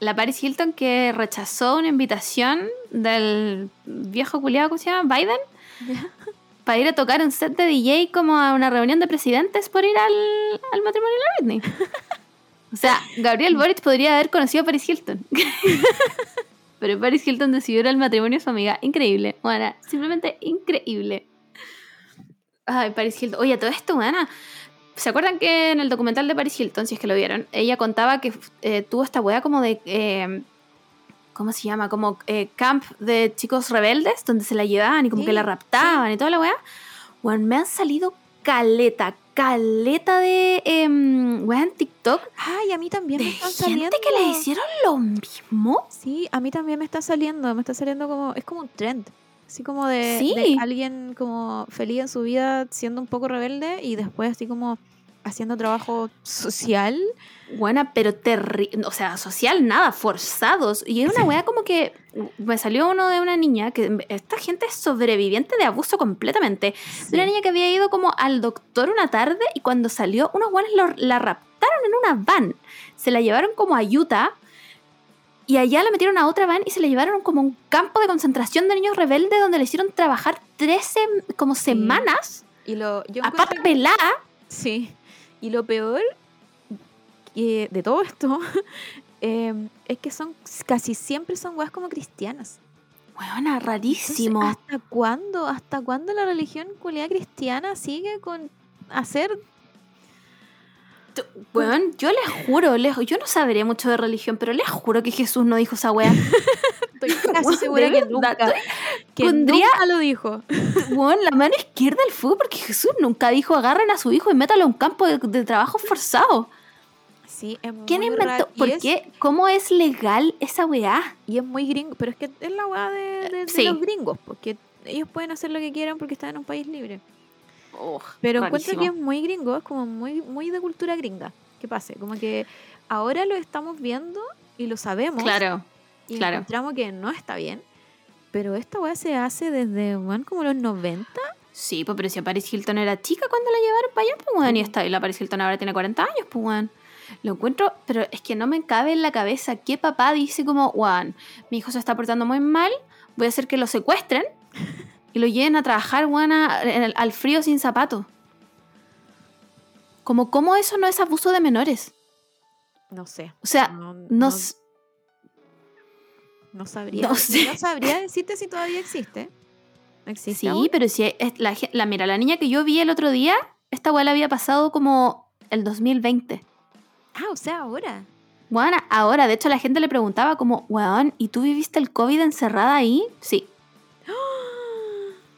la Paris Hilton que rechazó una invitación del viejo culiado, ¿cómo se llama? Biden, para ir a tocar un set de DJ como a una reunión de presidentes por ir al, al matrimonio de la Britney. O sea, Gabriel Boric podría haber conocido a Paris Hilton. Pero Paris Hilton decidió ir al matrimonio de su amiga. Increíble. Bueno, simplemente increíble. Ay, Paris Hilton. Oye, todo esto, Ana. ¿Se acuerdan que en el documental de Paris Hilton, si es que lo vieron, ella contaba que eh, tuvo esta wea como de. eh, ¿Cómo se llama? Como eh, camp de chicos rebeldes, donde se la llevaban y como Sí, que la raptaban y toda la wea. Bueno, me han salido caleta, caleta de eh, wea en TikTok Ay, a mí también de me están gente saliendo. que le hicieron lo mismo. Sí, a mí también me está saliendo. Me está saliendo como. Es como un trend. Así como de, Sí. de alguien como feliz en su vida siendo un poco rebelde y después así como haciendo trabajo social. Buena, pero terrible. O sea, social, nada, forzados. Y es una weá como que. Me salió uno de una niña que. Esta gente es sobreviviente de abuso completamente. De una niña que había ido como al doctor una tarde y cuando salió, unos guanes la raptaron en una van. Se la llevaron como a Utah. Y allá la metieron a otra van y se la llevaron como a un campo de concentración de niños rebeldes donde le hicieron trabajar 13 como semanas Y lo, yo a pata pelada. Sí. Y lo peor que de todo esto eh, es que son casi siempre son weas como cristianas. Weona, Entonces, rarísimo. ¿Hasta cuándo? ¿Hasta cuándo la religión culiada cristiana sigue con hacer Weón, yo les juro, les- yo no sabré mucho de religión, pero les juro que Jesús no dijo esa wea. Estoy casi segura que nunca, que pondría- nunca lo dijo. Weón, la mano izquierda del fuego, porque Jesús nunca dijo agarren a su hijo y métalo a un campo de, de trabajo forzado. Sí, es ¿Quién muy inventó? ¿Por es- qué? ¿Cómo es legal esa weá? Y es muy gringo, pero es que es la weá de, de- de Sí. los gringos, porque ellos pueden hacer lo que quieran porque están en un país libre. Pero encuentro que es muy gringo, es como muy, muy de cultura gringa. Que pase, como que ahora lo estamos viendo y lo sabemos. Claro, y claro. encontramos que no está bien. Pero esta weá se hace desde, weón, como los 90. sí, pues, pero si a Paris Hilton era chica cuando la llevaron para allá, pues weón, y, está, y la Paris Hilton ahora tiene 40 años, pues weón. Lo encuentro, pero es que no me cabe en la cabeza qué papá dice como, weón, mi hijo se está portando muy mal, voy a hacer que lo secuestren y lo lleven a trabajar, el- al frío sin zapatos. Como, ¿cómo eso no es abuso de menores? No sé. O sea, No, no, no- sabría. no sé. no sabría decirte si todavía existe. ¿Existe Sí, aún? pero si es la mira, la niña que yo vi el otro día, esta weá la había pasado como el 2020. Ah, o sea, ahora. Weón, ahora, de hecho, la gente le preguntaba como, weón, ¿y tú viviste el COVID encerrada ahí? Sí.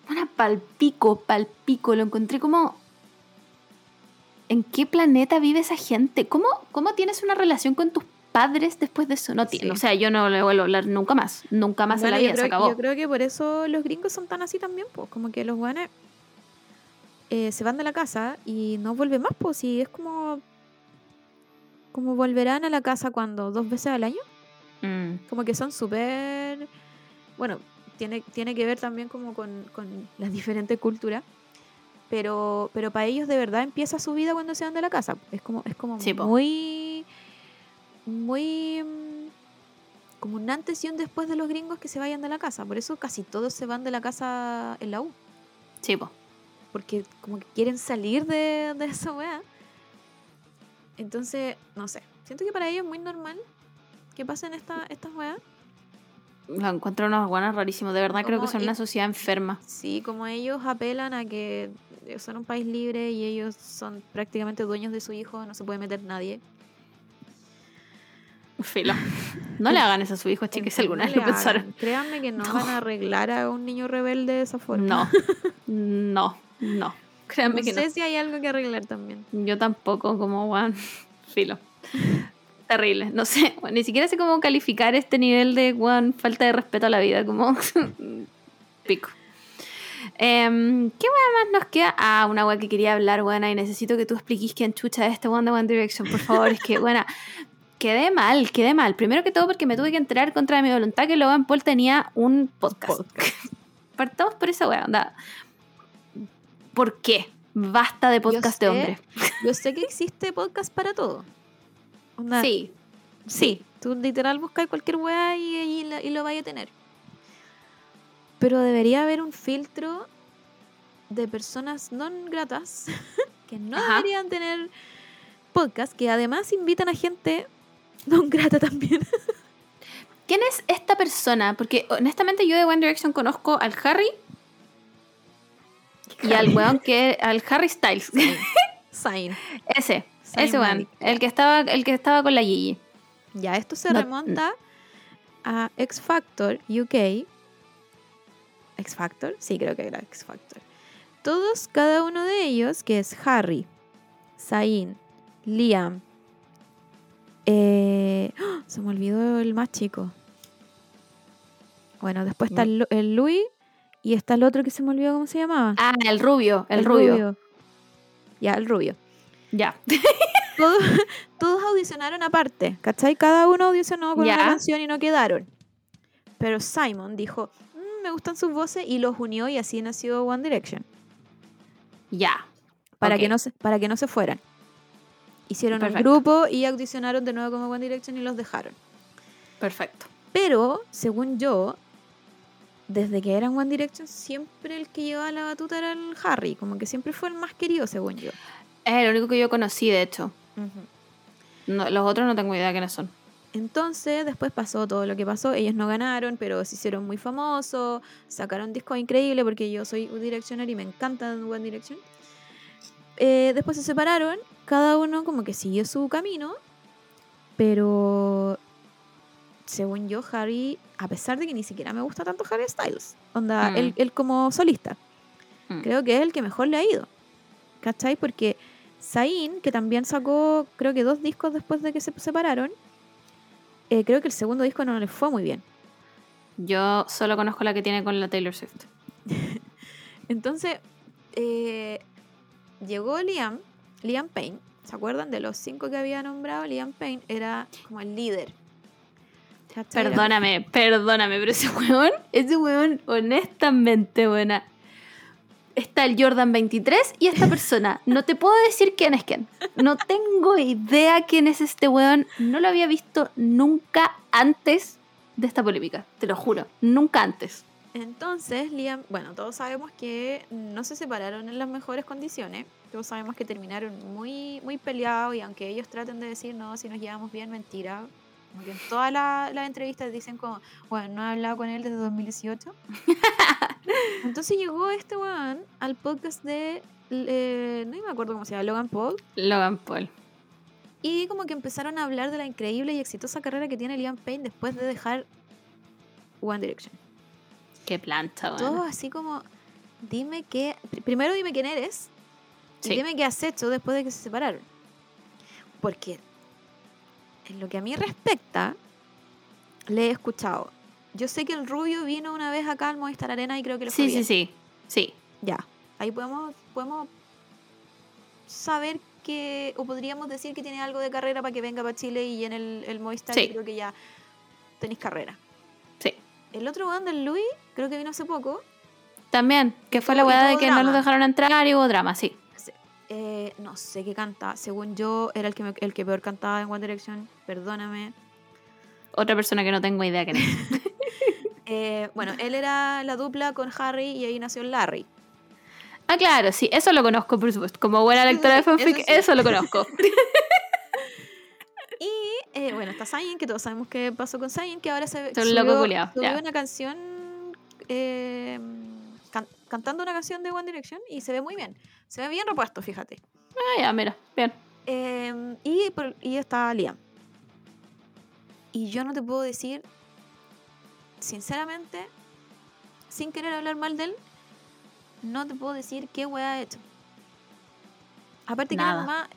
Weón, palpico, palpico. Lo encontré como... ¿En qué planeta vive esa gente? ¿Cómo, cómo tienes una relación con tus padres después de eso? No tiene. Sí. O sea, yo no le vuelvo a hablar nunca más. Nunca más en Bueno, la vida. creo, Se acabó. Yo creo que por eso los gringos son tan así también, pues. Como que los guanes eh, se van de la casa y no vuelven más, pues. Y es como. Como volverán a la casa cuando dos veces al año. Mm, Como que son súper. Bueno, tiene, tiene que ver también como con, con las diferentes culturas. Pero, pero para ellos de verdad empieza su vida cuando se van de la casa. Es como, es como Sí, muy. Muy. mm, Como un antes y un después de los gringos que se vayan de la casa. Por eso casi todos se van de la casa en la U. sí, po. Porque como que quieren salir de, de esa weá. Entonces, no sé. Siento que para ellos es muy normal que pasen esta, estas weas. Lo encuentro unos guanas rarísimos. De verdad creo que son una sociedad enferma. Sí, como ellos apelan a que son un país libre y ellos son prácticamente dueños de su hijo, no se puede meter nadie. Filo. No le hagan eso a su hijo, chicas, alguna vez lo pensaron. Créanme que no, No. van a arreglar a un niño rebelde de esa forma. No, no, no. Créanme No que sé no. si hay algo que arreglar también. Yo tampoco, como Juan. Filo. Terrible. No sé, bueno, ni siquiera sé cómo calificar este nivel de Juan falta de respeto a la vida, como pico. Em, ¿Qué weá más nos queda? Ah, una weá que quería hablar, buena, y necesito que tú expliques quién chucha es este One de One Direction, por favor. Es que, buena, quedé mal, quedé mal. Primero que todo porque me tuve que enterar contra mi voluntad que Logan Paul tenía un podcast. Partamos por esa weá, onda. ¿Por qué? Basta de podcast de hombres. Yo sé que existe podcast para todo. Sí, Sí, tú literal buscas cualquier weá y, y, y lo vaya a tener. Pero debería haber un filtro de personas no gratas que no Ajá. deberían tener podcast, que además invitan a gente no grata también. ¿Quién es esta persona? Porque honestamente yo de One Direction conozco al Harry y al weón que al Harry Styles. Sign. ese, ese weón, el que estaba el que estaba con la Gigi. Ya, esto se No- remonta a X Factor UK. X Factor, sí, creo que era X Factor. Todos, cada uno de ellos, que es Harry, Zayn, Liam. eh, ¡ah! Se me olvidó el más chico. Bueno, después está el, el Louis y está el otro que se me olvidó cómo se llamaba. Ah, el rubio, el, rubio. Ya, el rubio. Ya. Todos, todos audicionaron aparte, ¿cachai? Cada uno audicionó con Ya. una canción y no quedaron. Pero Simon dijo, "Mm, me gustan sus voces y los unió y así nació One Direction. Ya. Para, que, no se, para que no se fueran. Hicieron un Perfecto. grupo y audicionaron de nuevo como One Direction y los dejaron. Perfecto. Pero, según yo, desde que eran One Direction, siempre el que llevaba la batuta era el Harry. Como que siempre fue el más querido, según yo. Es el único que yo conocí, de hecho. No, los otros no tengo idea quiénes son. Entonces, después pasó todo lo que pasó. Ellos no ganaron, pero se hicieron muy famosos. Sacaron discos increíbles porque yo soy un Directioner y me encanta One Direction. Eh, después se separaron. Cada uno como que siguió su camino. Pero, según yo, Harry, a pesar de que ni siquiera me gusta tanto Harry Styles, onda, Mm. él, él como solista, Mm. creo que es el que mejor le ha ido. ¿Cachai? Porque Zayn, que también sacó, creo que dos discos después de que se separaron, eh, creo que el segundo disco no le fue muy bien. Yo solo conozco la que tiene con la Taylor Swift. Entonces, eh, llegó Liam, Liam Payne, ¿se acuerdan? De los cinco que había nombrado, Liam Payne era como el líder. Perdóname, perdóname, pero ese weón, ese weón, honestamente, buena. Está el Jordan 23 y esta persona. No te puedo decir quién es quién. No tengo idea quién es este weón. No lo había visto nunca antes de esta polémica. Te lo juro. Nunca antes. Entonces, Liam, bueno, todos sabemos que no se separaron en las mejores condiciones. Todos sabemos que terminaron muy, muy peleados y aunque ellos traten de decir, no, si nos llevamos bien, mentira. Como que en todas la- las entrevistas dicen como, bueno, no he hablado con él desde 2018. Entonces llegó este weón al podcast de, eh, no me acuerdo cómo se llama, Logan Paul. Logan Paul. Y como que empezaron a hablar de la increíble y exitosa carrera que tiene Liam Payne después de dejar One Direction. Qué plancha, weón. Todo así como, dime qué, pr- primero dime quién eres y dime qué has hecho después de que se separaron. Porque en lo que a mí respecta, le he escuchado. Yo sé que el rubio vino una vez acá al Movistar Arena y creo que lo Sí, sí, bien. sí. Sí. Ya, ahí podemos, podemos saber que, o podríamos decir que tiene algo de carrera para que venga para Chile y en el, el Movistar Sí. creo que ya tenéis carrera. Sí. El otro weón del Louis, creo que vino hace poco, También, que fue la weá de que no los dejaron entrar y hubo drama, sí. Eh, no sé qué canta. Según yo, era el que, me- el que peor cantaba en One Direction. Perdóname. Otra persona que no tengo idea quién es. Eh, bueno, él era la dupla con Harry y ahí nació Larry. Ah, claro, sí, eso lo conozco, por supuesto. Como buena lectora de fanfic, eso sí. eso lo conozco. Y eh, bueno, está Zayn, que todos sabemos qué pasó con Zayn, que ahora se subió, subió ya. una canción eh, cantando una canción de One Direction y se ve muy bien. Se ve bien repuesto, fíjate. Ah, ya, mira, bien. Eh, y, y está Liam. Y yo no te puedo decir, sinceramente, sin querer hablar mal de él, no te puedo decir qué weá ha hecho. Aparte que era el más,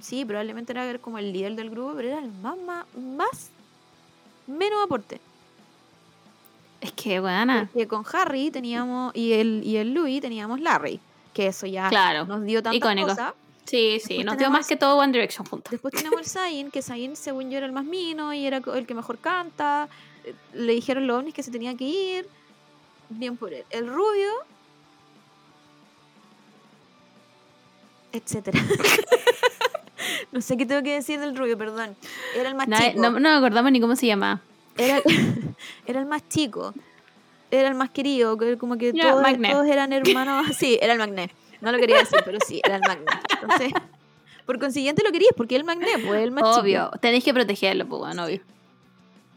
sí, probablemente era como el líder del grupo, pero era el más, más, más menos aporte. Es que, buena. Porque con Harry teníamos, y el, y el Louis teníamos Larry, que eso ya Claro, nos dio tantas icónico. cosas. Sí, sí, Después nos dio más que todo One Direction juntos. Después tenemos el Zayn, que Zayn según yo era el más mino y era el que mejor canta. Le dijeron los ovnis que se tenía que ir. Bien por él. El rubio. Etcétera. no sé qué tengo que decir del rubio, perdón. Era el más Nadie- chico. no, no acordamos ni cómo se llama. Era, era el más chico. Era el más querido. que Como que todos, eran hermanos. Sí, era el magné. No lo quería decir, pero sí, era el magné. Entonces, por consiguiente lo querías, porque el magné, pues el más chico. Obvio, tenéis que protegerlo, pues, bueno, obvio.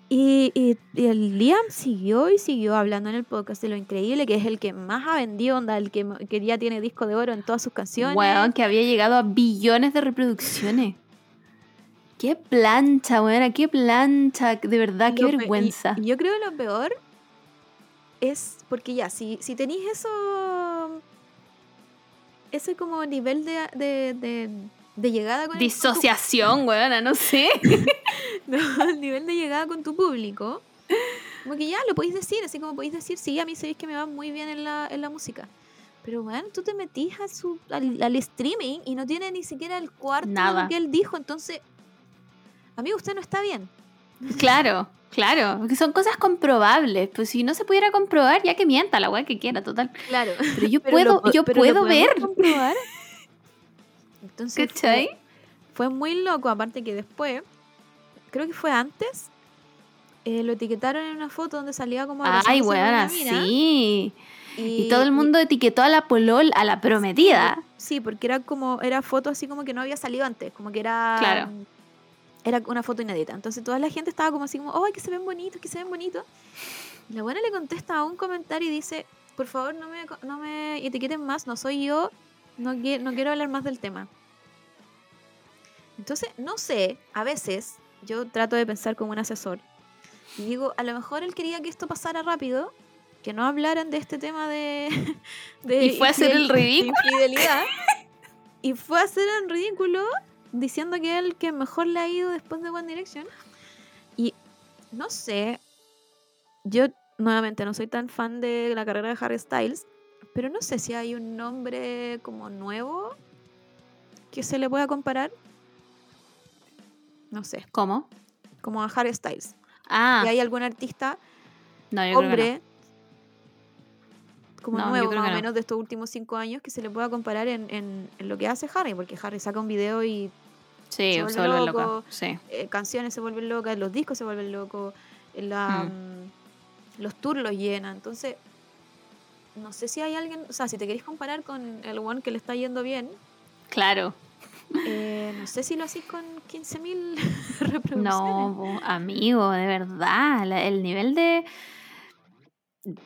Y, y- y el Liam siguió y siguió hablando en el podcast de lo increíble que es el que más ha vendido, onda, el que, que ya tiene disco de oro en todas sus canciones. Que había llegado a billones de reproducciones. Qué plancha, weón, qué plancha, de verdad, qué vergüenza. y- yo creo que lo peor es porque ya, si, si tenéis eso, ese como nivel de, de, de, de llegada con el- Disociación, weón, no sé. No, el nivel de llegada con tu público, como que ya lo podéis decir, así como podéis decir, sí, a mí sabéis que me va muy bien en la, en la música. Pero, weón, tú te metís a su, al, al streaming y no tiene ni siquiera el cuarto de Nada. lo que él dijo. Entonces, amigo, usted no está bien. Claro, claro. Porque son cosas comprobables. Pues si no se pudiera comprobar, ya que mienta la weá que quiera, total. Claro. Pero yo puedo, yo puedo ver. comprobar. Entonces, fue, ¿Cachai? fue muy loco. Aparte que después, creo que fue antes, eh, lo etiquetaron en una foto donde salía como Ay, mina, sí. Y, todo el mundo etiquetó a la polol, a la prometida. Sí, porque era como, era foto así como que no había salido antes, como que era. Claro. Era una foto inédita. Entonces toda la gente estaba como así como, ¡ay, que se ven bonitos, que se ven bonitos! Y la buena le contesta a un comentario y dice, por favor no me, no me etiqueten más, no soy yo, no, no quiero hablar más del tema. Entonces, no sé, a veces yo trato de pensar como un asesor y digo, a lo mejor él quería que esto pasara rápido, que no hablaran de este tema de... de Y fue a hacer el ridículo. Infidelidad. y fue a hacer el ridículo diciendo que él que mejor le ha ido después de One Direction. Y no sé, yo nuevamente no soy tan fan de la carrera de Harry Styles, pero no sé si hay un nombre como nuevo que se le pueda comparar. No sé, ¿Cómo? como a Harry Styles. Ah, ¿Y hay algún artista no, yo creo que hombre como No, yo nuevo más o no. menos de estos últimos cinco años que se le pueda comparar en, en- en lo que hace Harry, porque Harry saca un video y. Sí, se vuelve vuelve loco. loca. Sí. eh, canciones se vuelven locas, los discos se vuelven locos, la, mm, los tours los llenan. Entonces, no sé si hay alguien, o sea, si te querés comparar con el one que le está yendo bien, Claro. eh, no sé si lo hacís con 15.000 reproducciones. No, amigo, de verdad. la- el nivel de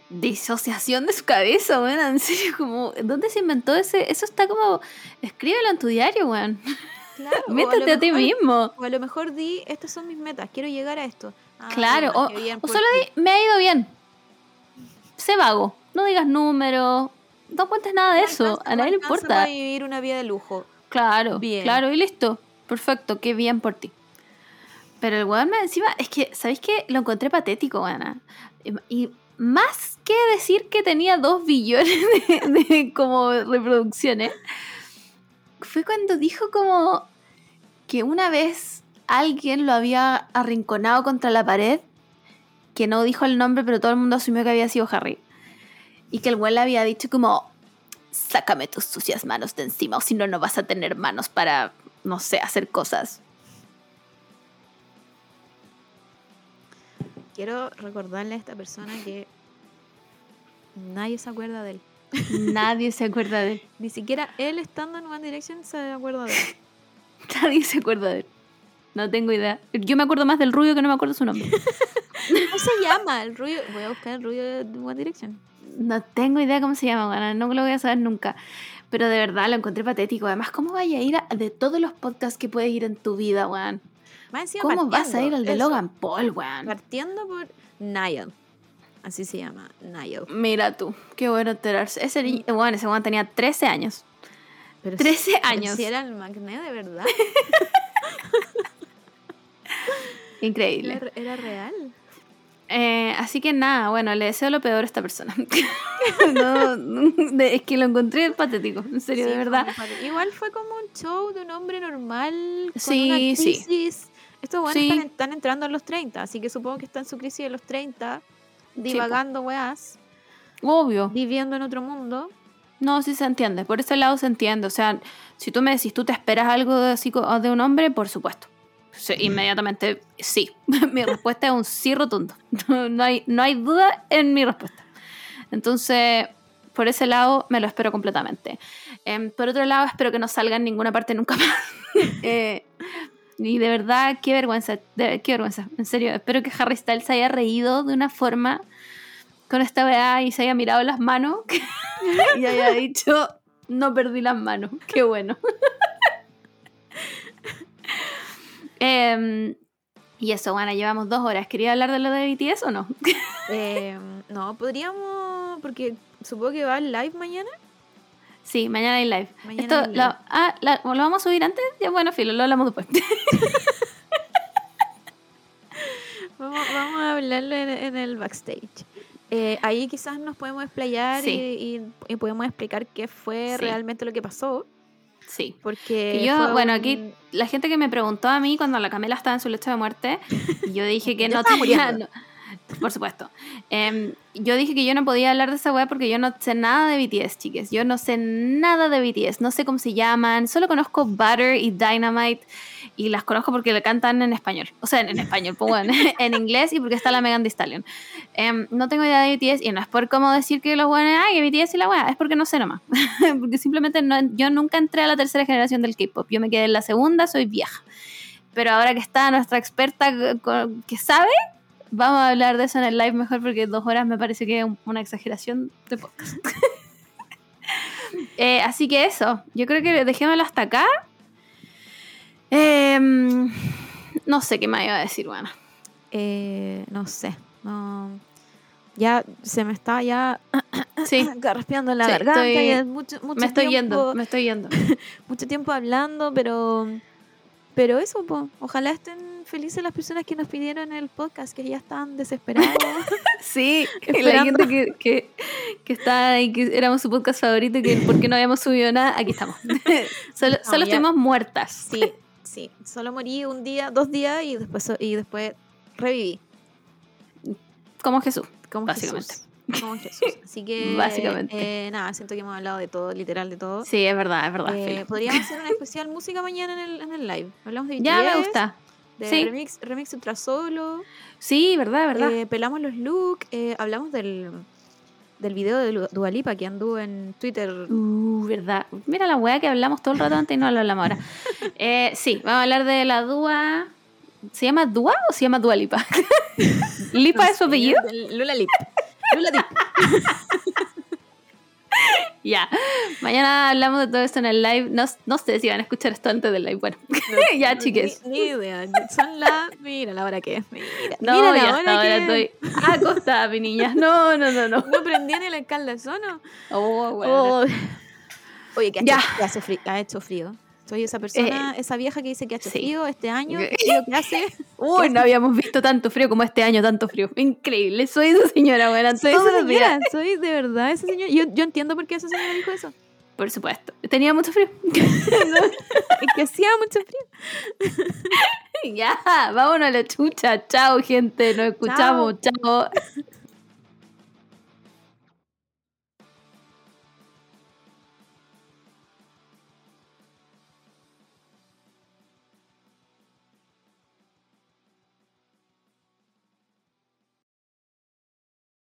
disociación de su cabeza, weón. En serio, como, ¿dónde se inventó ese? Eso está como, escríbelo en tu diario, weón. Claro, a Métete a ti mismo. O a lo mejor di, estas son mis metas, quiero llegar a esto. Ah, Claro, o, qué bien o por solo di, me ha ido bien. Sé vago. No digas números. No cuentes nada de eso. alcanza- A nadie le importa. para vivir una vida de lujo. Claro, Bien. claro, y listo. Perfecto, qué bien por ti. Pero el weón encima, es que, ¿sabéis qué? Lo encontré patético, weona. Y, y más que decir que tenía dos billones de, de como reproducciones, fue cuando dijo como que una vez alguien lo había arrinconado contra la pared, que no dijo el nombre, pero todo el mundo asumió que había sido Harry. Y que el weón le había dicho como, sácame tus sucias manos de encima, o si no, no vas a tener manos para, no sé, hacer cosas. Quiero recordarle a esta persona que nadie se acuerda de él. Nadie se acuerda de él. Ni siquiera él estando en One Direction se acuerda de él. Nadie se acuerda de él. No tengo idea. Yo me acuerdo más del rubio que no me acuerdo su nombre. ¿Cómo se llama el rubio? Voy a buscar el rubio de One Direction. No tengo idea cómo se llama, weona, no lo voy a saber nunca. Pero de verdad lo encontré patético. Además, ¿cómo vaya a ir a, de todos los podcasts que puedes ir en tu vida, weón? ¿Cómo vas a ir al de eso, Logan Paul, weón? Partiendo por Niall. Así se llama, Niall. Mira tú, qué bueno enterarse. Ese, weón, ese weón tenía 13 años. Pero 13 si- pero años. Si era el Magné de verdad. Increíble. Era, era real. Eh, así que nada, bueno, le deseo lo peor a esta persona. No, es que lo encontré patético, en serio, Sí, de verdad. Igual fue como un show de un hombre normal con Sí, una sí. crisis. Estos buenos Sí. están, están entrando a los 30, así que supongo que está en su crisis de los 30, divagando weás, Obvio. viviendo en otro mundo. No, sí se entiende. Por ese lado se entiende. O sea, si tú me decís, ¿tú te esperas algo de, así co- de un hombre? Por supuesto. Sí, inmediatamente sí. mi respuesta es un sí rotundo. No, hay, no hay duda en mi respuesta. Entonces, por ese lado me lo espero completamente. Em, por otro lado, espero que no salga en ninguna parte nunca más. Eh, y de verdad, qué vergüenza. de- qué vergüenza. En serio, espero que Harry Styles haya reído de una forma con esta weá y se haya mirado las manos y haya dicho, no perdí las manos. Qué bueno. Em, y eso, bueno, llevamos dos horas. ¿Quería hablar de lo de BTS o no? Eh, no, podríamos, porque supongo que va el live mañana. sí, mañana hay live. Mañana Esto, hay live. lo, ah, la- ¿lo vamos a subir antes? Ya, bueno, filo, lo hablamos después. Vamos, vamos a hablarlo en, en el backstage. Eh, ahí quizás nos podemos explayar Sí. y, y- podemos explicar qué fue Sí. realmente lo que pasó. Sí. Porque Que yo, bueno, un- aquí la gente que me preguntó a mí cuando la Camela estaba en su lecho de muerte, yo dije que no tenía. muriendo. no- por supuesto. Em, yo dije que yo no podía hablar de esa weá porque yo no sé nada de BTS, chiques. Yo no sé nada de BTS. No sé cómo se llaman. Solo conozco Butter y Dynamite. Y las conozco porque le cantan en español. O sea, en, en español, pues bueno, en inglés y porque está la Megan Thee Stallion. Em, no tengo idea de BTS y no es por cómo decir que los buenos, ay, BTS y la weá. Es porque no sé nomás. porque simplemente no, yo nunca entré a la tercera generación del K-pop. Yo me quedé en la segunda, soy vieja. Pero ahora que está nuestra experta que sabe, vamos a hablar de eso en el live mejor porque dos horas me parece que es un- una exageración de podcast. Eh, así que eso, yo creo que dejémoslo hasta acá. Em, no sé qué más iba a decir, bueno. Eh, no sé. No, ya se me está ya Sí, garraspando la Sí, garganta estoy- y es mucho, mucho me estoy tiempo, yendo, me estoy yendo. mucho tiempo hablando, pero pero eso, po, ojalá estén felices las personas que nos pidieron el podcast, que ya están desesperados. Sí, la gente que, que, que está ahí, que éramos su podcast favorito y que por qué no habíamos subido nada, aquí estamos. solo No, solo estuvimos muertas. sí, sí, solo morí un día, dos días y después y después reviví. Como Jesús. Como Básicamente. Jesús. Como Jesús. Así que Básicamente. eh, nada, siento que hemos hablado de todo, literal de todo. Sí, es verdad, es verdad. Eh, podríamos hacer una especial música mañana en el, en el live. Hablamos de Ya me BTS, gusta. De Sí. remix, remix ultra solo. Sí, verdad, verdad. eh, pelamos los looks. eh, hablamos del, del video de Lu- Dua Lipa que anduvo en Twitter. Uh, verdad. Mira la weá que hablamos todo el rato antes y no la hablamos ahora. Eh, sí, vamos a hablar de la Dua. ¿Se llama Dua o se llama Dua Lipa? ¿Lipa es su apellido? Lula Lip. Lula Lip. Ya. Mañana hablamos de todo esto en el live. No, no sé si van a escuchar esto antes del live. Bueno, ya, chiques. Ni, ni idea. Son las. Mira la hora que es. Mira, No, mira la ya hora ahora que estoy acostada, mi niña. No, no, no, no. No prendí en el escaldazono. Oh, bueno. Oh. Oye, que ha, hecho, ha hecho frío. Soy esa persona, esa vieja que dice que ha hecho sí. frío este año. Frío que hace. Uy, no habíamos visto tanto frío como este año, tanto frío. Increíble. Soy esa señora, buena. Soy esa señora, soy de verdad esa señora. Yo, yo entiendo por qué esa señora dijo eso. Por supuesto. Tenía mucho frío. Es que hacía mucho frío. ya, vámonos a la chucha. Chao, gente. Nos escuchamos. Chao.